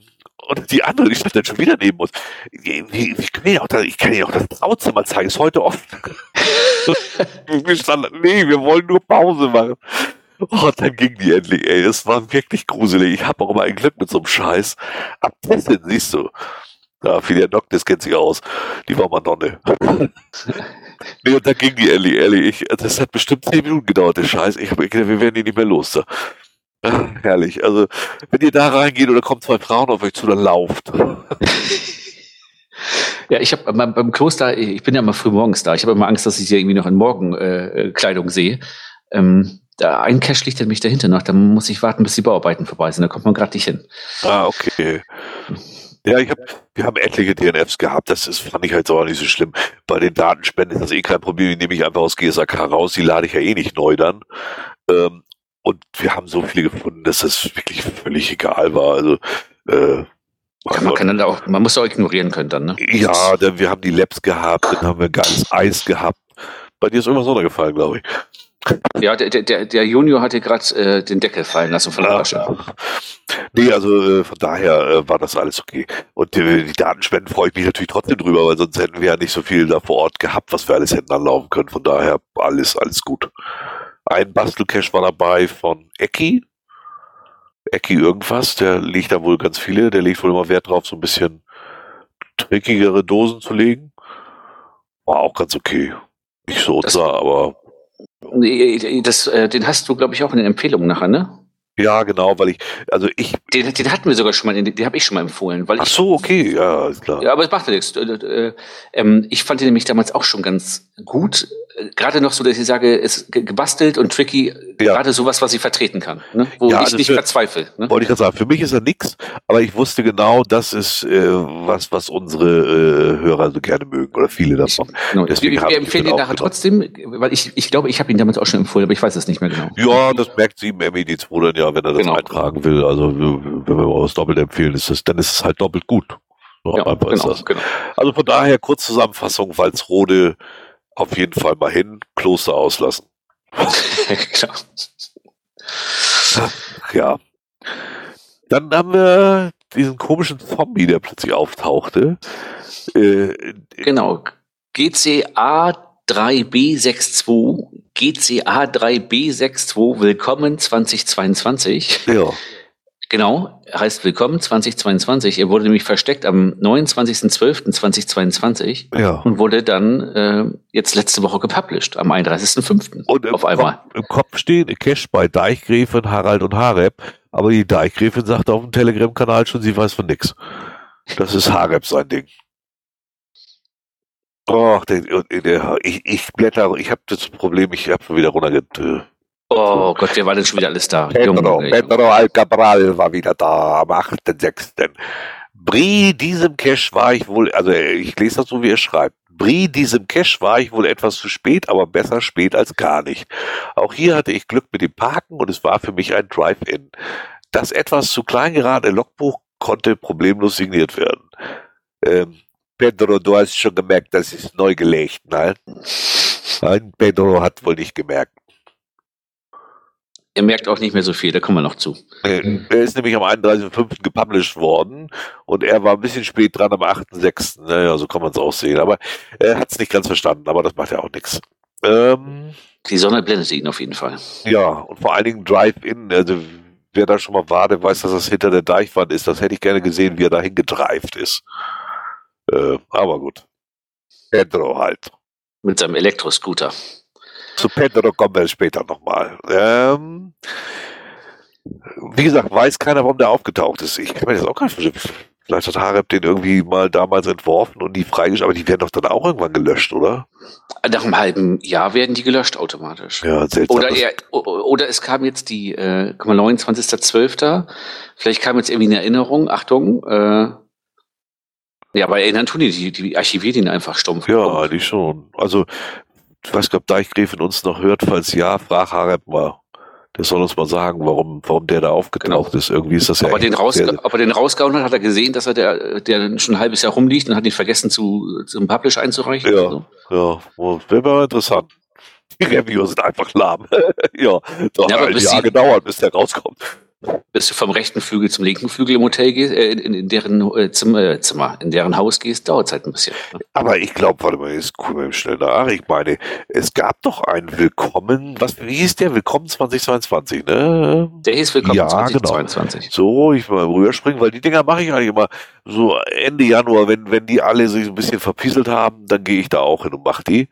und die andere, die stand dann schon wieder neben uns. Wie, wie, wie kann ich, auch da, ich kann Ihnen auch das Trauzimmer zeigen, ist heute offen. (laughs) nee, wir wollen nur Pause machen. Oh, dann ging die endlich, ey. Das war wirklich gruselig. Ich habe auch immer ein Glück mit so einem Scheiß. Abtestin, siehst du. Ja, Filia Noctis kennt sich aus. Die war mal Nonne. (laughs) nee, und dann ging die Ellie, Ellie. Ich, das hat bestimmt zehn Minuten gedauert, der Scheiß. Ich habe gedacht, wir werden die nicht mehr los. Da. Ach, (laughs) herrlich. Also, wenn ihr da reingeht oder kommen zwei Frauen auf euch zu, dann lauft. (laughs) Ja, ich habe beim, beim, Kloster, ich bin ja mal früh morgens da. Ich habe immer Angst, dass ich sie irgendwie noch in Morgenkleidung äh, sehe. Ähm, da ein Cash liegt nämlich dahinter noch. Da muss ich warten, bis die Bauarbeiten vorbei sind. Da kommt man gerade nicht hin. Ah, okay. Ja, ich hab, wir haben etliche DNFs gehabt. Das ist, fand ich halt auch nicht so schlimm. Bei den Datenspenden ist das eh kein Problem. Die nehme ich einfach aus GSAK raus. Die lade ich ja eh nicht neu dann. Ähm, und wir haben so viele gefunden, dass das wirklich völlig egal war. Also, äh, ja, man, kann dann auch, man muss auch ignorieren können dann, ne? Ja, dann, wir haben die Labs gehabt, dann haben wir geiles Eis gehabt. Bei dir ist irgendwas runtergefallen, glaube ich. Ja, der, der, der Junior hatte gerade äh, den Deckel fallen lassen von der Flasche. Nee, also äh, von daher äh, war das alles okay. Und äh, die Datenspenden freue ich mich natürlich trotzdem drüber, weil sonst hätten wir ja nicht so viel da vor Ort gehabt, was wir alles hätten anlaufen können. Von daher alles, alles gut. Ein Bastelcache war dabei von Ecki. Ecki irgendwas, der legt da wohl ganz viele, der legt wohl immer Wert drauf, so ein bisschen trickigere Dosen zu legen. War auch ganz okay. Nicht so unser, aber. Das, äh, den hast du, glaube ich, auch in den Empfehlungen nachher, ne? Ja, genau, weil ich, also ich. Den, den hatten wir sogar schon mal, den, den habe ich schon mal empfohlen. Weil Ach so, okay, ja, ist klar. Ja, aber es macht ja nichts. Äh, äh, ähm, ich fand den nämlich damals auch schon ganz gut gerade noch so, dass ich sage, ist gebastelt und tricky, ja. gerade sowas, was ich vertreten kann, ne? wo ja, ich nicht verzweifle. Ne? Wollte ich gerade sagen, für mich ist er nix, aber ich wusste genau, das ist äh, was, was unsere äh, Hörer so gerne mögen oder viele davon. Genau. Deswegen wir, wir empfehlen ihn nachher trotzdem, weil ich, ich glaube, ich habe ihn damals auch schon empfohlen, aber ich weiß es nicht mehr genau. Ja, das merkt 7 MED2 dann ja, wenn er das genau. eintragen will. Also wenn wir was doppelt empfehlen, ist das, dann ist es halt doppelt gut. Ja, genau, genau. Also von daher Kurzzusammenfassung, Walsrode auf jeden Fall mal hin, Kloster auslassen. genau. (laughs) Ja. Dann haben wir diesen komischen Zombie, der plötzlich auftauchte. Äh, Genau. GCA 3B62, GCA 3B62, willkommen 2022. ja, Genau, heißt willkommen 2022. Er wurde nämlich versteckt am 29.12.2022 ja. und wurde dann äh, jetzt letzte Woche gepublished, am 31.05. Und auf einmal. Kopf, im Kopf stehen Cash bei Deichgräfin, Harald und Harep, aber die Deichgräfin sagt auf dem Telegram-Kanal schon, sie weiß von nix. Das ist Harep sein Ding. Och, ich, ich blätter, ich habe das Problem, ich habe wieder runterge... Oh Gott, wer war denn schon wieder alles da? Pedro, Junge. Pedro Alcabral war wieder da am 8.6. Brie, diesem Cash war ich wohl, also ich lese das so, wie er schreibt. Brie, diesem Cash war ich wohl etwas zu spät, aber besser spät als gar nicht. Auch hier hatte ich Glück mit dem Parken und es war für mich ein Drive-In. Das etwas zu klein geradene Logbuch konnte problemlos signiert werden. Ähm, Pedro, du hast schon gemerkt, das ist neu gelegt, nein? Nein, Pedro hat wohl nicht gemerkt. Er merkt auch nicht mehr so viel, da kommen wir noch zu. Er ist nämlich am 31.05. gepublished worden und er war ein bisschen spät dran am 8.06. Naja, so kann man es auch sehen. Aber er hat es nicht ganz verstanden, aber das macht ja auch nichts. Ähm, Die Sonne blendet ihn auf jeden Fall. ja, und vor allen Dingen Drive-In, also wer da schon mal war, der weiß, dass das hinter der Deichwand ist. Das hätte ich gerne gesehen, wie er dahin gedreift ist. Äh, aber gut. Pedro halt. Mit seinem Elektroscooter. Zu Pedro kommen wir später nochmal. Ähm, wie gesagt, weiß keiner, warum der aufgetaucht ist. Ich kann mir das auch gar nicht vorstellen. Vielleicht hat Harep den irgendwie mal damals entworfen und die freigeschaltet, aber die werden doch dann auch irgendwann gelöscht, oder? Nach einem halben Jahr werden die gelöscht automatisch. Ja, seltsam. Oder, er, oder es kam jetzt die, äh, guck mal, 29.12. Vielleicht kam jetzt irgendwie eine Erinnerung, Achtung, äh, ja, aber erinnern tun die, die, die archivieren ihn einfach stumpf. ja, die schon. Also, ich weiß nicht, ob Deichgräfin uns noch hört. Falls ja, frag Harep mal. Der soll uns mal sagen, warum, warum der da aufgetaucht ist. Irgendwie ist das ja Ob er, echt den raus, sehr- ob er den rausgehauen hat, hat er gesehen, dass er der, der schon ein halbes Jahr rumliegt und hat ihn vergessen zu, zum Publish einzureichen. Ja. so. Ja, und wäre mal interessant. Die Reviews sind einfach lahm. (laughs) ja, doch Ja, aber ein Jahr gedauert, bis der rauskommt. Bis du vom rechten Flügel zum linken Flügel im Hotel gehst, äh, in, in deren äh, Zimmer, äh, Zimmer, in deren Haus gehst, dauert es halt ein bisschen. ne? Aber ich glaube, warte mal, jetzt gucken wir schnell nach. Ich meine, es gab doch ein Willkommen, was, wie hieß der? Willkommen 2022, ne? Der hieß Willkommen Ja, 2022. So, ich will mal rüberspringen, weil die Dinger mache ich eigentlich immer so Ende Januar, wenn, wenn die alle sich ein bisschen verpieselt haben, dann gehe ich da auch hin und mache die.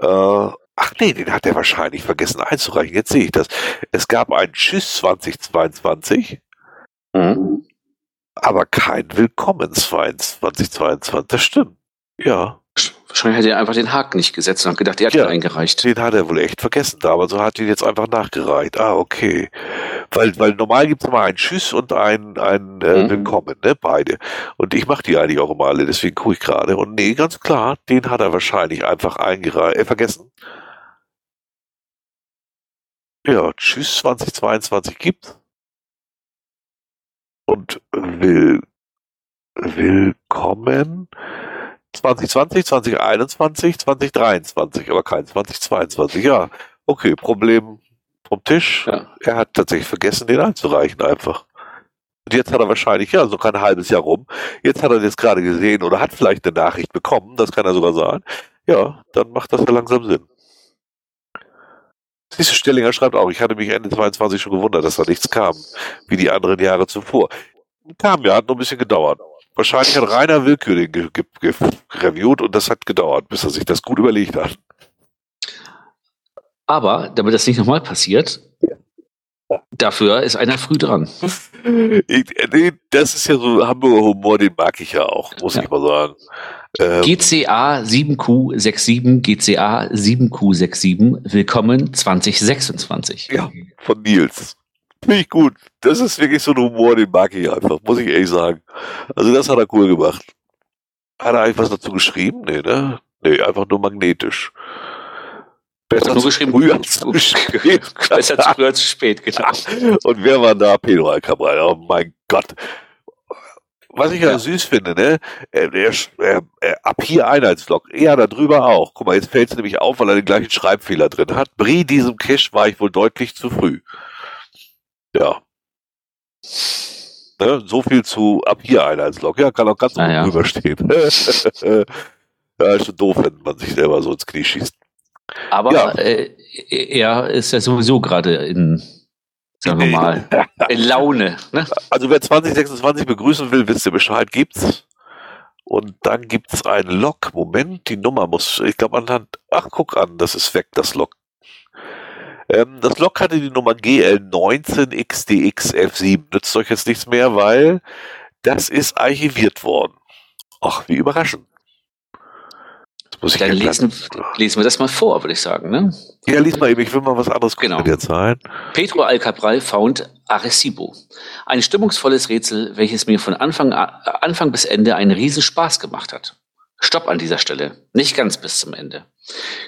Äh, ach nee, den hat er wahrscheinlich vergessen einzureichen. Jetzt sehe ich das. Es gab ein Tschüss 2022, Mhm. aber kein Willkommen 2022. Das stimmt. Ja, Wahrscheinlich hat er einfach den Haken nicht gesetzt und hat gedacht, er hat Ja. ihn eingereicht. den hat er wohl echt vergessen damals und hat ihn jetzt einfach nachgereicht. Ah, okay. Weil, weil normal gibt's immer ein Tschüss und ein, ein äh, Mhm. Willkommen, ne? Beide. Und ich mache die eigentlich auch immer alle, deswegen gucke ich gerade. Und nee, ganz klar, den hat er wahrscheinlich einfach eingereicht, äh, vergessen. Ja, Tschüss 2022 gibt's. Und will, willkommen 2020, 2021, 2023, aber kein 2022. Ja, okay, Problem vom Tisch. Ja. Er hat tatsächlich vergessen, den einzureichen einfach. Und jetzt hat er wahrscheinlich, ja, so kein halbes Jahr rum. Jetzt hat er das gerade gesehen oder hat vielleicht eine Nachricht bekommen, das kann er sogar sagen. Ja, dann macht das ja langsam Sinn. Siehst du, Stellinger schreibt auch, ich hatte mich Ende 22 schon gewundert, dass da nichts kam, wie die anderen Jahre zuvor. Kam ja, hat nur ein bisschen gedauert. Wahrscheinlich hat Rainer Willkür den ge ge ge reviewt und das hat gedauert, bis er sich das gut überlegt hat. Aber damit das nicht nochmal passiert, dafür ist einer früh dran. (laughs) Ich, äh, nee, das ist ja so Hamburger Humor, den mag ich ja auch, muss Ja. ich mal sagen. Ähm, GCA 7Q67, GCA 7Q67, willkommen 2026. Ja. von Nils. Finde ich gut. Das ist wirklich so ein Humor, den mag ich einfach, muss ich ehrlich sagen. Also das hat er cool gemacht. Hat er eigentlich was dazu geschrieben? Nee, ne? Nee, einfach nur magnetisch. Besser nur geschrieben, früh als zu spät. (laughs) Besser zu (laughs) früh als zu spät, genau. Und wer war da? Pedro Alcabral. Oh mein Gott. was ich ja, süß finde, ne, er, er, er, ab hier Einheitslog, ja, da drüber auch. Guck mal, jetzt fällt es nämlich auf, weil er den gleichen Schreibfehler drin hat. Brie, diesem Cache war ich wohl deutlich zu früh. Ja. Ne, so viel zu ab hier Einheitslog. Ja, kann auch ganz ah, ja. rüberstehen. (laughs) ja, ist schon doof, wenn man sich selber so ins Knie schießt. Aber ja. äh, er ist ja sowieso gerade in sagen wir mal, in Laune. Ne? Also wer 2026 begrüßen will, wisst ihr Bescheid, gibt's. Und dann gibt's ein Log. Moment, die Nummer muss, ich glaube anhand, ach guck an, das ist weg, das Log. Ähm, das Log hatte die Nummer GL19XDXF7. Nützt euch jetzt nichts mehr, weil das ist archiviert worden. Ach, wie überraschend. Muss ich Dann lesen, lesen wir das mal vor, würde ich sagen. Ne? Ja, lies mal eben, ich will mal was anderes gucken genau. in der Zeit. Pedro Alcabral found Arecibo. Ein stimmungsvolles Rätsel, welches mir von Anfang, Anfang bis Ende einen riesen Spaß gemacht hat. Stopp an dieser Stelle. Nicht ganz bis zum Ende.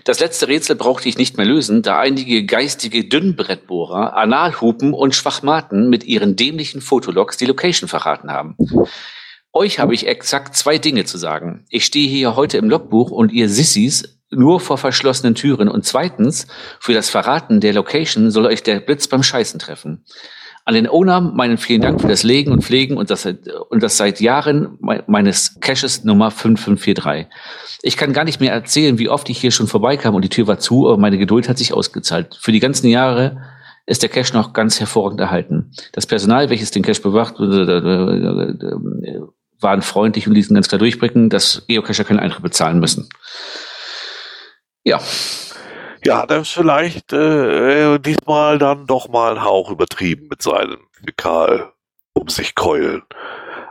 Das letzte Rätsel brauchte ich nicht mehr lösen, da einige geistige Dünnbrettbohrer, Analhupen und Schwachmaten mit ihren dämlichen Fotologs die Location verraten haben. Euch habe ich exakt zwei Dinge zu sagen. Ich stehe hier heute im Logbuch und ihr Sissis nur vor verschlossenen Türen. Und zweitens, für das Verraten der Location soll euch der Blitz beim Scheißen treffen. An den Owner meinen vielen Dank für das Legen und Pflegen und das, und das seit Jahren meines Caches Nummer 5543. Ich kann gar nicht mehr erzählen, wie oft ich hier schon vorbeikam und die Tür war zu, aber meine Geduld hat sich ausgezahlt. Für die ganzen Jahre ist der Cache noch ganz hervorragend erhalten. Das Personal, welches den Cache bewacht, waren freundlich und ließen ganz klar durchblicken, dass Geocacher keinen Eintritt bezahlen müssen. Ja. Ja, das ist vielleicht äh, diesmal dann doch mal ein Hauch übertrieben mit seinem Fäkal um sich keulen.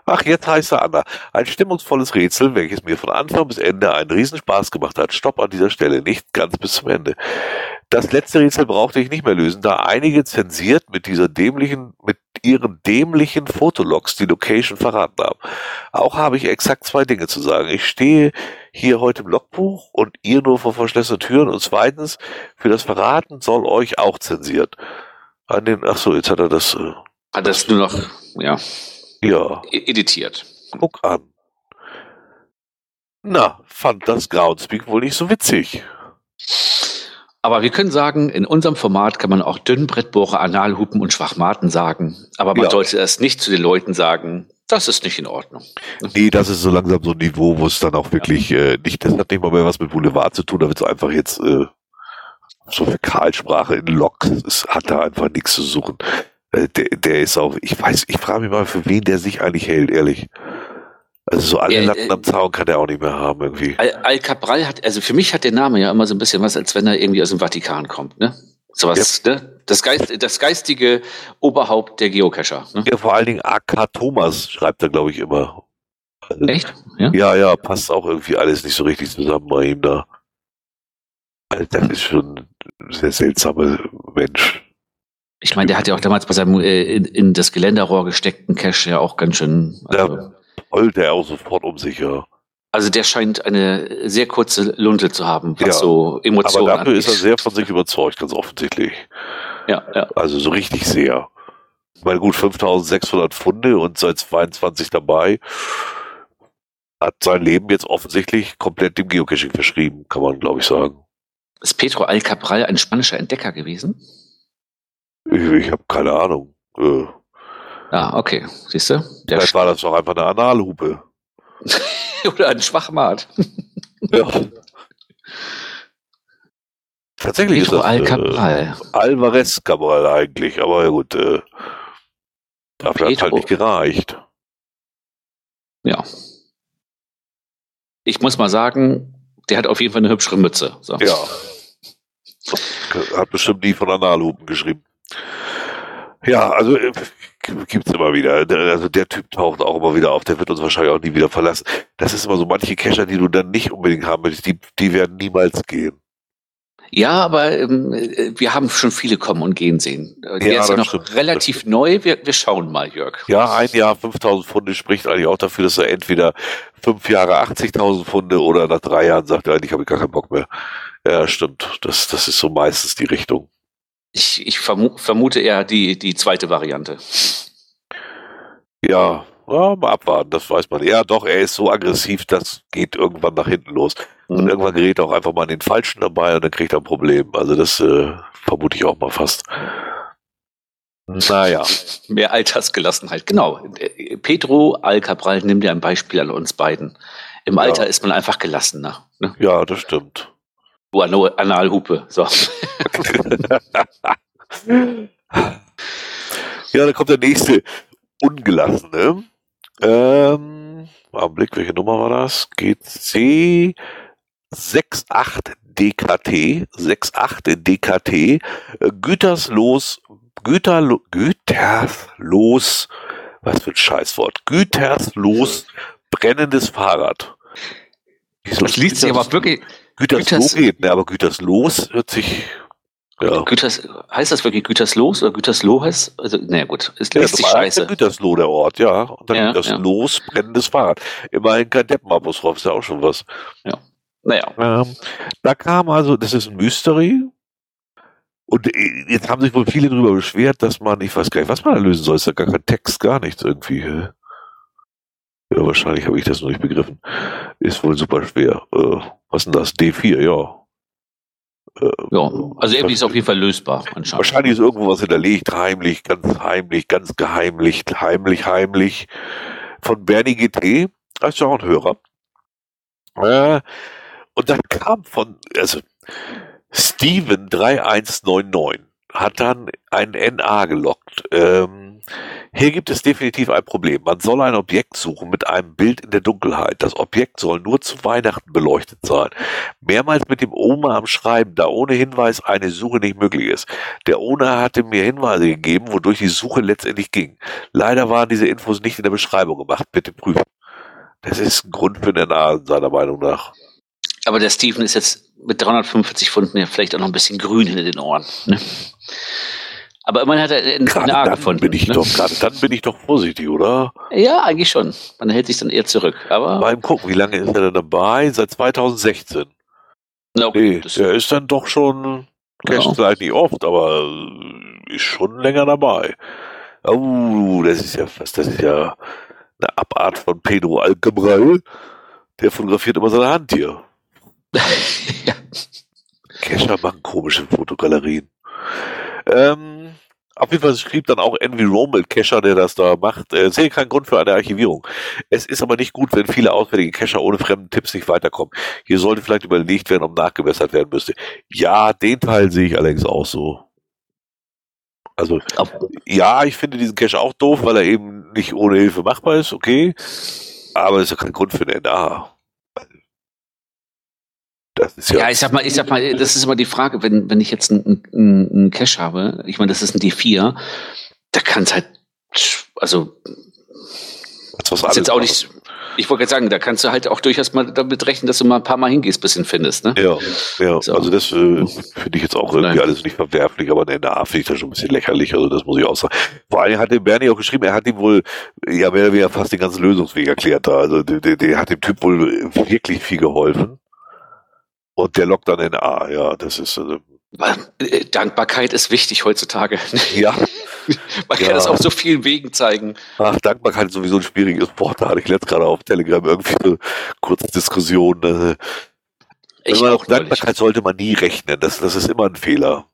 Ach, jetzt heißt er Anna. Ein stimmungsvolles Rätsel, welches mir von Anfang bis Ende einen Riesenspaß gemacht hat. Stopp an dieser Stelle, nicht ganz bis zum Ende. Das letzte Rätsel brauchte ich nicht mehr lösen, da einige zensiert mit dieser dämlichen, mit ihren dämlichen Fotologs die Location verraten haben. Auch habe ich exakt zwei Dinge zu sagen. Ich stehe hier heute im Logbuch und ihr nur vor verschlossenen Türen und zweitens, für das Verraten soll euch auch zensiert. An den, ach so, jetzt hat er das. Äh, hat das nur noch, ja. Ja. E-, editiert. Guck an. Na, fand das Groundspeak wohl nicht so witzig. Aber wir können sagen, in unserem Format kann man auch Dünnbrettbohrer, Analhupen und Schwachmaten sagen. Aber man ja. sollte das nicht zu den Leuten sagen. Das ist nicht in Ordnung. Nee, das ist so langsam so ein Niveau, wo es dann auch wirklich ja. äh, nicht, das hat nicht mal mehr was mit Boulevard zu tun, da wird es einfach jetzt äh, so Fäkalsprache in Lok. Es hat da einfach nichts zu suchen. Äh, der, der ist auch, ich weiß, ich frage mich mal, für wen der sich eigentlich hält, ehrlich. Also so alle Latten am Zaun kann der auch nicht mehr haben irgendwie. Al, Al hat, also für mich hat der Name ja immer so ein bisschen was, als wenn er irgendwie aus dem Vatikan kommt, ne? Sowas, ja. ne? Das, Geist, das geistige Oberhaupt der Geocacher. Ne? Ja, vor allen Dingen AK Thomas schreibt er, glaube ich, immer. Echt? Ja? ja, ja, passt auch irgendwie alles nicht so richtig zusammen bei ihm da. Also das ist schon ein sehr seltsamer Mensch. Ich meine, der hat ja auch damals bei seinem äh, in, in, das Geländerrohr gesteckten Cache ja auch ganz schön. Also, ja, heult er auch sofort um sich, ja. Also der scheint eine sehr kurze Lunte zu haben, was ja, so Emotionen Aber dafür angeht. ist er sehr von sich überzeugt, ganz offensichtlich. Ja, ja. Also so richtig sehr. Meine, gut, 5600 Pfunde und seit 22 dabei hat sein Leben jetzt offensichtlich komplett dem Geocaching verschrieben, kann man glaube ich sagen. Ist Pedro Alcabral ein spanischer Entdecker gewesen? Ich, ich habe keine Ahnung. Äh, ah, okay. Siehst du? Vielleicht war das doch einfach eine Analhupe. (laughs) Oder ein Schwachmat. ja. Tatsächlich Pedro ist das Alcabral. Äh, Alvarez Cabral eigentlich, aber ja gut, äh, dafür hat halt nicht gereicht. Ja. Ich muss mal sagen, der hat auf jeden Fall eine hübschere Mütze. So. Ja. Hat bestimmt nie von Analhupen geschrieben. Ja, also äh, gibt's immer wieder. Also der Typ taucht auch immer wieder auf, der wird uns wahrscheinlich auch nie wieder verlassen. Das ist immer so manche Cacher, die du dann nicht unbedingt haben möchtest, die, die werden niemals gehen. Ja, aber ähm, wir haben schon viele kommen und gehen sehen. Der ja, ist ja noch stimmt, relativ neu. Wir, wir schauen mal, Jörg. Ja, ein Jahr 5000 Pfunde spricht eigentlich auch dafür, dass er entweder fünf Jahre 80.000 Pfunde oder nach drei Jahren sagt er, eigentlich habe ich gar keinen Bock mehr. Ja, stimmt. Das, das ist so meistens die Richtung. Ich, ich vermu vermute eher die, die zweite Variante. Ja, Ja, mal abwarten, das weiß man. Ja, doch, er ist so aggressiv, das geht irgendwann nach hinten los. Und irgendwann gerät er auch einfach mal in den Falschen dabei und dann kriegt er ein Problem. Also das äh, vermute ich auch mal fast. Naja. Mehr Altersgelassenheit, genau. Pedro Alcabral nimmt ja ein Beispiel an uns beiden. Im Alter ja. ist man einfach gelassener. Ne? Ja, das stimmt. Du Analhupe. So. (laughs) ja, dann kommt der nächste Ungelassene. Ähm, Blick, welche Nummer war das? GC 68 DKT, 68 DKT, Güterslos, Güterlo, Güterslos, was für ein Scheißwort, Güterslos brennendes Fahrrad. das liest sich aber wirklich, Gütersloh Güters geht, ne, aber Güterslos hört sich ja. Güters, heißt das wirklich Güterslos oder Gütersloh heißt? Also, naja, gut, es liest ja, sich scheiße. Gütersloh, der Ort, ja. Und dann ja, Güterslos, ja. brennendes Fahrrad. Immerhin kein Deppenabus drauf, ist ja auch schon was. Ja. Naja. Ähm, da kam also, das ist ein Mystery. Und äh, jetzt haben sich wohl viele darüber beschwert, dass man, ich weiß gar nicht, was man da lösen soll. Ist ja gar kein Text, gar nichts irgendwie. Ja, wahrscheinlich habe ich das noch nicht begriffen. Ist wohl super schwer. Äh, was denn das? D4, ja. Äh, ja, also irgendwie ist auf jeden Fall lösbar. Wahrscheinlich ist irgendwo was hinterlegt, heimlich, ganz heimlich, ganz geheimlich, heimlich, heimlich. Von Bernie GT, ist ja auch ein Hörer. Äh, und dann kam von, also Steven 3199 hat dann ein NA gelockt. Ähm, hier gibt es definitiv ein Problem. Man soll ein Objekt suchen mit einem Bild in der Dunkelheit. Das Objekt soll nur zu Weihnachten beleuchtet sein. Mehrmals mit dem Oma am Schreiben, da ohne Hinweis eine Suche nicht möglich ist. Der Owner hatte mir Hinweise gegeben, wodurch die Suche letztendlich ging. Leider waren diese Infos nicht in der Beschreibung gemacht. Bitte prüfen. Das ist ein Grund für den NA, seiner Meinung nach. Aber der Steven ist jetzt mit 345 Pfunden ja vielleicht auch noch ein bisschen grün hinter den Ohren. Ne? Aber immerhin hat er einen gerade A gefunden. Bin ich ne? doch, gerade dann bin ich doch vorsichtig, oder? Ja, eigentlich schon. Man hält sich dann eher zurück. Aber Beim Gucken, wie lange ist er denn dabei? Seit 2016. Na, okay, nee, der ist dann doch schon, casht genau. vielleicht nicht oft, aber ist schon länger dabei. Oh, das ist ja fast, das ist ja eine Abart von Pedro Alcabral. Der fotografiert immer seine Hand hier. (laughs) ja. Kescher machen komische Fotogalerien. Ähm, auf jeden Fall schrieb dann auch Environment Cacher, der das da macht, äh, sehe keinen Grund für eine Archivierung. Es ist aber nicht gut, wenn viele auswärtige Cacher ohne fremden Tipps nicht weiterkommen. Hier sollte vielleicht überlegt werden, ob nachgebessert werden müsste. Ja, den Teil sehe ich allerdings auch so. Also, ja, ich finde diesen Cache auch doof, weil er eben nicht ohne Hilfe machbar ist, okay. Aber es ist ja kein Grund für einen NA. Das ist ja, ja, ich sag mal, ich sag mal, das ist immer die Frage, wenn, wenn ich jetzt einen, einen Cache habe, ich meine, das ist ein D4, da kann es halt, also, das ist jetzt auch nicht, ich wollte gerade sagen, da kannst du halt auch durchaus mal damit rechnen, dass du mal ein paar Mal hingehst, bis du ihn findest, ne? Ja, ja, so. also das äh, finde ich jetzt auch irgendwie Nein. alles nicht verwerflich, aber in der A finde ich das schon ein bisschen lächerlich, also das muss ich auch sagen. Vor allem hat der Bernie auch geschrieben, er hat ihm wohl, ja, mehr oder weniger fast den ganzen Lösungsweg erklärt da, also der, der, der hat dem Typ wohl wirklich viel geholfen. Und der lockt dann in A, ja, das ist. Also Dankbarkeit ist wichtig heutzutage. (laughs) Ja. Man ja. kann das auf so vielen Wegen zeigen. Ach, Dankbarkeit ist sowieso ein schwieriges Wort. Da hatte ich letztes gerade auf Telegram irgendwie eine kurze Diskussion. Äh, ich auch Dankbarkeit sollte man nie rechnen. Das, das ist immer ein Fehler.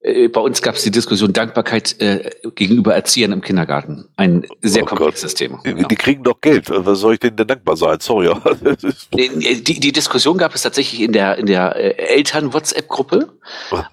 Äh, bei uns gab es die Diskussion Dankbarkeit äh, gegenüber Erziehern im Kindergarten. Ein sehr oh komplexes Gott. Thema. Die, die, kriegen doch Geld. Was soll ich denen denn dankbar sein? Sorry. (laughs) die, die Diskussion gab es tatsächlich in der, in der äh, Eltern-WhatsApp-Gruppe.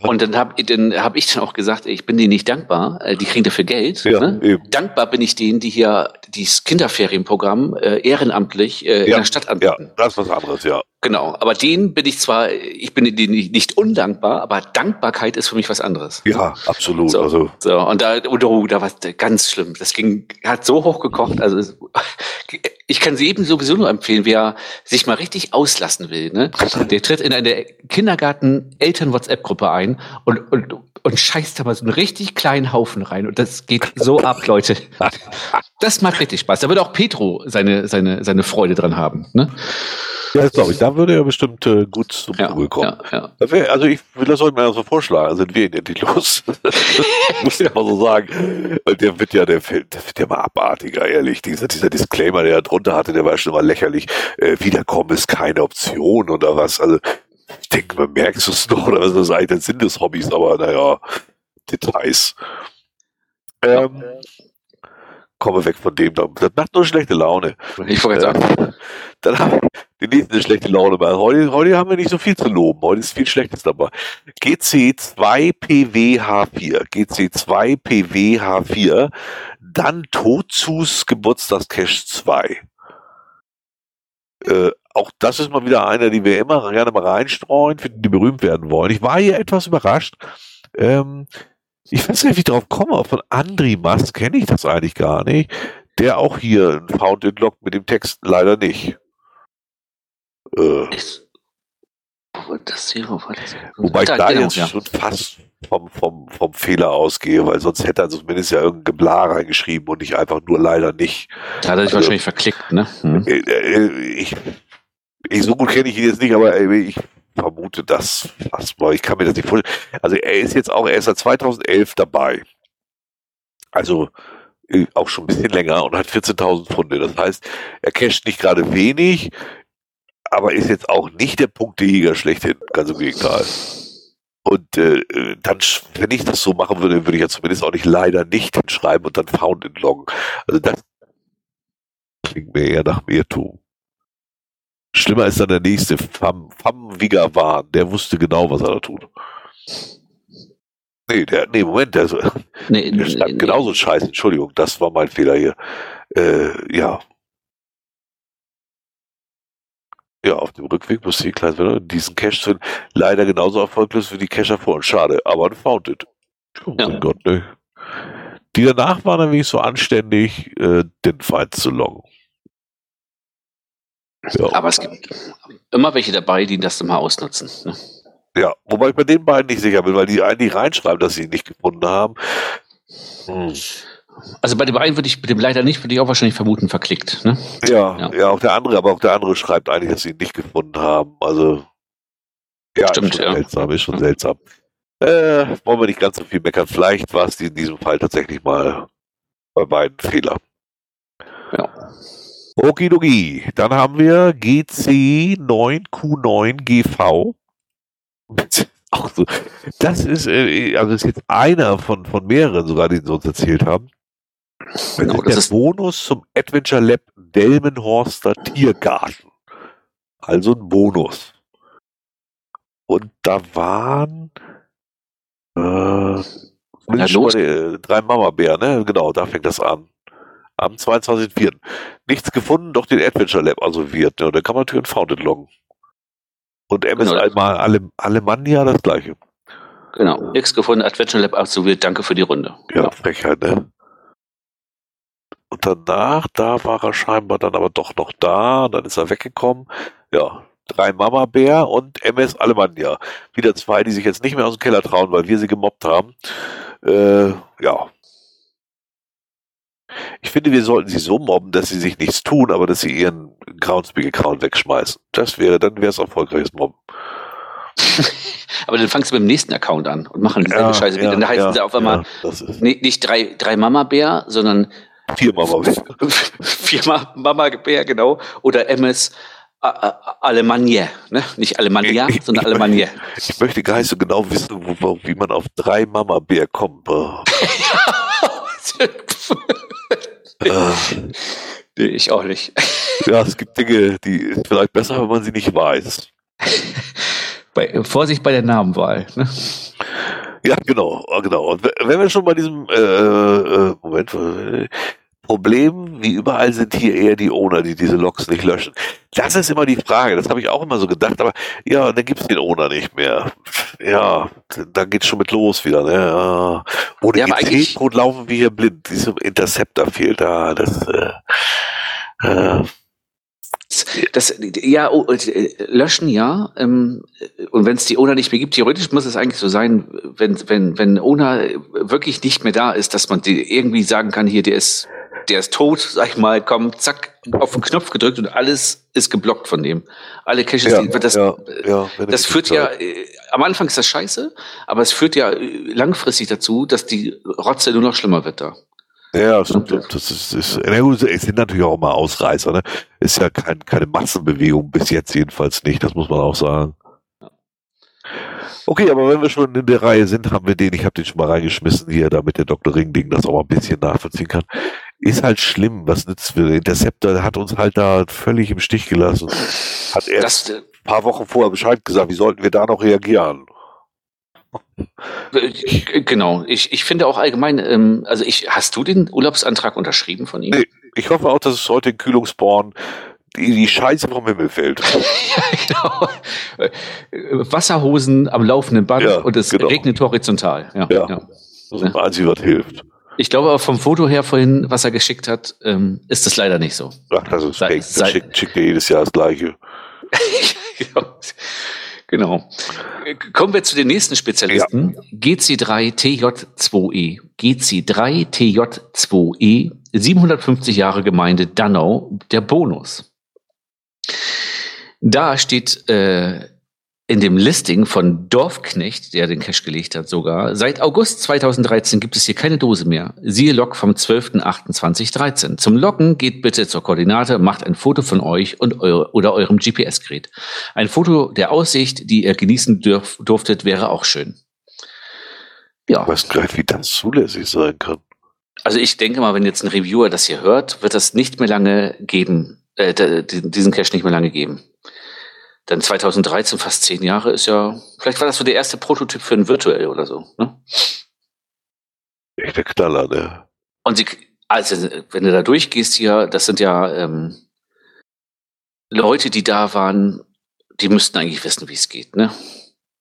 Und dann habe dann hab ich dann auch gesagt, ich bin denen nicht dankbar. Äh, die kriegen dafür Geld. Ja, ne? Dankbar bin ich denen, die hier dieses Kinderferienprogramm äh, ehrenamtlich äh, ja, in der Stadt anbieten. Ja, das ist was anderes, ja. Genau, aber denen bin ich zwar, ich bin denen nicht undankbar, aber Dankbarkeit ist für mich was anderes. Ja, absolut. So, also. so und da, und oh, da war ganz schlimm. Das ging, hat so hoch gekocht. Also (laughs) ich kann sie eben sowieso nur empfehlen, wer sich mal richtig auslassen will. Ne? Der tritt in eine Kindergarten-Eltern-WhatsApp-Gruppe ein und, und, und scheißt da mal so einen richtig kleinen Haufen rein. Und das geht so ab, Leute. (laughs) Das macht richtig Spaß. Da würde auch Petro seine, seine, seine Freude dran haben. Ne? Ja, das glaube ich. Da würde er bestimmt äh, gut zum Ja, Zuge kommen. ja, ja. Wär, also ich will das heute mal so vorschlagen. Sind wir ihn endlich los? (laughs) Muss ich mal so sagen. Weil der wird ja, der, der wird ja mal abartiger, ehrlich. Dieser, dieser Disclaimer, der da drunter hatte, der war schon mal lächerlich. Äh, Wiederkommen ist keine Option oder was. Also ich denke, man merkt es noch, oder was ist das eigentlich der Sinn des Hobbys, aber naja, Details. Ähm, komme weg von dem. Das macht nur schlechte Laune. Ich wollte gerade sagen, Dann haben wir die nächste schlechte Laune mal. Heute, heute haben wir nicht so viel zu loben. Heute ist viel Schlechtes dabei. GC2PWH4. GC2PWH4. Dann Tozus Geburtstagscash 2. Äh, auch das ist mal wieder einer, die wir immer gerne mal reinstreuen, für die, die berühmt werden wollen. Ich war hier etwas überrascht. Ähm, ich weiß nicht, wie ich drauf komme. Von Andri Mas kenne ich das eigentlich gar nicht. Der auch hier ein Found Lock mit dem Text leider nicht. Äh, wo das war das? wobei ich Da, da genau, jetzt ja. schon fast vom, vom, vom Fehler ausgehe, weil sonst hätte er zumindest ja irgendein Geblar reingeschrieben und nicht einfach nur leider nicht. Da hat er sich Also- wahrscheinlich verklickt, ne? Hm. Äh, äh, Ich, ich, so gut kenne ich ihn jetzt nicht, aber äh, ich vermute das mal. Ich kann mir das nicht vorstellen. Also er ist jetzt auch, er ist seit 2011 dabei. Also äh, auch schon ein bisschen länger und hat 14.000 Pfunde. Das heißt, er casht nicht gerade wenig, aber ist jetzt auch nicht der Punktejäger schlechthin. Ganz im Gegenteil. Und äh, dann, wenn ich das so machen würde, würde ich ja zumindest auch nicht leider nicht hinschreiben und dann Found in loggen. Also das klingt mir eher nach Mehrtum. Schlimmer ist dann der nächste, Fam, Fam Vigawan. Der wusste genau, was er da tut. Nee, der, nee, Moment, der, Nee, der nee, schreibt nee. genauso scheiße. Entschuldigung, das war mein Fehler hier. Äh, ja. Ja, auf dem Rückweg musste ich klein werden, diesen Cache zu finden. Leider genauso erfolglos wie die Cacher vor uns. Schade, aber ein Founded. Oh Ja. mein Gott, ne. Die danach waren dann wenigstens so anständig, äh, den Feind zu loggen. Ja. Aber es gibt immer welche dabei, die das mal ausnutzen. Ne? Ja, wobei ich bei den beiden nicht sicher bin, weil die eigentlich reinschreiben, dass sie ihn nicht gefunden haben. Hm. Also bei dem einen würde ich, mit dem leider nicht, würde ich auch wahrscheinlich vermuten, verklickt. Ne? Ja, Ja. ja, auch der andere, aber auch der andere schreibt eigentlich, dass sie ihn nicht gefunden haben. Also, ja, Stimmt, ist schon ja. seltsam, ist schon seltsam. Äh, wollen wir nicht ganz so viel meckern. Vielleicht war es in diesem Fall tatsächlich mal bei beiden Fehler. Ja. Okidoki. Dann haben wir GC9Q9GV. Auch so. Das ist, äh, also ist jetzt einer von, von mehreren sogar, die sie uns erzählt haben. Das Genau, ist das der ist- Bonus zum Adventure Lab Delmenhorster Tiergarten. Also ein Bonus. Und da waren äh, schon los. mal, äh, drei Mama-Bär, ne? Genau, da fängt das an. Am 22.04. Nichts gefunden, doch den Adventure Lab absolviert. Ne? Und da kann man natürlich ein Founded loggen. Und MS Genau. einmal alle, Alemannia das gleiche. Genau. Nix gefunden, Adventure Lab absolviert, danke für die Runde. Ja, Frechheit, ne? Und danach, da war er scheinbar dann aber doch noch da, dann ist er weggekommen. Ja, drei Mama-Bär und MS Alemannia. Wieder zwei, die sich jetzt nicht mehr aus dem Keller trauen, weil wir sie gemobbt haben. Äh, ja. Ich finde, wir sollten sie so mobben, dass sie sich nichts tun, aber dass sie ihren Groundspeak-Account wegschmeißen. Das wäre, dann wäre es erfolgreiches Mobben. (laughs) Aber dann fangst du mit dem nächsten Account an und machen dieselbe Ja, Scheiße wieder. ja, Dann heißen ja, sie auf einmal ja, nee, nicht drei, drei Mama-Bär, sondern vier Mama-Bär. (laughs) Firma Mama-Bär, genau. Oder MS Alemannia. Ne? Nicht Alemannia, sondern Alemannia. (laughs) Ich möchte gar nicht so genau wissen, wo- wie man auf drei Mama-Bär kommt. (laughs) Nee, ich auch nicht. (laughs) ja, es gibt Dinge, die ist vielleicht besser, wenn man sie nicht weiß. Bei, Vorsicht bei der Namenwahl. Ne? Ja, genau, genau. Und wenn wir schon bei diesem äh, äh, Moment Problem, wie überall sind hier eher die Owner, die diese Logs nicht löschen. Das ist immer die Frage. Das habe ich auch immer so gedacht. Aber ja, dann gibt's den Owner nicht mehr. Ja, dann geht's schon mit los wieder. Ne? Ja. Ohne Ja, GC-Code laufen wir hier blind. Diese Interceptor fehlt da. Das äh, äh, Das, ja, oh, äh, löschen ja. Ähm, und wenn es die Owner nicht mehr gibt, theoretisch muss es eigentlich so sein, wenn, wenn, wenn Owner wirklich nicht mehr da ist, dass man die irgendwie sagen kann, hier, der ist der ist tot, sag ich mal, komm, zack, auf den Knopf gedrückt und alles ist geblockt von dem. Alle Caches, Ja, die, das, ja, ja, das führt ja, äh, am Anfang ist das scheiße, aber es führt ja äh, langfristig dazu, dass die Rotze nur noch schlimmer wird da. Ja, stimmt. Das ist, ist, na gut, es sind natürlich auch immer Ausreißer, ne? Ist ja kein, keine Massenbewegung, bis jetzt jedenfalls nicht, das muss man auch sagen. Okay, aber wenn wir schon in der Reihe sind, haben wir den, ich habe den schon mal reingeschmissen hier, damit der Dr. Ringding das auch mal ein bisschen nachvollziehen kann. Ist halt schlimm, was nützt wir? Interceptor hat uns halt da völlig im Stich gelassen. Hat erst Das, äh, ein paar Wochen vorher Bescheid gesagt, wie sollten wir da noch reagieren? äh, genau. Ich, ich finde auch allgemein, ähm, also ich, hast du den Urlaubsantrag unterschrieben von ihm? Nee. Ich hoffe auch, dass es heute in Kühlungsborn die, die Scheiße vom Himmel fällt. (laughs) genau. Äh, Wasserhosen am laufenden Band Ja, und es genau. regnet horizontal. Ja, Ja. ja. Das ist das Einzige, was hilft. Ich glaube aber vom Foto her vorhin, was er geschickt hat, ähm, ist das leider nicht so. Ach, das ist fake. Das schickt, schickt dir jedes Jahr das Gleiche. (laughs) genau. Kommen wir zu den nächsten Spezialisten. GC3TJ2E. GC3TJ2E, 750 Jahre Gemeinde Dannau, der Bonus. Da steht äh, in dem Listing von Dorfknecht, der den Cash gelegt hat sogar, seit August 2013 gibt es hier keine Dose mehr. Siehe Log vom 12.08.2013. Zum Loggen geht bitte zur Koordinate, macht ein Foto von euch und eure, oder eurem GPS-Gerät. Ein Foto der Aussicht, die ihr genießen dürf, durftet, wäre auch schön. Ja, Ich weiß gar nicht, wie das zulässig sein kann. also ich denke mal, wenn jetzt ein Reviewer das hier hört, wird das nicht mehr lange geben, äh, diesen Cache nicht mehr lange geben. Denn 2013, fast zehn Jahre, ist ja, vielleicht war das so der erste Prototyp für ein Virtuell oder so. Ne? Echt der Knaller, ne? Und sie, also wenn du da durchgehst hier, das sind ja ähm, Leute, die da waren, die müssten eigentlich wissen, wie es geht. Ne?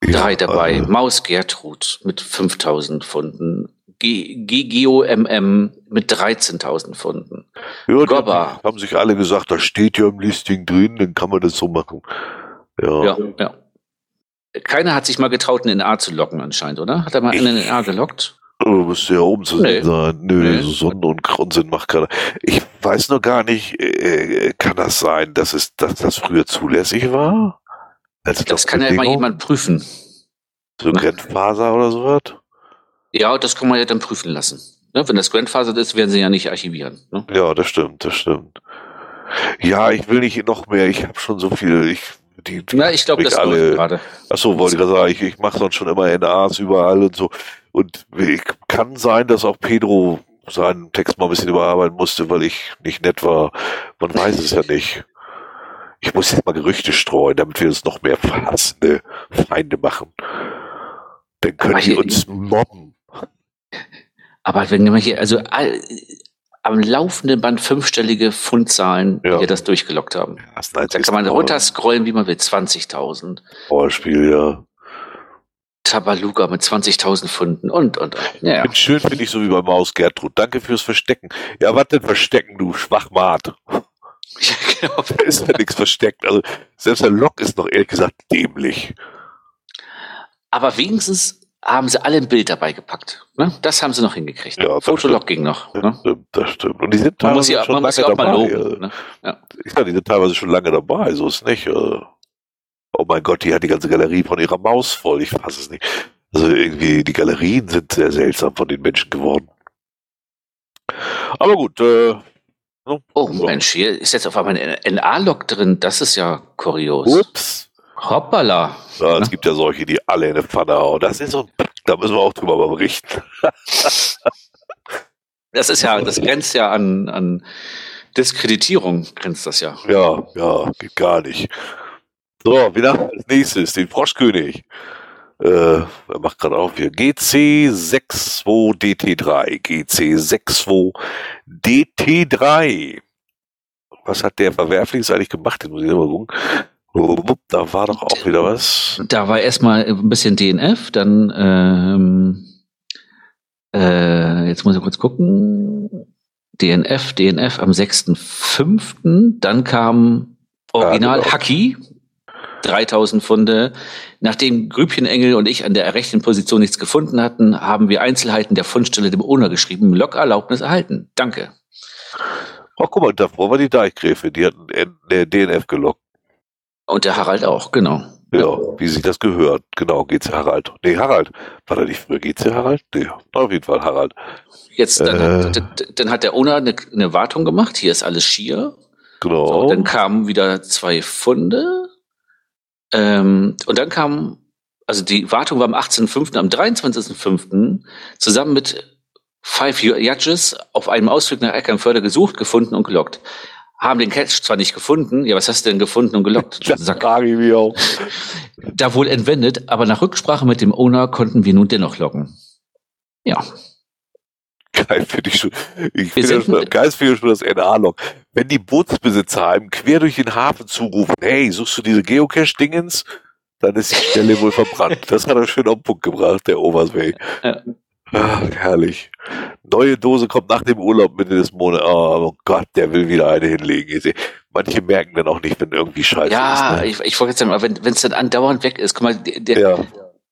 Drei Ja, dabei. äh, Maus Gertrud mit 5000 Pfunden. G- GGOMM mit 13.000 Pfunden. ja, Gobba. haben sich alle gesagt, da steht ja im Listing drin, dann kann man das so machen. Ja. Ja, ja. Keiner hat sich mal getraut, einen NA zu locken anscheinend, oder? Hat er mal einen NA gelockt? Oh, müsste ja oben zu Nee. sehen sein. Nö, Nee. so Sonne und Unsinn macht keiner. Ich weiß nur gar nicht, äh, kann das sein, dass es, dass das früher zulässig war? Also Das kann ja mal jemand prüfen. So Grenzfaser oder sowas? Ja, das kann man ja dann prüfen lassen. Ne? Wenn das Grandfather ist, werden sie ja nicht archivieren. Ne? Ja, das stimmt, das stimmt. Ja, ich will nicht noch mehr, ich habe schon so viel, ich, die, die Na, ich glaube, das alle, gerade. Achso, wollte ich gerade sagen, ich, ich mache sonst schon immer NAs überall und so. Und ich, kann sein, dass auch Pedro seinen Text mal ein bisschen überarbeiten musste, weil ich nicht nett war. Man weiß es ja nicht. Ich muss jetzt mal Gerüchte streuen, damit wir uns noch mehr verhassende Feinde machen. Dann können die uns mobben. Aber wenn wir hier, also am laufenden Band fünfstellige Fundzahlen, Ja. die das durchgelockt haben. Das ein Da kann man runterscrollen, wie man will. 20.000. Vorspiel, ja. Tabaluga mit 20.000 Pfunden und, und, und. Ja, ja. Schön finde ich so wie bei Maus Gertrud. Danke fürs Verstecken. Ja, was denn verstecken, du Schwachmat? (laughs) ja genau. Da ist ja nichts versteckt. Also, selbst der Lok ist noch ehrlich gesagt dämlich. Aber wenigstens haben sie alle ein Bild dabei gepackt. Ne? Das haben sie noch hingekriegt. Ja, das Fotolog ging noch. Das Ne? stimmt, das stimmt. Und die sind Man muss teilweise ja, schon lange dabei. loben. äh. Ne? Ja. Ja, die sind teilweise schon lange dabei, so ist nicht. äh. Oh mein Gott, die hat die ganze Galerie von ihrer Maus voll. Ich fasse es nicht. Also irgendwie, die Galerien sind sehr seltsam von den Menschen geworden. Aber gut, äh, Oh Mensch, hier ist jetzt auf einmal ein NA-Log drin. Das ist ja kurios. ups. Hoppala. Ja, es gibt ja solche, die alle in eine Pfanne hauen. Das ist so ein, da müssen wir auch drüber berichten. (laughs) Das ist ja, das grenzt ja an, an Diskreditierung, grenzt das ja. Ja, ja, geht gar nicht. So, wieder als nächstes, den Froschkönig. Äh, er macht gerade auf hier. GC62DT3. GC62DT3. Was hat der Verwerfliches eigentlich gemacht? Den muss ich mal gucken. Da war doch auch wieder was. Da war erstmal ein bisschen DNF, dann ähm, äh, jetzt muss ich kurz gucken. DNF, DNF am 6.5. Dann kam Original Ja, genau. Haki, 3000 Pfunde. Nachdem Grübchenengel und ich an der rechten Position nichts gefunden hatten, haben wir Einzelheiten der Fundstelle dem Owner geschrieben, Logerlaubnis erhalten. Danke. Ach, guck mal, davor war die Deichgräfin, die hat der DNF gelockt. Und der Harald auch, genau. Ja, wie sich das gehört. Genau, GC Harald. Nee, Harald. War der nicht früher GC Harald? Nee, auf jeden Fall Harald. Jetzt, dann, äh, dann hat der Owner eine, eine Wartung gemacht. Hier ist alles schier. Genau. So, dann kamen wieder zwei Funde. Ähm, und dann kam, also die Wartung war am 18.05., am 23.05. zusammen mit Five Judges auf einem Ausflug nach Eckernförde gesucht, gefunden und gelockt haben den Catch zwar nicht gefunden, ja, was hast du denn gefunden und gelockt? (laughs) Das frage ich mich auch. (laughs) Da wohl entwendet, aber nach Rücksprache mit dem Owner konnten wir nun dennoch locken. Ja. Geil finde ich schon. Ich finde schon, geil finde ich schon das NA-Log. Wenn die Bootsbesitzer einem quer durch den Hafen zurufen, hey, suchst du diese Geocache-Dingens? Dann ist die Stelle wohl verbrannt. Das hat er schön auf den Punkt gebracht, der Oversway. Ja. Ach, herrlich. Neue Dose kommt nach dem Urlaub Mitte des Monats. Oh, oh Gott, der will wieder eine hinlegen. Manche merken dann auch nicht, wenn irgendwie scheiße ja, ist. Ja, ne? ich, ich wollte jetzt sagen, wenn es dann andauernd weg ist, guck mal, der, ja.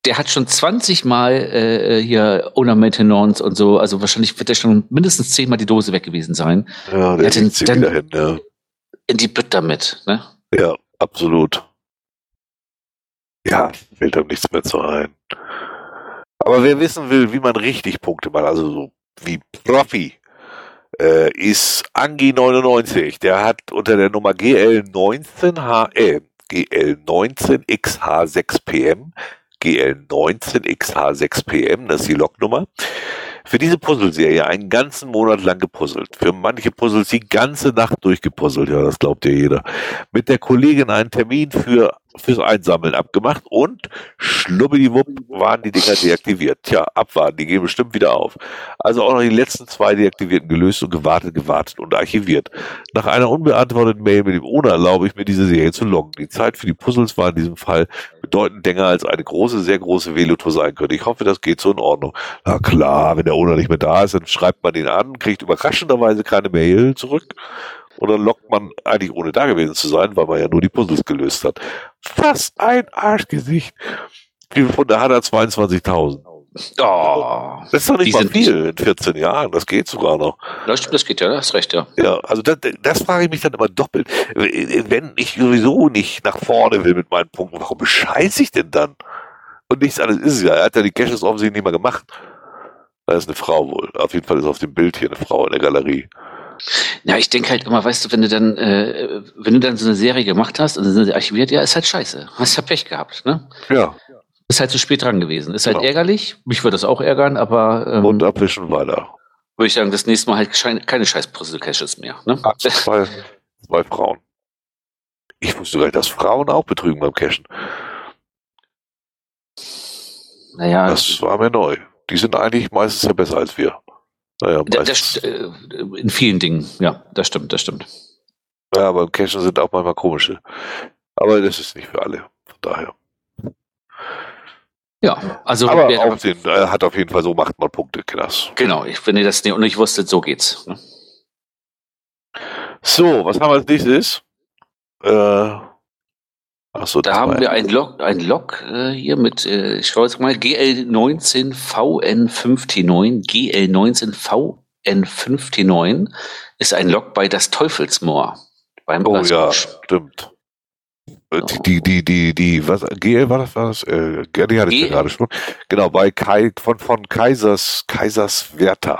der hat schon 20 Mal äh, hier Owner Maintenance und so, also wahrscheinlich wird er schon mindestens 10 Mal die Dose weg gewesen sein. Ja, der zieht sie wieder hin, ja. In die Bütt damit, ne? Ja, absolut. Ja, fällt einem nichts mehr zu ein. Aber wer wissen will, wie man richtig Punkte macht, also so wie Profi, äh, ist Angi99. Der hat unter der Nummer GL19H, äh, GL19XH6PM, GL19XH6PM, das ist die Lognummer, für diese Puzzleserie einen ganzen Monat lang gepuzzelt. Für manche Puzzles die ganze Nacht durchgepuzzelt, ja, das glaubt ja jeder. Mit der Kollegin einen Termin für fürs Einsammeln abgemacht und schlubbediwupp waren die Dinger deaktiviert. Tja, abwarten, die gehen bestimmt wieder auf. Also auch noch die letzten zwei deaktivierten gelöst und gewartet, gewartet und archiviert. Nach einer unbeantworteten Mail mit dem Owner erlaube ich mir diese Serie zu loggen. Die Zeit für die Puzzles war in diesem Fall bedeutend länger als eine große, sehr große Velotour sein könnte. Ich hoffe, das geht so in Ordnung. Na klar, wenn der Owner nicht mehr da ist, dann schreibt man ihn an, kriegt überraschenderweise keine Mail zurück und dann lockt man eigentlich ohne da gewesen zu sein, weil man ja nur die Puzzles gelöst hat. Was ein Arschgesicht. Wie viele Funde hat er? 22.000. Oh, das ist doch nicht mal viel in 14 Jahren. Das geht sogar noch. Das stimmt, das geht ja, das hast recht, ja. Ja, also das, das frage ich mich dann immer doppelt. Wenn ich sowieso nicht nach vorne will mit meinen Punkten, warum bescheiße ich denn dann? Und nichts anderes ist es ja. Er hat ja die Caches offensichtlich nicht mehr gemacht. Da ist eine Frau wohl. Auf jeden Fall ist auf dem Bild hier eine Frau in der Galerie. Ja, ich denke halt immer, weißt du, wenn du dann, äh, wenn du dann so eine Serie gemacht hast und dann sind sie archiviert, ja, ist halt scheiße. Hast ja Pech gehabt, ne? Ja. Ist halt zu spät dran gewesen. Ist halt genau. ärgerlich. Mich würde das auch ärgern, aber. Ähm, und abwischen weiter. Würde ich sagen, das nächste Mal halt keine scheiß Puzzle-Caches mehr. Ne? Ach, zwei, zwei Frauen. Ich wusste gar nicht, dass Frauen auch betrügen beim Cashen. Naja. Das war mir neu. Die sind eigentlich meistens ja besser als wir. Naja, das, äh, in vielen Dingen, ja, das stimmt, das stimmt. Ja, aber im Cashen sind auch manchmal komische. Aber das ist nicht für alle. Von daher. Ja, also. Aber auch den, äh, hat auf jeden Fall so macht man Punkte, Kinders. Genau, ich, wenn ihr das nicht, und ich wusste, so geht's. Ne? So, was haben wir als nächstes? Äh, Achso, da haben wir ein Log, ein Log äh, hier mit, äh, ich schaue jetzt mal, GL19VN5T9. GL19VN5T9 ist ein Log bei das Teufelsmoor. Beim oh ja, stimmt. Äh, die, die, die, die, was, GL war das, war das, äh, die hatte ich gerade schon. Genau, bei Kai, von, von Kaisers, Kaisers Werther.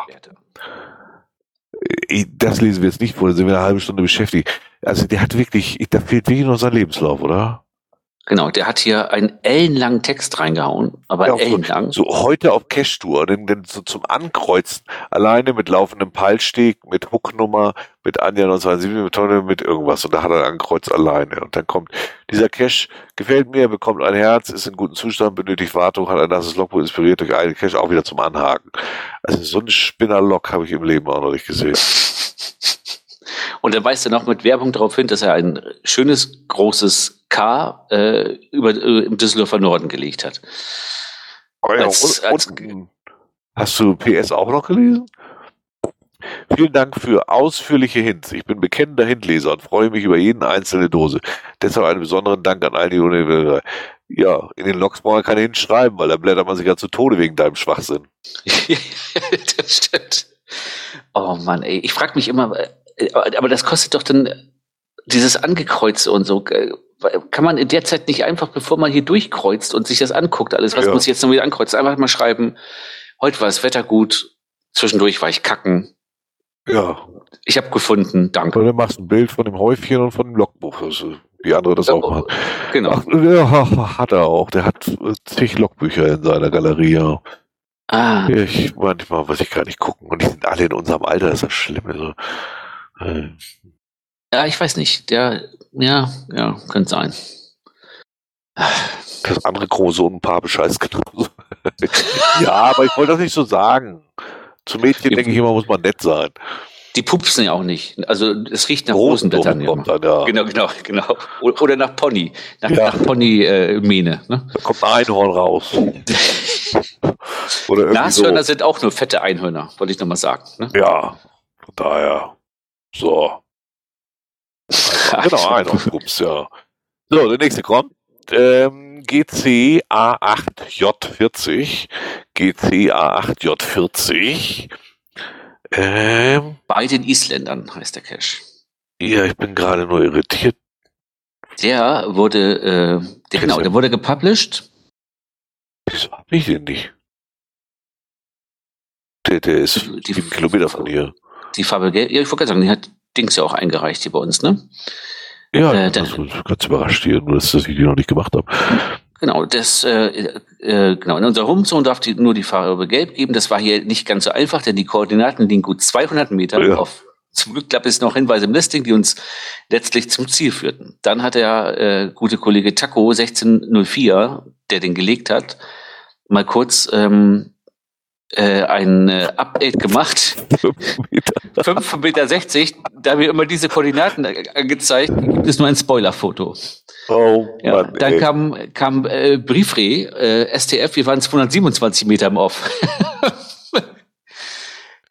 Äh, das lesen wir jetzt nicht vor, da sind wir eine halbe Stunde beschäftigt. Also der hat wirklich, da fehlt wirklich noch sein Lebenslauf, oder? Genau, der hat hier einen ellenlangen Text reingehauen, aber ja, ellenlang. So, so heute auf Cash-Tour, denn, denn so zum Ankreuzen, alleine mit laufendem Peilsteg, mit Hooknummer, mit Anja 1977, mit Tonne, mit irgendwas. Und da hat er angekreuzt alleine. Und dann kommt, dieser Cash gefällt mir, bekommt ein Herz, ist in gutem Zustand, benötigt Wartung, hat ein nasses Logbuch inspiriert durch einen Cash auch wieder zum Anhaken. Also so ein Spinner-Log habe ich im Leben auch noch nicht gesehen. (laughs) Und dann weist er noch mit Werbung darauf hin, dass er ein schönes, großes K äh, über, äh, im Düsseldorfer Norden gelegt hat. Oh ja, als, und, als, und, hast du PS auch noch gelesen? Vielen Dank für ausführliche Hints. Ich bin bekennender Hintleser und freue mich über jeden einzelne Dose. Deshalb einen besonderen Dank an all die Universitäten. Ja, in den Logs braucht man keine Hints schreiben, weil da blättert man sich ja zu Tode wegen deinem Schwachsinn. (laughs) das stimmt. Oh Mann, ey, ich frage mich immer, aber das kostet doch dann dieses Angekreuze und so. äh, Kann man in der Zeit nicht einfach, bevor man hier durchkreuzt und sich das anguckt, alles, was Ja. muss ich jetzt noch wieder ankreuzen, einfach mal schreiben, heute war das Wetter gut, zwischendurch war ich kacken, Ja. ich habe gefunden, danke. Oder du machst ein Bild von dem Häufchen und von dem Logbuch. Also, wie andere das auch machen. Genau. Ach, ja, (laughs) hat er auch. Der hat äh, zig Logbücher in seiner Galerie. Ja. Ah, Ich manchmal weiß ich gar nicht gucken. Und die sind alle in unserem Alter. Das ist das Schlimme. Also, äh, ja, ich weiß nicht. Der, ja, ja, könnte sein. das andere Chromosomenpaar bescheißt genauso. (laughs) ja, aber ich wollte das nicht so sagen. Zu Mädchen denke ich immer, muss man nett sein. Die pupsen ja auch nicht. Also es riecht nach Rosenblättern. Kommt dann, ja. Genau, genau, genau. Oder nach Pony. Nach, Ja. nach Pony-Mähne. ne? Da kommt ein Einhorn raus. (laughs) Nashörner so. sind auch nur fette Einhörner, wollte ich nochmal sagen. Ne? Ja, von daher. So. Genau, Einhornpups, ja. So, der nächste kommt. Ähm, GC A8J40. GC A8J40. Ähm, Bei den Isländern heißt der Cache. ja, ich bin gerade nur irritiert. Der wurde, äh, der, genau, der wurde gepublished. Wieso hab ich den nicht? Der, der ist Die- sieben Kilometer von hier. Die Farbe Gelb. Ja, ich wollte gerade sagen, die hat Dings ja auch eingereicht hier bei uns, ne? Ja, Äh, bin also ganz überrascht hier, nur dass ich das Video noch nicht gemacht habe. Genau, das, äh, äh, genau, in unserer Homezone darf die nur die Farbe Gelb geben. Das war hier nicht ganz so einfach, denn die Koordinaten liegen gut 200 Meter Ja. auf. Zum Glück gab es noch Hinweise im Listing, die uns letztlich zum Ziel führten. Dann hat der äh, gute Kollege Taco 1604, der den gelegt hat, mal kurz ähm, äh, ein äh, Update gemacht. (laughs) Fünf Meter. 5,60 Meter, da mir immer diese Koordinaten äh, angezeigt, gibt es nur ein Spoilerfoto. Oh Ja, Mann, dann ey. kam, kam äh, Briefre, äh, STF, wir waren 227 Meter im Off. (laughs)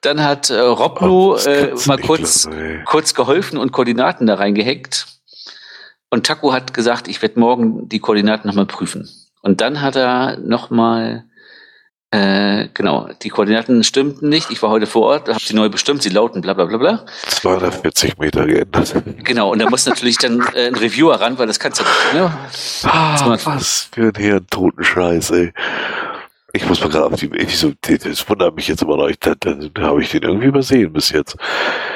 dann hat äh, Roblo Oh, äh, mal kurz, glauben, kurz geholfen und Koordinaten da reingehängt. Und Taco hat gesagt, ich werde morgen die Koordinaten nochmal prüfen. Und dann hat er nochmal, äh, genau, die Koordinaten stimmten nicht. Ich war heute vor Ort, habe sie neu bestimmt, sie lauten bla bla bla bla. 240 Meter geändert. Genau, und da muss natürlich dann äh, ein Reviewer ran, weil das kannst du nicht. Ne? Ah, was für ein Hirntotenscheiß, ey. Ich muss mal gerade auf die, ich so, das wundert mich jetzt immer noch, da, da, da habe ich den irgendwie übersehen bis jetzt.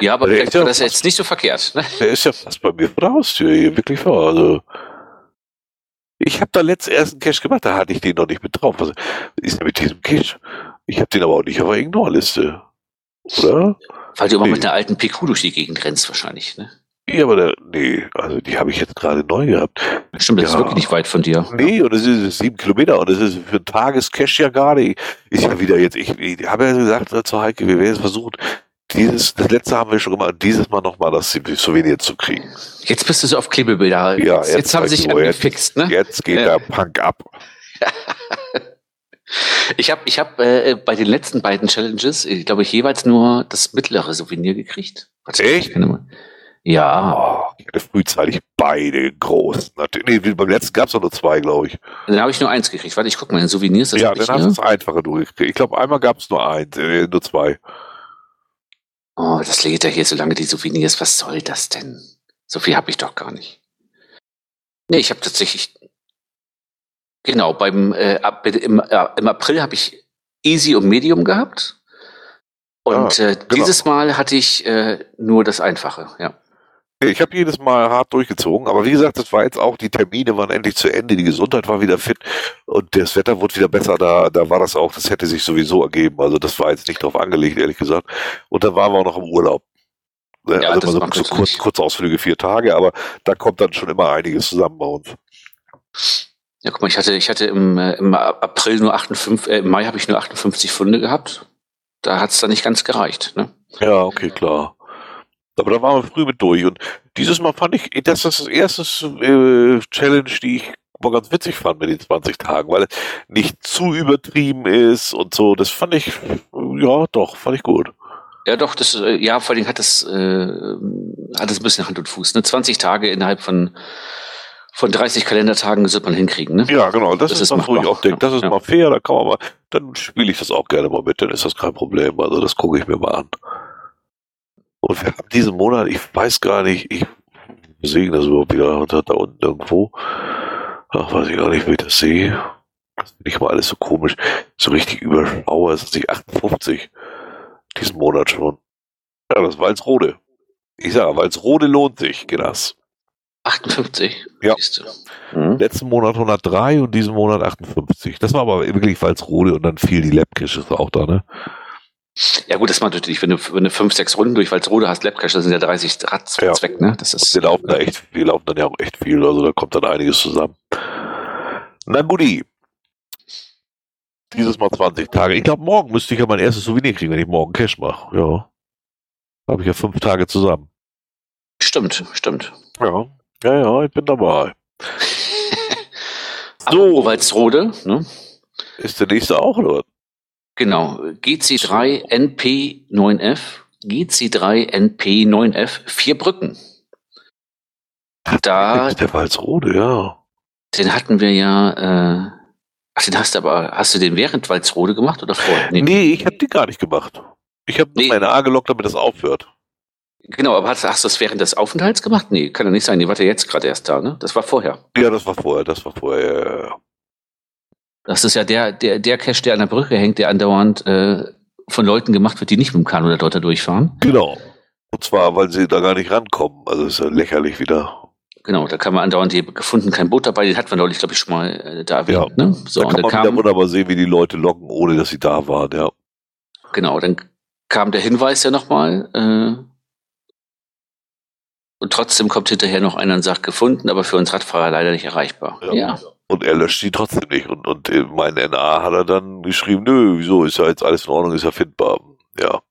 Ja, aber Der vielleicht war das fast- jetzt nicht so verkehrt. Ne? Der ist ja fast bei mir vor der Haustür hier, wirklich vor, also. Ich habe da letzt erst einen Cache gemacht, da hatte ich den noch nicht mit drauf. Was ist denn mit diesem Cache? Ich habe den aber auch nicht auf der Ignore-Liste. Oder? Weil du immer Nee. mit einer alten PQ durch die Gegend rennst wahrscheinlich. Ne? Ja, aber der, nee, also die habe ich jetzt gerade neu gehabt. Stimmt, das ist Ja. wirklich nicht weit von dir. Nee, und es ist sieben Kilometer und es ist für einen Tagescash ja gerade. Ist ja wieder jetzt, ich, ich habe ja gesagt zu Heike, wir werden es versuchen, dieses, das letzte haben wir schon gemacht, dieses Mal nochmal das Souvenir zu kriegen. Jetzt bist du so auf Klebebilder. Ja, jetzt, jetzt jetzt haben sie sich du, angefixt. Ne? Jetzt geht Ja. der Punk ab. (laughs) Ich habe ich hab, äh, bei den letzten beiden Challenges, ich glaube ich, jeweils nur das mittlere Souvenir gekriegt. Warte, Echt? Ja, Oh, ich hatte frühzeitig beide groß. Natürlich, nee, beim letzten gab es nur zwei, glaube ich. dann habe ich nur eins gekriegt. Warte, ich guck mal, in Souvenirs. Das ja, dann ich hast du hier. es einfacher durchgekriegt. Ich glaube, einmal gab es nur eins, äh, nur zwei. Oh, das lädt ja hier so lange die Souvenirs. Was soll das denn? So viel habe ich doch gar nicht. Nee, ich habe tatsächlich. Genau, beim äh, im, äh, im April habe ich Easy und Medium gehabt. Und Ah, äh, dieses Mal hatte ich äh, nur das Einfache, ja. Ich habe jedes Mal hart durchgezogen, aber wie gesagt, das war jetzt auch, die Termine waren endlich zu Ende, die Gesundheit war wieder fit und das Wetter wurde wieder besser, da, da war das auch, das hätte sich sowieso ergeben. Also das war jetzt nicht drauf angelegt, ehrlich gesagt. Und dann waren wir auch noch im Urlaub. Ne, Ja, also so, so kurz, kurz Ausflüge, vier Tage, aber da kommt dann schon immer einiges zusammen bei uns. Ja, guck mal, ich hatte, ich hatte im, äh, im April nur 58, äh, im Mai habe ich nur 58 Funde gehabt. Da hat's dann nicht ganz gereicht, ne? Ja, okay, klar. Aber da waren wir früh mit durch. Und dieses Mal fand ich, das ist das erste äh, Challenge, die ich mal ganz witzig fand mit den 20 Tagen, weil es nicht zu übertrieben ist und so. Das fand ich, ja, doch, fand ich gut. Ja, doch, das, äh, ja, vor allem hat das, äh, hat das ein bisschen Hand und Fuß. Ne? 20 Tage innerhalb von, von 30 Kalendertagen wird man hinkriegen, ne? Ja, genau. Das, Das ist das, wo ich auch denke, das ist Ja. mal fair, da kann man mal, dann spiele ich das auch gerne mal mit, dann ist das kein Problem. Also das gucke ich mir mal an. Und wir haben diesen Monat, ich weiß gar nicht, ich sehe das überhaupt wieder da, da unten irgendwo. Ach, weiß ich gar nicht, wie ich das sehe. Das finde ich mal alles so komisch. So richtig überschauer ist es nicht 58. Diesen Monat schon. Ja, das ist Walsrode. Ich sage, Walsrode lohnt sich, Genas. 58. Ja. siehst du. Mhm. Letzten Monat 103 und diesen Monat 58. Das war aber wirklich Walsrode und dann fiel die Labkirche auch da, ne? Ja gut, das macht natürlich, wenn du, wenn du fünf, sechs Runden durch Walsrode hast, Labcash, das sind ja 30 Rad Ja. weg, ne? Das ist, Wir laufen da echt, wir laufen dann ja auch echt viel, also da kommt dann einiges zusammen. Na guti. Dieses Mal 20 Tage. Ich glaube, morgen müsste ich ja mein erstes Souvenir kriegen, wenn ich morgen Cash mache. Ja. Habe ich ja fünf Tage zusammen. stimmt, stimmt. Ja. Ja, ja, ich bin dabei. (laughs) So. Walsrode, ne? Ist der nächste auch, oder? Genau. GC3 NP9F, GC3 NP9F, vier Brücken. Da, Ist der Walsrode, ja. den hatten wir ja, äh, ach, den hast du aber, hast du den während Walsrode gemacht oder vorher? Nee, ich habe die gar nicht gemacht. Ich habe Nee. nur meine A gelockt, damit das aufhört. Genau, aber hast, hast du das während des Aufenthalts gemacht? Nee, kann ja nicht sein. Die war ja jetzt gerade erst da, ne? Das war vorher. Ja, das war vorher, das war vorher. Das ist ja der, der, der Cache, der an der Brücke hängt, der andauernd äh, von Leuten gemacht wird, die nicht mit dem Kanu oder dort da durchfahren. Genau. Und zwar, weil sie da gar nicht rankommen. Also ist ja lächerlich wieder. Genau, da kann man andauernd die gefunden, kein Boot dabei, den hatten wir neulich, glaube ich, schon mal äh, da erwähnt. Ja. Ne? So, da und kann dann man wieder kam, wunderbar sehen, wie die Leute locken, ohne dass sie da waren, ja. genau, dann kam der Hinweis ja nochmal, äh, und trotzdem kommt hinterher noch einer und sagt gefunden, aber für uns Radfahrer leider nicht erreichbar. Ja. Ja. Und er löscht sie trotzdem nicht. Und, und äh, mein NA hat er dann geschrieben, nö, wieso, ist ja jetzt alles in Ordnung, ist ja findbar. Ja.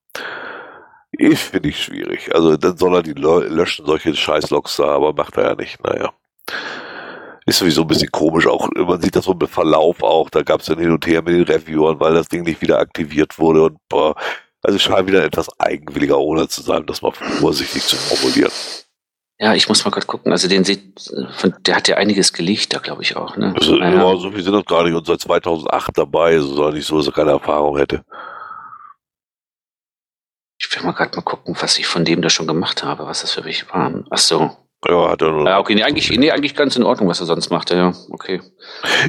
Ich finde ich schwierig. Also dann soll er die Lö- löschen, solche Scheißloks da, aber macht er ja nicht, naja. Ist sowieso ein bisschen komisch, auch man sieht das so im Verlauf auch, da gab es dann hin und her mit den Reviewern, weil das Ding nicht wieder aktiviert wurde und boah, also scheint wieder etwas eigenwilliger ohne zu sein, das mal vorsichtig zu formulieren. Ja, ich muss mal gerade gucken. Also den sieht, der hat ja einiges gelegt, da glaube ich auch. Ne? Also, Naja. ja, so viel sind das gar nicht und seit 2008 dabei, also soll nicht so, dass er keine Erfahrung hätte. Ich will mal gerade mal gucken, was ich von dem da schon gemacht habe, was das für welche waren. Ach so. Ja, hat er nur. Ja, okay, nee, eigentlich, nee, eigentlich ganz in Ordnung, was er sonst macht. Ja, okay.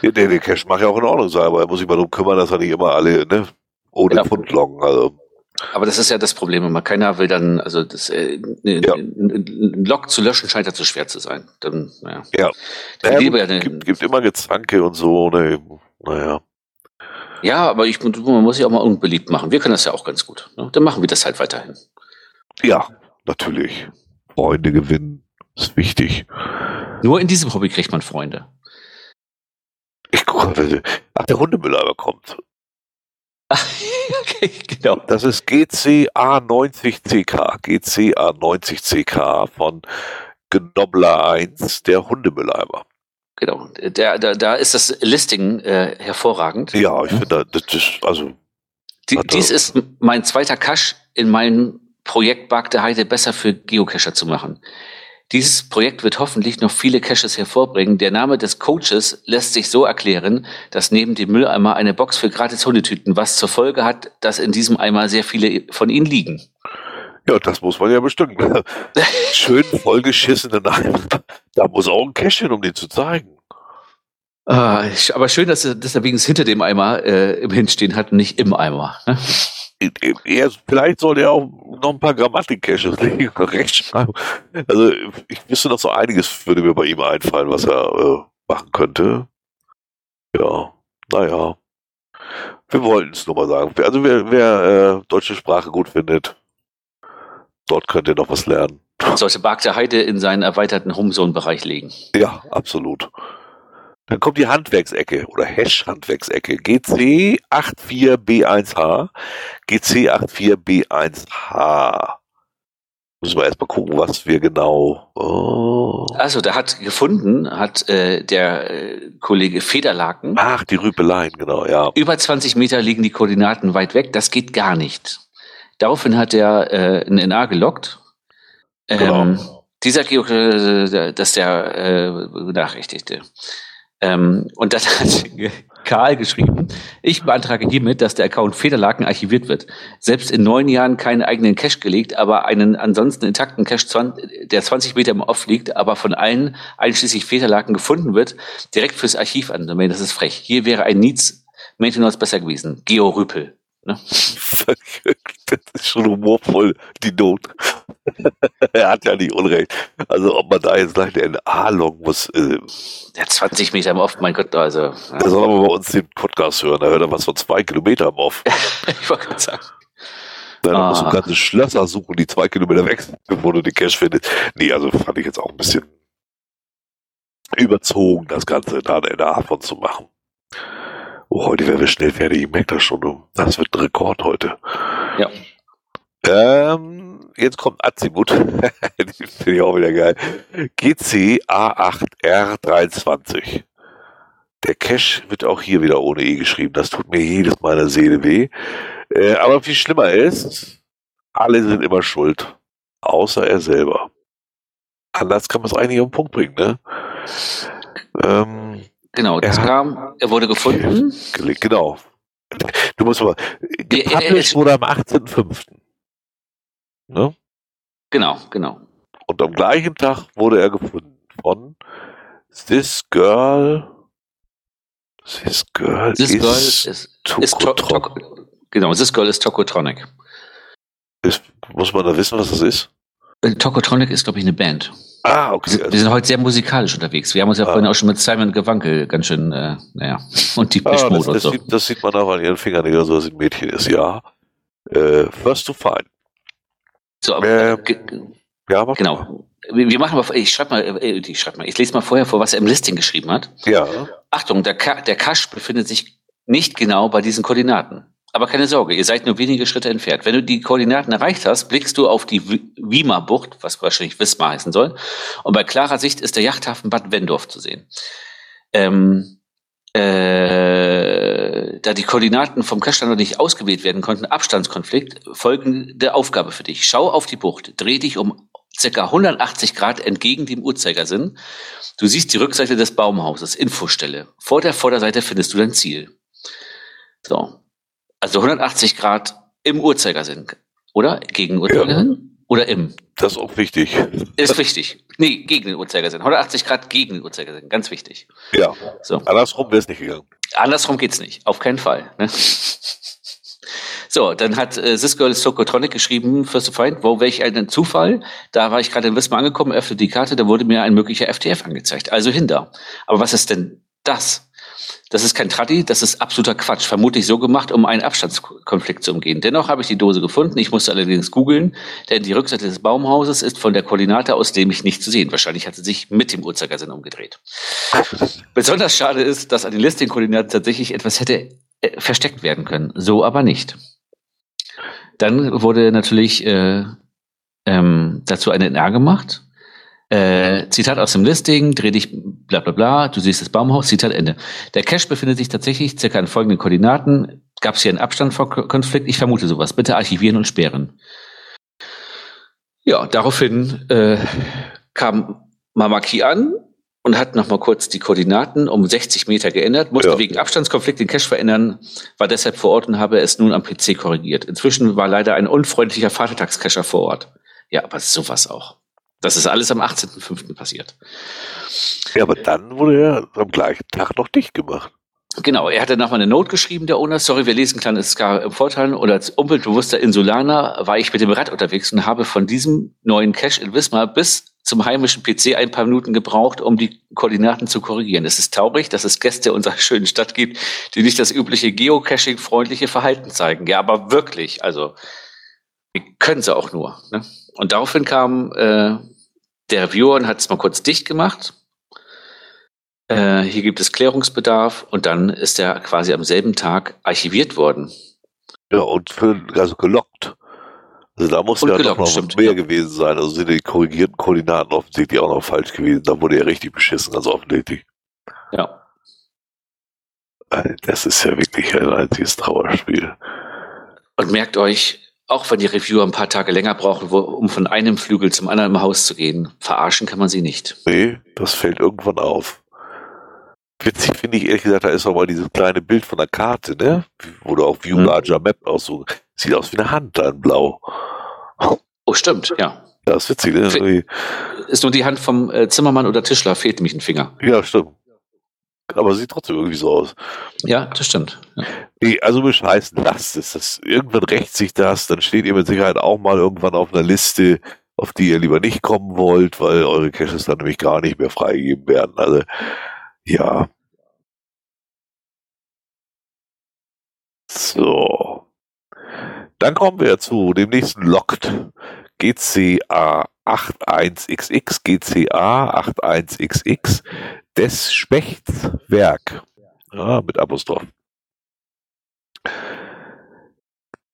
Ja, der, der Cash mag ja auch in Ordnung sein, aber er muss sich mal darum kümmern, dass er nicht immer alle, ne, ohne Ja. Pfund loggen. Also, Aber das ist ja das Problem immer. Keiner will dann, also das, äh, ne, Ja. ein Log zu löschen scheint ja zu schwer zu sein. Dann, naja. Ja. Dann naja, lieber gibt, gibt immer Gezanke und so, ne, naja. ja, aber ich, man muss sich auch mal unbeliebt machen. Wir können das ja auch ganz gut. Ne? Dann machen wir das halt weiterhin. Ja, natürlich. Freunde gewinnen ist wichtig. Nur in diesem Hobby kriegt man Freunde. Ich gucke, ach, der Hundemülleimer kommt. Genau. Das ist GCA90CK, GCA90CK von Gnobler 1, der Hundemülleimer. Genau. Der, da, da ist das Listing äh, hervorragend. Ja, ich finde, das ist, also, Die, dies ist mein zweiter Cache in meinem Projekt Bark der Heide besser für Geocacher zu machen. Dieses Projekt wird hoffentlich noch viele Caches hervorbringen. Der Name des Coaches lässt sich so erklären, dass neben dem Mülleimer eine Box für gratis Hundetüten, was zur Folge hat, dass in diesem Eimer sehr viele von ihnen liegen. ja, das muss man ja bestimmt. (laughs) Schön vollgeschissenen Eimer. Da muss auch ein Cash hin, um den zu zeigen. Ah, aber schön, dass er, dass er wenigstens hinter dem Eimer äh, im Hinstehen hat und nicht im Eimer. Ne? Er, vielleicht sollte er auch noch ein paar Grammatik-Caches legen, (laughs) Rechtschreibung. Also, ich wüsste noch so einiges, würde mir bei ihm einfallen, was er äh, machen könnte. Ja, naja. Wir wollten es nur mal sagen. Also, wer, wer äh, deutsche Sprache gut findet, dort könnt ihr noch was lernen. Sollte Bark der Heide in seinen erweiterten Homezone-Bereich legen. Ja, absolut. Dann kommt die Handwerksecke oder Hash-Handwerksecke. GC84B1H. GC84B1H. Müssen wir erstmal gucken, was wir genau. Oh. Also, da hat gefunden, hat äh, der äh, Kollege Federlaken. Ach, die Rüpeleien, genau, ja. Über 20 Meter liegen die Koordinaten weit weg. Das geht gar nicht. Daraufhin hat er äh, ein NA gelockt. Ähm, Genau. Dieser Geo, äh, das der äh, Benachrichtigte. Ähm, und dann (laughs) hat Karl geschrieben, ich beantrage hiermit, dass der Account Federlaken archiviert wird. Selbst in neun Jahren keinen eigenen Cache gelegt, aber einen ansonsten intakten Cache, 20, der 20 Meter im Off liegt, aber von allen, einschließlich Federlaken, gefunden wird, direkt fürs Archiv andomänen. Das ist frech. Hier wäre ein Needs Maintenance besser gewesen. Geo Rüpel. Ne? Das ist schon humorvoll, die Not. (laughs) er hat ja nicht Unrecht. Also ob man da jetzt gleich eine NA loggen muss. Äh, ja, 20 Meter im Off, mein Gott, also. Ja. Da soll man bei uns den Podcast hören, da hört er was von zwei Kilometer im Off. (laughs) ich wollte gerade sagen. Dann ah. musst du ganze Schlösser suchen, die zwei Kilometer weg sind, bevor du den Cash findest. Nee, also fand ich jetzt auch ein bisschen überzogen, das Ganze da eine NA von zu machen. Oh, heute werden wir schnell fertig. Ich merke das schon. Das wird ein Rekord heute. Ja. Ähm, jetzt kommt Azimut. (laughs) Die finde ich auch wieder geil. GC A8R23. Der Cache wird auch hier wieder ohne E geschrieben. Das tut mir jedes Mal der Seele weh. Äh, aber viel schlimmer ist, alle sind immer schuld. Außer er selber. Anders kann man es eigentlich auf den Punkt bringen, ne? Ähm, genau, das kam, er wurde gefunden. Genau. Du musst mal, gepublished wurde am 18.05. Ne? Genau, genau. Und am gleichen Tag wurde er gefunden von This Girl. This Girl this is, girl is, is to, to, Genau, This Girl ist Tokotronic. Ist, muss man da wissen, was das ist? Äh, Tokotronic ist, glaube ich, eine Band. Ah, okay. Wir, wir sind heute sehr musikalisch unterwegs. Wir haben uns ja ah. vorhin auch schon mit Simon Gewankel ganz schön, äh, naja, (laughs) und die ah, das, und so. Sieht, das sieht man auch an ihren Fingernägeln, so dass ein Mädchen ist, ja. Äh, first to find. So, aber, äh, ja, aber genau. Wir machen mal, ich schreibe mal, äh, ich schreibe mal, ich lese mal vorher vor, was er im Listing geschrieben hat. Ja. Achtung, der, Ka der Cache befindet sich nicht genau bei diesen Koordinaten. Aber keine Sorge, ihr seid nur wenige Schritte entfernt. Wenn du die Koordinaten erreicht hast, blickst du auf die Wiemer-Bucht, was wahrscheinlich Wismar heißen soll. Und bei klarer Sicht ist der Yachthafen Bad Wendorf zu sehen. Ähm, äh, da die Koordinaten vom Cache nicht ausgewählt werden konnten, Abstandskonflikt, folgende Aufgabe für dich. Schau auf die Bucht, dreh dich um circa 180 Grad entgegen dem Uhrzeigersinn. Du siehst die Rückseite des Baumhauses, Infostelle. Vor der Vorderseite findest du dein Ziel. So. Also 180 Grad im Uhrzeigersinn, oder? Gegen Uhrzeigersinn? Ja. Oder im? Das ist auch wichtig. Ist wichtig. Nee, gegen den Uhrzeigersinn. 180 Grad gegen den Uhrzeigersinn. Ganz wichtig. Ja. So. Andersrum wäre es nicht gegangen. Andersrum geht's nicht. Auf keinen Fall. Ne? (laughs) So, dann hat äh, This Girl Sokotronic geschrieben, First of Find, wo welch ein Zufall. Da war ich gerade in Wismar angekommen, öffnete die Karte, da wurde mir ein möglicher FTF angezeigt. Also hinter. Aber was ist denn das? Das ist kein Traddy, das ist absoluter Quatsch. Vermutlich so gemacht, um einen Abstandskonflikt zu umgehen. Dennoch habe ich die Dose gefunden. Ich musste allerdings googeln, denn die Rückseite des Baumhauses ist von der Koordinate aus dem ich nicht zu sehen. Wahrscheinlich hat sie sich mit dem Uhrzeigersinn umgedreht. Besonders schade ist, dass an den Listing-Koordinaten tatsächlich etwas hätte äh, versteckt werden können. So aber nicht. Dann wurde natürlich äh, ähm, dazu eine NR gemacht äh, Zitat aus dem Listing, dreh dich, bla bla bla, du siehst das Baumhaus, Zitat Ende. Der Cache befindet sich tatsächlich circa in folgenden Koordinaten. Gab es hier einen Abstand vor Konflikt? Ich vermute sowas. Bitte archivieren und sperren. Ja, daraufhin äh, kam Mamaki an und hat nochmal kurz die Koordinaten um 60 Meter geändert, musste ja. wegen Abstandskonflikt den Cache verändern, war deshalb vor Ort und habe es nun am PC korrigiert. Inzwischen war leider ein unfreundlicher Vatertagscacher vor Ort. Ja, aber sowas auch. Das ist alles am 18.05. passiert. Ja, aber dann wurde er am gleichen Tag noch dicht gemacht. Genau, er hatte nochmal eine Note geschrieben, der Owner. Sorry, wir lesen kleines Ska im Vorteil. Oder als umweltbewusster Insulaner war ich mit dem Rad unterwegs und habe von diesem neuen Cache in Wismar bis zum heimischen PC ein paar Minuten gebraucht, um die Koordinaten zu korrigieren. Es ist traurig, dass es Gäste unserer (laughs) schönen Stadt gibt, die nicht das übliche Geocaching-freundliche Verhalten zeigen. Ja, aber wirklich, also, wie können sie auch nur. Ne? Und daraufhin kam äh, der Reviewer und hat es mal kurz dicht gemacht. Äh, hier gibt es Klärungsbedarf und dann ist er quasi am selben Tag archiviert worden. Ja, und für, also gelockt. Also da muss ja gelockt, noch stimmt, mehr ja. gewesen sein. Also sind die korrigierten Koordinaten offensichtlich auch noch falsch gewesen. Da wurde er richtig beschissen, ganz offensichtlich. Ja. Das ist ja wirklich ein einziges Trauerspiel. Und merkt euch, auch wenn die Reviewer ein paar Tage länger brauchen, um von einem Flügel zum anderen im Haus zu gehen, verarschen kann man sie nicht. Nee, das fällt irgendwann auf. Witzig finde ich ehrlich gesagt, da ist auch mal dieses kleine Bild von der Karte, ne? Wo du auch View Larger Map aussuchen. Sieht aus wie eine Hand da in Blau. Oh, stimmt, ja. Das ist witzig, ne? Fe- Ist nur die Hand vom äh, Zimmermann oder Tischler, fehlt nämlich ein Finger. Ja, stimmt. Aber sieht trotzdem irgendwie so aus. Ja, das stimmt. Ja. Nee, also bescheißen, lasst es. Das, irgendwann rächt sich das, dann steht ihr mit Sicherheit auch mal irgendwann auf einer Liste, auf die ihr lieber nicht kommen wollt, weil eure Caches dann nämlich gar nicht mehr freigegeben werden. Also, ja. So. Dann kommen wir zu dem nächsten Locked. GCA 81XX, GCA 81XX des Spechts Werk. Ja, mit Apostroph.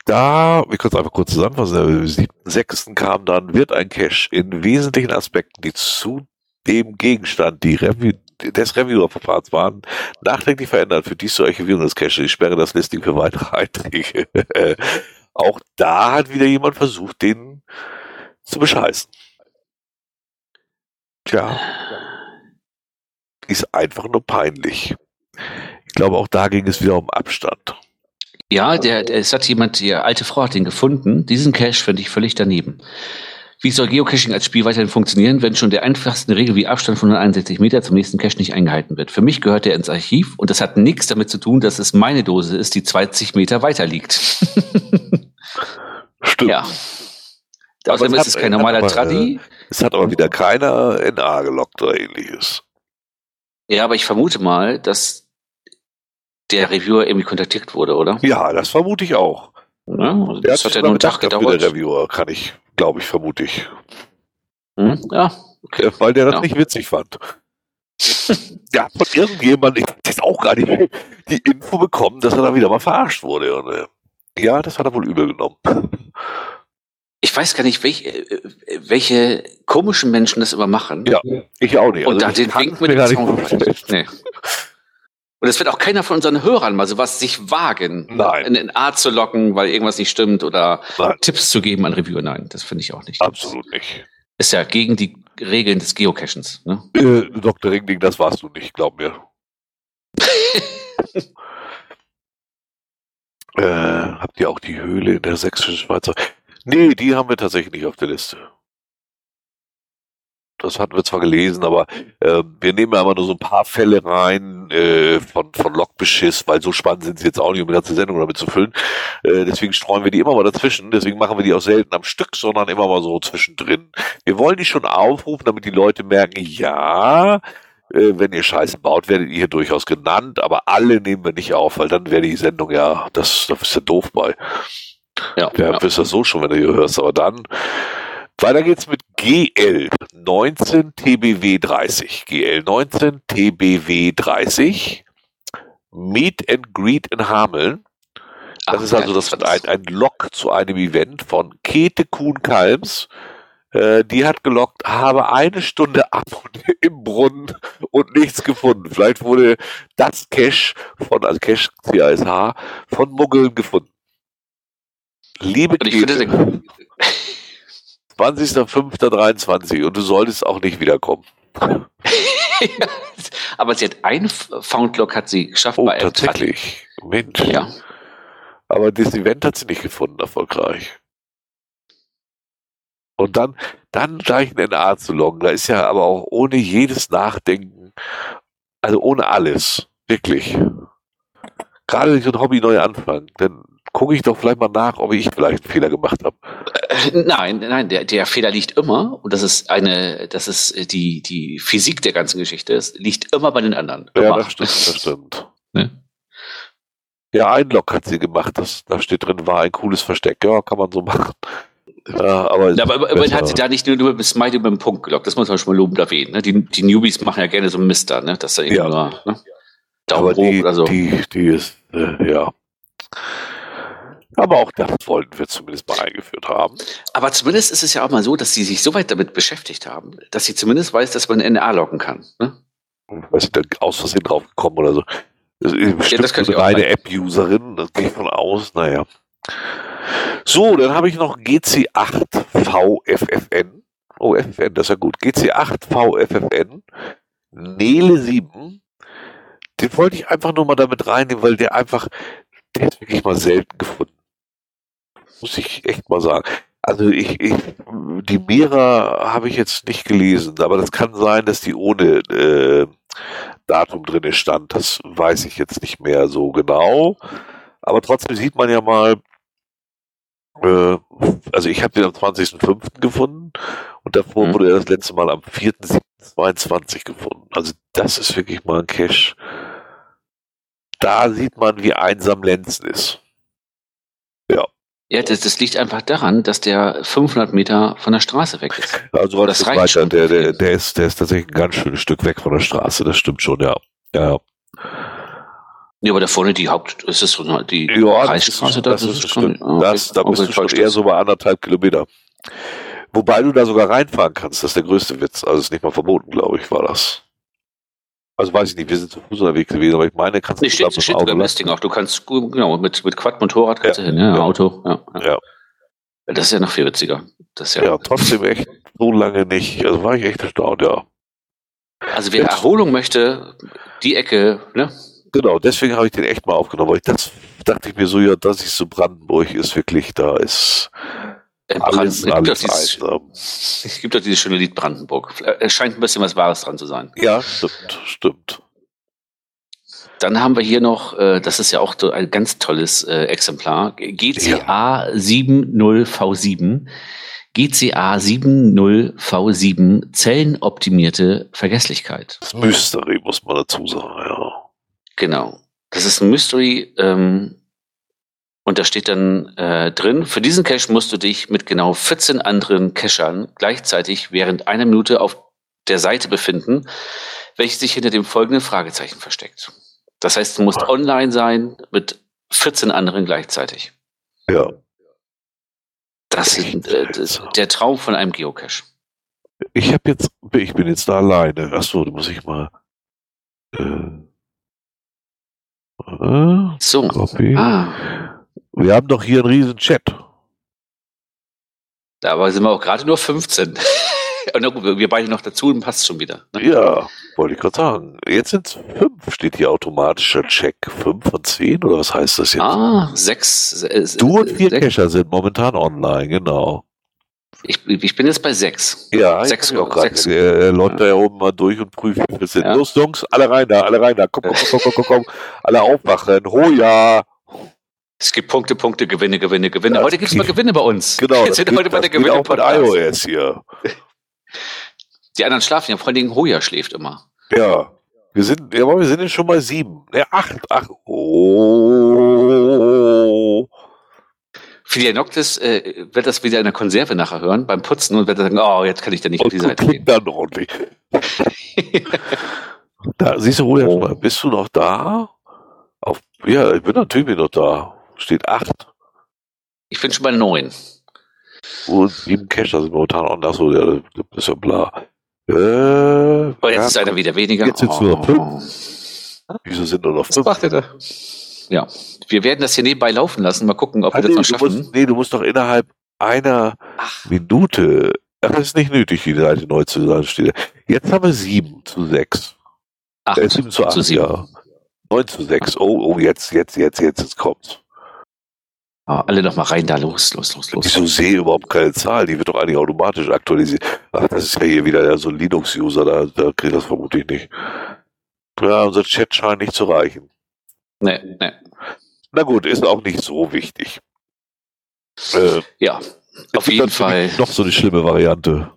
Da, wir können es einfach kurz zusammenfassen, am 7.6. kam dann, wird ein Cache in wesentlichen Aspekten, die zu dem Gegenstand die Review, des Reviewer-Verfahrens waren, nachträglich verändert. Für dies zur Archivierung des Caches. Ich sperre das Listing für weitere Einträge. (laughs) Auch da hat wieder jemand versucht, den zu bescheißen. Tja. Ist einfach nur peinlich. Ich glaube, auch da ging es wieder um Abstand. Ja, der, der, es hat jemand, die alte Frau hat den gefunden. Diesen Cache finde ich völlig daneben. Wie soll Geocaching als Spiel weiterhin funktionieren, wenn schon der einfachsten Regel wie Abstand von 161 Meter zum nächsten Cache nicht eingehalten wird? Für mich gehört der ins Archiv und das hat nichts damit zu tun, dass es meine Dose ist, die 20 Meter weiter liegt. (laughs) Stimmt. ja. Außerdem ist es kein normaler aber, Tradi. Es hat aber wieder keiner NA gelockt oder ähnliches. Ja, aber ich vermute mal, dass der Reviewer irgendwie kontaktiert wurde, oder? Ja, das vermute ich auch. Ja, also Der das hat hat ja nur einen Tag Der gedauert. Reviewer, kann ich, glaube ich, vermute ich. Hm? Ja, okay. Weil der das Ja. nicht witzig fand. ja, von irgendjemandem, ich weiß auch gar nicht, (laughs) die Info bekommen, dass er da wieder mal verarscht wurde. Und, äh, ja, das hat er wohl übel genommen. Ich weiß gar nicht, welche, äh, welche komischen Menschen das immer machen. Ja, ich auch nicht. Und Also da ich den Wink mit dem gar nicht Zaun vorstellen. Nee. Und es wird auch keiner von unseren Hörern mal sowas sich wagen, Nein. in, in A zu locken, weil irgendwas nicht stimmt oder Nein. Tipps zu geben an Reviewer. Nein, das finde ich auch nicht. Absolut nicht. Ist ja gegen die Regeln des Geocachens. Ne? Äh, Dr. Ringding, das warst du nicht, glaub mir. (laughs) äh, habt ihr auch die Höhle in der sächsischen Schweizer? Nee, die haben wir tatsächlich nicht auf der Liste. Das hatten wir zwar gelesen, aber äh, wir nehmen aber nur so ein paar Fälle rein äh, von, von Lockbeschiss, weil so spannend sind sie jetzt auch nicht, um die ganze Sendung damit zu füllen. Äh, deswegen streuen wir die immer mal dazwischen. Deswegen machen wir die auch selten am Stück, sondern immer mal so zwischendrin. Wir wollen die schon aufrufen, damit die Leute merken, ja, äh, wenn ihr Scheiße baut, werdet ihr hier durchaus genannt, aber alle nehmen wir nicht auf, weil dann wäre die Sendung ja, das, das ist ja doof bei. Ja, Ja, ja. bist das so schon, wenn du hier hörst, aber dann. Weiter geht's mit GL 19 TBW 30. GL 19 TBW 30. Meet and Greet in Hameln. Das Ach, ist also das ein, ein Log zu einem Event von Käthe Kuhn-Kalms. Äh, die hat gelockt, habe eine Stunde (laughs) ab und im Brunnen und nichts gefunden. Vielleicht wurde das Cache von, also Cache CASH, von Muggeln gefunden. Liebe Und ich finde, Käthe, 20.05.23 und du solltest auch nicht wiederkommen. (laughs) aber sie hat ein Foundlock hat sie geschafft Oh, bei tatsächlich. Mensch. Ja. Aber das Event hat sie nicht gefunden, erfolgreich. Und dann, dann gleich ein NA zu loggen, da ist ja aber auch ohne jedes Nachdenken, also ohne alles, wirklich. Gerade wenn ich so ein Hobby neu anfange, dann gucke ich doch vielleicht mal nach, ob ich vielleicht einen Fehler gemacht habe. Äh, Nein, nein, der, der Fehler liegt immer, und das ist eine, das ist äh, die, die Physik der ganzen Geschichte, es liegt immer bei den anderen. Ja, Immer. das stimmt, das stimmt. Ne? Ja, ein Log hat sie gemacht, das, da steht drin, war ein cooles Versteck. Ja, kann man so machen. Ja, aber, Ja, aber immerhin hat sie da nicht nur, nur bis mit dem Punkt gelockt, das muss man schon mal lobend erwähnen. Ne? Die, die Newbies machen ja gerne so einen Mister, ne? dass da irgendwie Ja. nur ne? Daumen aber hoch die, oder so. die, die ist, äh, ja. Aber auch das wollten wir zumindest mal eingeführt haben. Aber zumindest ist es ja auch mal so, dass sie sich so weit damit beschäftigt haben, dass sie zumindest weiß, dass man NA locken kann. Ne? Weiß ich, dann aus Versehen drauf gekommen oder so. Das ist bestimmt das könnte eine reine. App-Userin, das gehe ich von aus, naja. So, dann habe ich noch GC8VFFN. Oh, FFN, das ist ja gut. GC8VFFN, Nele 7, den wollte ich einfach nur mal damit reinnehmen, weil der einfach, der ist wirklich mal selten gefunden. Muss ich echt mal sagen. Also ich, ich die Mira habe ich jetzt nicht gelesen, aber das kann sein, dass die ohne äh, Datum drinne stand. Das weiß ich jetzt nicht mehr so genau. Aber trotzdem sieht man ja mal, äh, also ich habe den am 20.05. gefunden und davor mhm. wurde er das letzte Mal am 4.7.22 gefunden. Also das ist wirklich mal ein Cache. Da sieht man, wie einsam Lenzen ist. Ja. Das, das liegt einfach daran, dass der 500 Meter von der Straße weg ist. (laughs) Also das reicht weiter. Schon. Der, der, der, ist, der ist tatsächlich ein ganz schönes Stück weg von der Straße. Das stimmt schon, ja. Ja, ja, aber da vorne die Haupt, ist es so die ja, Kreisstraße da? Das, ist, das, ist ah, okay. das, da bist okay, du schon eher so bei anderthalb Kilometer. Wobei du da sogar reinfahren kannst, das ist der größte Witz. Also ist nicht mal verboten, glaube ich, war das. Also weiß ich nicht, wir sind zu Fuß unterwegs gewesen, aber ich meine, kannst du nee, steht, steht sogar Mesting auch. Du kannst, genau, mit, mit Quad-Motorrad kannst ja, du hin, ja, ja. Auto. Ja, ja. Das ist ja noch viel witziger. Das ja, ja, trotzdem echt so lange nicht. Also war ich echt erstaunt, ja. Also wer Jetzt, Erholung möchte, die Ecke, ne? Genau, deswegen habe ich den echt mal aufgenommen, weil ich das dachte ich mir so, ja, dass ich so Brandenburg ist wirklich, da ist alles, Brand, alles es, gibt dieses, es gibt doch dieses schöne Lied Brandenburg. Es scheint ein bisschen was Wahres dran zu sein. Ja, stimmt, stimmt. Dann haben wir hier noch, äh, das ist ja auch ein ganz tolles äh, Exemplar, GCA ja. 70V7. GCA 70V7 zellenoptimierte Vergesslichkeit. Das Mystery muss man dazu sagen, ja. Genau. Das ist ein Mystery ähm, und da steht dann äh, drin, für diesen Cache musst du dich mit genau 14 anderen Cachern gleichzeitig während einer Minute auf der Seite befinden, welche sich hinter dem folgenden Fragezeichen versteckt. Das heißt, du musst ah. online sein mit 14 anderen gleichzeitig. Ja. Das ist äh, der Traum von einem Geocache. Ich habe jetzt, ich bin jetzt da alleine. Achso, da muss ich mal. Äh äh, so. Copy. Ah. Wir haben doch hier einen riesen Chat. Da sind wir auch gerade nur 15. (laughs) Und wir beide noch dazu und passt schon wieder. Ne? Ja, wollte ich gerade sagen. Jetzt sind es fünf, steht hier automatischer Check. Fünf von zehn oder was heißt das jetzt? Ah, sechs. Äh, du und vier sechs. Cacher sind momentan online, genau. Ich, ich bin jetzt bei sechs. Ja, sechs ich auch gerade. Er läuft da ja oben mal durch und prüft, wie viel sind. Ja. Los, Jungs, alle rein da, alle rein da. Komm, komm, komm, komm, komm, komm. Alle aufwachen. Hoja. Es gibt Punkte, Punkte, Gewinne, Gewinne, Gewinne. Ja, heute gibt es mal Gewinne bei uns. Genau. Jetzt sind heute bei der Gewinne auch mit iOS hier. (laughs) Die anderen schlafen ja, vor allen Dingen Hoja schläft immer. Ja. Wir sind, ja, wir sind jetzt schon mal sieben. Ja, acht, acht. Oh. Philianoctis äh, wird das wieder in der Konserve nachher hören, beim Putzen und wird sagen, oh, jetzt kann ich da nicht auf die Seite gehen. dann ordentlich. (laughs) da, siehst du, Julian, oh. bist du noch da? Auf, ja, ich bin natürlich noch da. Steht acht. Ich bin schon bei neun. Und sieben Cash, das ist momentan auch nach so, ja, das ist ja bla. Äh, oh, jetzt ja, ist einer wieder weniger. Jetzt sind es oh. nur noch fünf. Wieso sind nur noch fünf? Was macht ihr da? Ja, wir werden das hier nebenbei laufen lassen. Mal gucken, ob ah, wir das noch schaffen. Musst, nee, du musst doch innerhalb einer Ach. Minute. Das ist nicht nötig, die Seite neu zu sein. Jetzt haben wir sieben zu sechs. Acht äh, sieben zu acht, zu sieben. ja. Neun zu sechs. Oh, oh, jetzt, jetzt, jetzt, jetzt, jetzt kommt's. Oh, alle noch mal rein da, los, los, los, los. Wieso sehe überhaupt keine Zahl? Die wird doch eigentlich automatisch aktualisiert. Ach, das ist ja hier wieder so ein Linux-User, da, da kriegt das vermutlich nicht. Ja, unser Chat scheint nicht zu reichen. Nee, nee. Na gut, ist auch nicht so wichtig. Äh, ja, auf jeden Fall. Noch so eine schlimme Variante.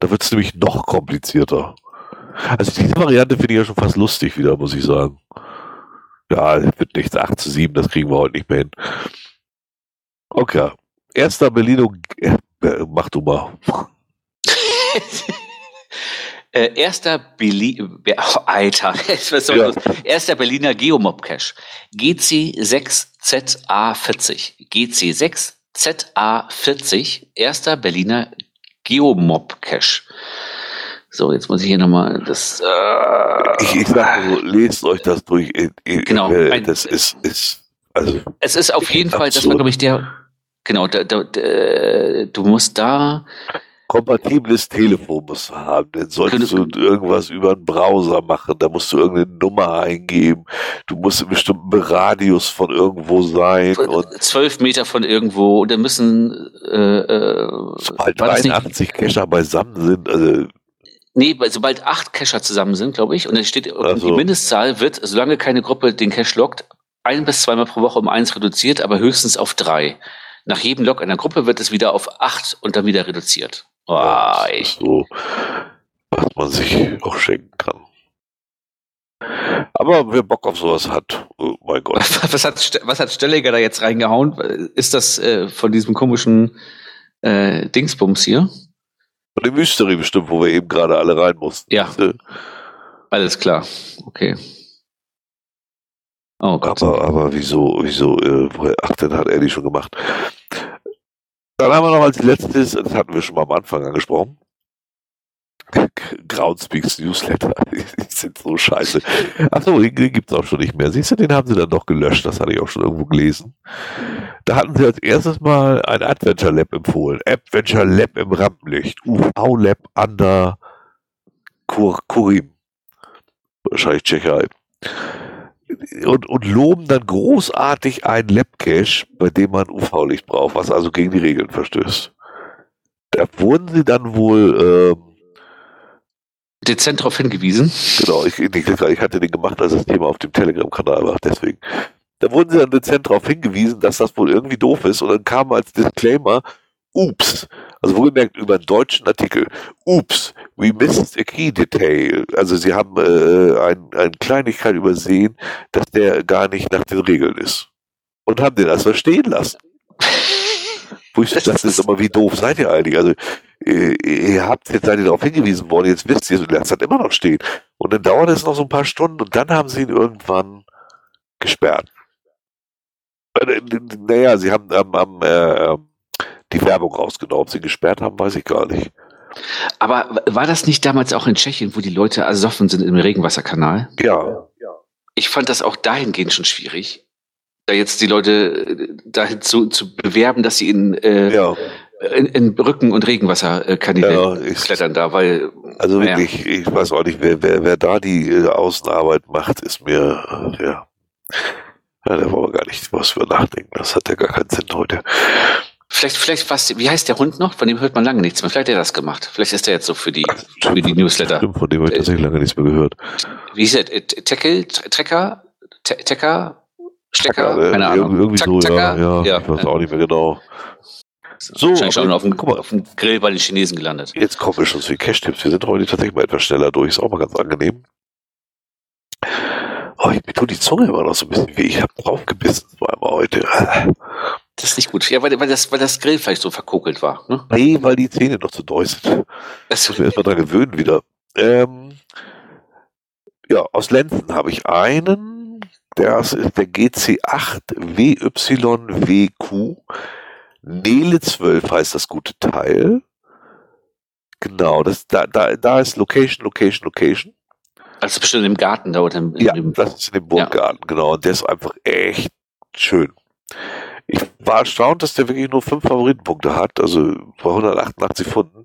Da wird es nämlich noch komplizierter. Also diese Variante finde ich ja schon fast lustig wieder, muss ich sagen. Ja, wird nichts 8 zu 7, das kriegen wir heute nicht mehr hin. Okay. Erster Berlino, äh, mach du mal. (laughs) Äh, erster, Berli oh, (laughs) Alter, (laughs) ja. erster Berliner Geomob-Cache. GC6ZA40. GC6ZA40. Erster Berliner Geomob-Cache. So, jetzt muss ich hier nochmal das. Äh, ich, ich sag so, lest euch das durch. Genau. Ein, das ist, ist also. Es ist auf jeden Fall, das war, glaube ich, der. Genau, da, da, da, du musst da kompatibles Telefon musst du haben. Dann solltest du irgendwas über einen Browser machen. Da musst du irgendeine Nummer eingeben. Du musst in bestimmten Radius von irgendwo sein. Zwölf Meter von irgendwo. Und dann müssen äh, äh, sobald 83 Cacher beisammen sind, also Nee, sobald acht Cacher zusammen sind, glaube ich, und dann steht, also. die Mindestzahl wird, solange keine Gruppe den Cache lockt, ein bis zweimal pro Woche um eins reduziert, aber höchstens auf drei. Nach jedem Log einer Gruppe wird es wieder auf acht und dann wieder reduziert. Oh, ja, so, was man sich auch schenken kann. Aber wer Bock auf sowas hat, oh mein Gott. (laughs) Was hat, was hat Stelliger da jetzt reingehauen? Ist das äh, von diesem komischen äh, Dingsbums hier? Von dem Mystery bestimmt, wo wir eben gerade alle rein mussten. Ja. Alles klar. Okay. Oh Gott. Aber, aber wieso, wieso, äh, ach, dann hat er die schon gemacht. Dann haben wir noch als letztes, das hatten wir schon mal am Anfang angesprochen, Groundspeaks Newsletter. (laughs) Die sind so scheiße. Achso, den, den gibt es auch schon nicht mehr. Siehst du, den haben sie dann doch gelöscht. Das hatte ich auch schon irgendwo gelesen. Da hatten sie als erstes mal ein Adventure Lab empfohlen. Adventure Lab im Rampenlicht. UV Lab an der Kur Kurim. Wahrscheinlich Tschechei und, und loben dann großartig einen Lab-Cache, bei dem man UV-Licht braucht, was also gegen die Regeln verstößt. Da wurden sie dann wohl ähm, dezent darauf hingewiesen. Genau, ich, ich, ich hatte den gemacht, als das Thema auf dem Telegram-Kanal war, deswegen. Da wurden sie dann dezent darauf hingewiesen, dass das wohl irgendwie doof ist und dann kam als Disclaimer, ups, also wohlgemerkt über einen deutschen Artikel, ups, we missed a key detail. Also sie haben äh, ein, eine Kleinigkeit übersehen, dass der gar nicht nach den Regeln ist. Und haben den also stehen lassen. (laughs) Wo ich das ist aber wie doof seid ihr eigentlich? Also ihr, ihr habt jetzt seid ihr darauf hingewiesen worden, jetzt wisst ihr, lasst das immer noch stehen. Und dann dauert es noch so ein paar Stunden und dann haben sie ihn irgendwann gesperrt. Äh, naja, sie haben am, am äh, die Werbung rausgenommen. Ob sie gesperrt haben, weiß ich gar nicht. Aber war das nicht damals auch in Tschechien, wo die Leute ersoffen sind im Regenwasserkanal? Ja. Ich fand das auch dahingehend schon schwierig, da jetzt die Leute äh, dahin zu, zu bewerben, dass sie in, äh, ja. in, in Brücken und Regenwasserkanäle ja, klettern da, weil. Also wirklich, ja. ich weiß auch nicht, wer, wer, wer da die äh, Außenarbeit macht, ist mir, ja. Ja, da wollen wir gar nicht was für nachdenken. Das hat ja gar keinen Sinn heute. Vielleicht, vielleicht was, wie heißt der Hund noch? Von dem hört man lange nichts mehr. Vielleicht hat er das gemacht. Vielleicht ist er jetzt so für die, für die Newsletter. Stimmt, von dem habe ich tatsächlich lange nichts mehr gehört. Wie hieß der? Äh, Tackle, Trecker, Tecker, Stecker? Äh, Keine Ahnung. Irgendwie so, ja, ja, ja. Ich weiß auch nicht mehr genau. So, wahrscheinlich schon auf dem, auf dem Grill bei den Chinesen gelandet. Jetzt kommen wir schon zu den Cash-Tipps. Wir sind heute tatsächlich mal etwas schneller durch. Ist auch mal ganz angenehm. Oh, ich, mir tut die Zunge immer noch so ein bisschen weh. Ich habe draufgebissen zweimal heute. Das ist nicht gut. Ja, weil, weil, das, weil das Grill vielleicht so verkokelt war. Ne? Nee, weil die Zähne noch zu doll sind. Das muss ich erstmal dran gewöhnen wieder. Ähm, ja, aus Lenzen habe ich einen. Das ist der GC8 WYWQ. Nele 12 heißt das gute Teil. Genau, das, da, da, da ist Location, Location, Location. Also bestimmt im Garten da oder im, Ja, das ist in dem Burggarten, ja. genau. Und der ist einfach echt schön. Ich war erstaunt, dass der wirklich nur fünf Favoritenpunkte hat, also bei 188 Funden.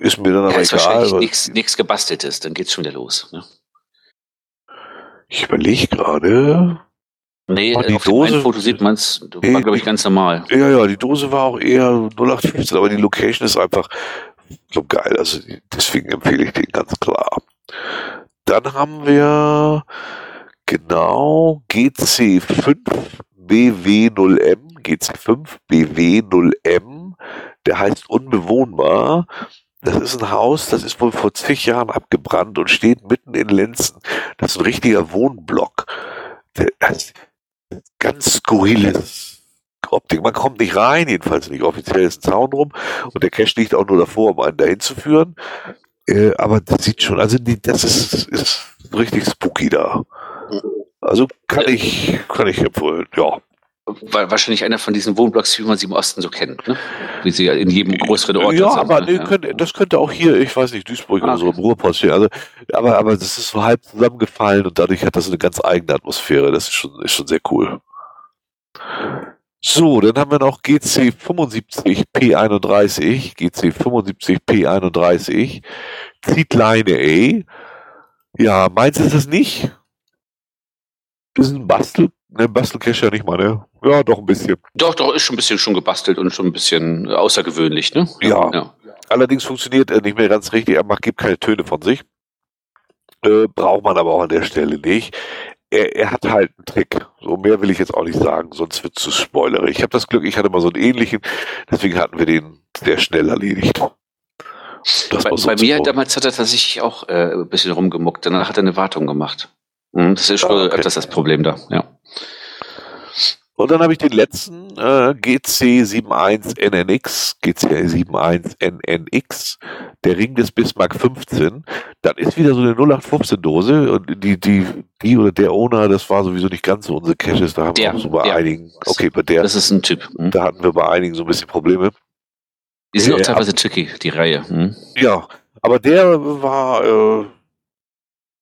Ist mir dann aber ja, ist egal. Wahrscheinlich nichts gebasteltes, dann geht's schon wieder los. Ne? Ich überlege gerade. Nee, die auf Dose, dem Foto sieht man es, nee, war glaube ich ganz normal. Ja, ja, die Dose war auch eher 0815, aber die Location ist einfach so geil. Also deswegen empfehle ich den ganz klar. Dann haben wir genau GC5 BW0M, GC5 BW0M, der heißt unbewohnbar. Das ist ein Haus, das ist wohl vor zig Jahren abgebrannt und steht mitten in Lenzen. Das ist ein richtiger Wohnblock. Das ist ganz skurriles Optik. Man kommt nicht rein, jedenfalls nicht offiziell ist ein Zaun rum und der Cache liegt auch nur davor, um einen dahin zu führen. Äh, aber das sieht schon, also die, das ist, ist richtig spooky da. Also kann ich, kann ich empfehlen, ja. Wahrscheinlich einer von diesen Wohnblocks, wie man sie im Osten so kennt, ne? Wie sie in jedem größeren Ort Ja, sind, aber ne? ja. Könnte, das könnte auch hier, ich weiß nicht, Duisburg ah, oder so im Ruhrpost stehen. Also, aber, aber das ist so halb zusammengefallen und dadurch hat das eine ganz eigene Atmosphäre. Das ist schon, ist schon sehr cool. So, dann haben wir noch GC75P31, GC75P31, zieht Leine A. Ja, meins ist es nicht. Ist ein Bastel, ne, Bastelcache ja nicht mal, ne? Ja, doch ein bisschen. Doch, doch, ist schon ein bisschen schon gebastelt und schon ein bisschen außergewöhnlich, ne? Ja. ja. Allerdings funktioniert er nicht mehr ganz richtig, er macht, gibt keine Töne von sich. Äh, braucht man aber auch an der Stelle nicht. Er, er, hat halt einen Trick. So mehr will ich jetzt auch nicht sagen, sonst wird es zu spoilerig. Ich habe das Glück, ich hatte mal so einen ähnlichen, deswegen hatten wir den sehr schnell erledigt. Das bei, bei mir damals hat er tatsächlich auch äh, ein bisschen rumgemuckt, danach hat er eine Wartung gemacht. Mhm, das ist schon ah, okay. öfters das Problem da, ja. Und dann habe ich den letzten äh, GC71NNX, GC71NNX, der Ring des Bismarck 15. Das ist wieder so eine 0815 Dose und die, die, die oder der Owner, das war sowieso nicht ganz so unsere Caches, da haben der, wir auch so bei der. einigen, okay, bei der. Das ist ein Typ. Hm? Da hatten wir bei einigen so ein bisschen Probleme. Die sind auch teilweise tricky, die Reihe. Hm? Ja, aber der war, äh,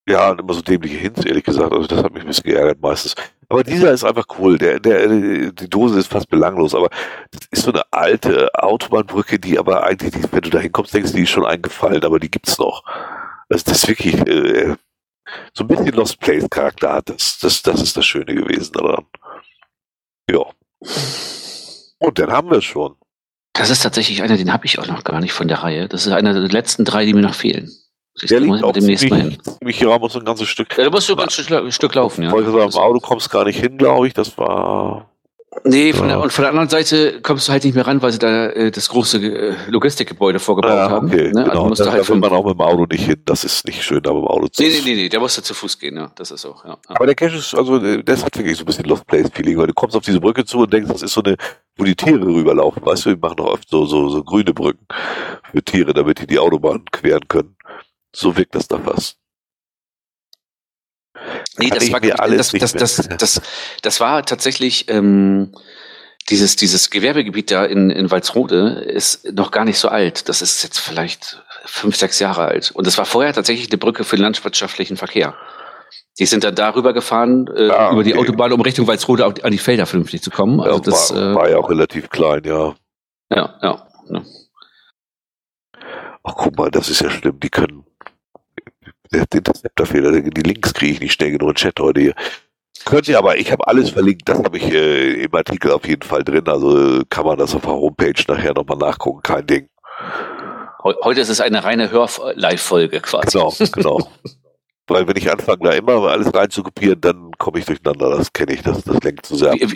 ja, immer so dämliche Hints, ehrlich gesagt. Also das hat mich ein bisschen geärgert meistens. Aber dieser ist einfach cool. Der, der, die Dose ist fast belanglos, aber das ist so eine alte Autobahnbrücke, die aber eigentlich, wenn du da hinkommst, denkst du, die ist schon eingefallen, aber die gibt's noch. Also das ist wirklich äh, so ein bisschen Lost Place Charakter hat. Das, das, das ist das Schöne gewesen daran. Ja. Und dann haben wir es schon. Das ist tatsächlich einer, den habe ich auch noch gar nicht von der Reihe. Das ist einer der letzten drei, die mir noch fehlen. Der liegt auch demnächst ziemlich, mal hin. (laughs) ziemlich hier haben wir so ein ganzes Stück. Ja, da musst du ein Stück, Stück laufen, ja. Wollte sagen, im Auto kommst gar nicht hin, glaube ich. Das war. Nee, von ja. der, und von der anderen Seite kommst du halt nicht mehr ran, weil sie da äh, das große äh, Logistikgebäude vorgebaut ja, haben. Okay, ne? genau. Also da, halt da will man auch mit dem Auto nicht hin. Das ist nicht schön, da mit dem Auto zu Nee, nee, nee, nee, der musste zu Fuß gehen, ja. Das ist so, ja. Aber der Cache ist, also, das hat wirklich so ein bisschen Lost Place Feeling, weil du kommst auf diese Brücke zu und denkst, das ist so eine, wo die Tiere rüberlaufen. Weißt du, wir machen doch oft so, so, so grüne Brücken für Tiere, damit die die Autobahn queren können. So wirkt das da fast. Nee, das war, das, das, das, das, das, war tatsächlich ähm, dieses, dieses Gewerbegebiet da in, in Walsrode ist noch gar nicht so alt. Das ist jetzt vielleicht fünf, sechs Jahre alt. Und das war vorher tatsächlich eine Brücke für den landwirtschaftlichen Verkehr. Die sind dann darüber gefahren, äh, ah, okay. über die Autobahn, um Richtung Walsrode an die Felder vernünftig zu kommen. Also ja, das war, äh, war ja auch relativ klein, ja. Ja, ja. ja. Ach, guck mal, das ist ja schlimm. Die können der Interceptor-Fehler, die Links kriege ich nicht schnell genug in Chat heute hier. Könnt ihr aber, ich habe alles verlinkt, das habe ich äh, im Artikel auf jeden Fall drin, also kann man das auf der Homepage nachher nochmal nachgucken, kein Ding. Heute ist es eine reine Hör-Live-Folge quasi. Genau, genau. (laughs) Weil wenn ich anfange, da immer alles reinzukopieren, dann komme ich durcheinander. Das kenne ich, das, das lenkt zu sehr. Wir,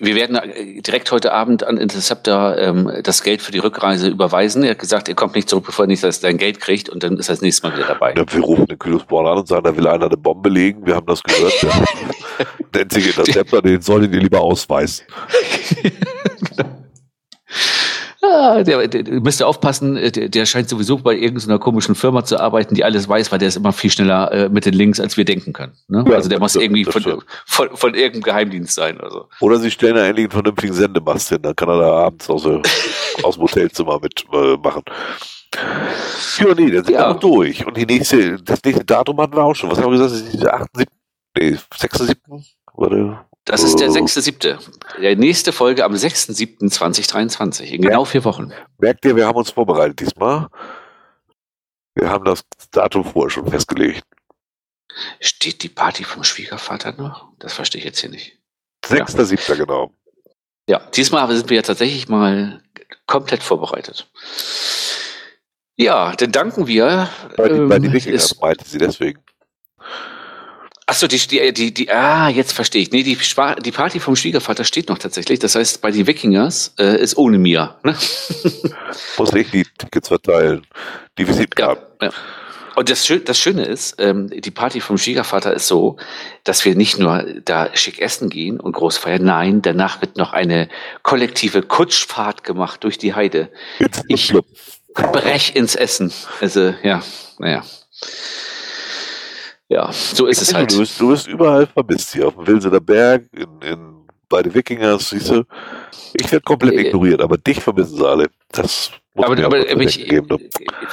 wir, werden äh, direkt heute Abend an Interceptor ähm, das Geld für die Rückreise überweisen. Er hat gesagt, er kommt nicht zurück, bevor er nicht sein Geld kriegt und dann ist er das nächste Mal wieder dabei. Ja, wir rufen den Kühlungsborn an und sagen, da will einer eine Bombe legen. Wir haben das gehört. (laughs) Nennt sich Interceptor, den solltet ihr lieber ausweisen. (laughs) Ah, der, der, der müsste aufpassen, äh, der, der scheint sowieso bei irgendeiner komischen Firma zu arbeiten, die alles weiß, weil der ist immer viel schneller äh, mit den Links, als wir denken können. Ne? Ja, also der muss irgendwie von, von, von, irgendeinem Geheimdienst sein. Also. Oder sie stellen da endlich einen vernünftigen Sendemast hin, dann kann er da abends aus, (laughs) aus dem Hotelzimmer mitmachen. Äh, ja, nee, dann sind ja. wir noch durch. Und die nächste, das nächste Datum hatten wir auch schon. Was haben wir gesagt? Das ist die 8. 7. Nee, 6. 7. Warte. Das ist der 6.7. Der nächste Folge am 6.7.2023, in genau vier Wochen. Merkt ihr, wir haben uns vorbereitet diesmal. Wir haben das Datum vorher schon festgelegt. Steht die Party vom Schwiegervater noch? Das verstehe ich jetzt hier nicht. 6.7. Ja. genau. Ja, diesmal sind wir ja tatsächlich mal komplett vorbereitet. Ja, dann danken wir. Bei, ähm, bei die Wikinger meinte sie deswegen. Achso, die, die, die, die, ah, jetzt verstehe ich. Nee, die, die Party vom Schwiegervater steht noch tatsächlich. Das heißt, bei den Wikingers äh, ist ohne mir. Ne? (laughs) Muss ich die Tickets verteilen. Die Visitenkarten. Ja, ja. Und das, das Schöne ist, ähm, die Party vom Schwiegervater ist so, dass wir nicht nur da schick essen gehen und groß feiern, nein, danach wird noch eine kollektive Kutschfahrt gemacht durch die Heide. Ich brech ins Essen. Also, ja, naja. Ja, so ist es halt. Du bist, du bist überall vermisst hier, auf dem Wilsener Berg, in, in bei den Wikingers, siehst du. Ich werde komplett Äh, ignoriert, aber dich vermissen sie alle. Das muss Aber, mir aber, aber ich, ne?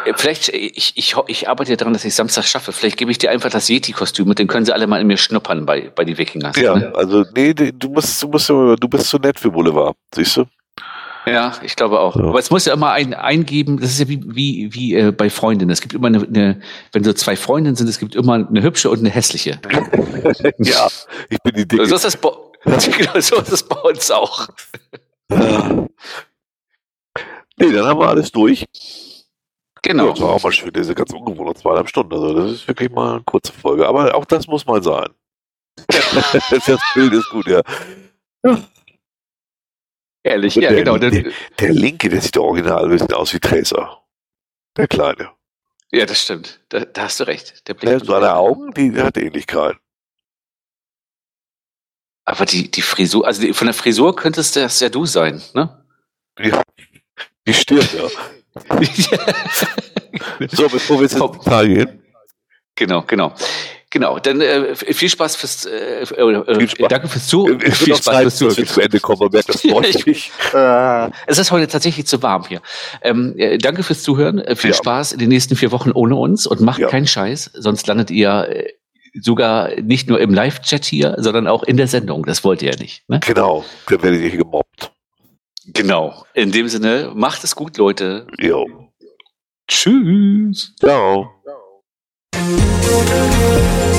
äh, vielleicht, ich, ich, ich arbeite ja daran, dass ich Samstag schaffe. Vielleicht gebe ich dir einfach das Yeti-Kostüm und dann können sie alle mal in mir schnuppern bei, bei die Wikingers. Ja, ne? also nee, du musst, du musst, du bist zu nett für Boulevard, siehst du? Ja, ich glaube auch. Ja. Aber es muss ja immer ein, eingeben, das ist ja wie, wie, wie äh, bei Freundinnen. Es gibt immer eine, eine, wenn so zwei Freundinnen sind, es gibt immer eine hübsche und eine hässliche. (laughs) ja, ich bin die Dicke. So ist das, bei- (laughs) genau, so ist das bei uns auch. Ja. Nee, dann haben wir alles durch. Genau. Ja, das war auch mal schön, diese ganz ungewohnte zweieinhalb Stunden. Also das ist wirklich mal eine kurze Folge. Aber auch das muss mal sein. (laughs) das Bild ist gut, ja. Ehrlich, ja, der, genau. Der, der Linke, der sieht original ein bisschen aus wie Tracer. Der Kleine. Ja, das stimmt. Da, da hast du recht. Der Blick von seine Augen, die hat Ähnlichkeit. Aber die, die Frisur, also die, von der Frisur könntest das ja du sein, ne? Ja. Die Stirn, ja. (laughs) So, bevor wir jetzt Detail gehen. genau, genau. Genau, dann äh, viel Spaß fürs äh, äh, Viel Spaß. Danke fürs Zu. Ich viel will auch Spaß Zeit, fürs dass wir Zuhören. zu Ende kommen. Man merkt das (laughs) deutlich. Äh, es ist heute tatsächlich zu warm hier. Ähm, äh, danke fürs Zuhören. Äh, viel Ja. Spaß in den nächsten vier Wochen ohne uns und macht Ja. keinen Scheiß, sonst landet ihr äh, sogar nicht nur im Live-Chat hier, sondern auch in der Sendung. Das wollt ihr ja nicht. Ne? Genau, dann werde ich gemobbt. Genau. In dem Sinne, macht es gut, Leute. Jo. Tschüss. Ciao. Thank Thank you.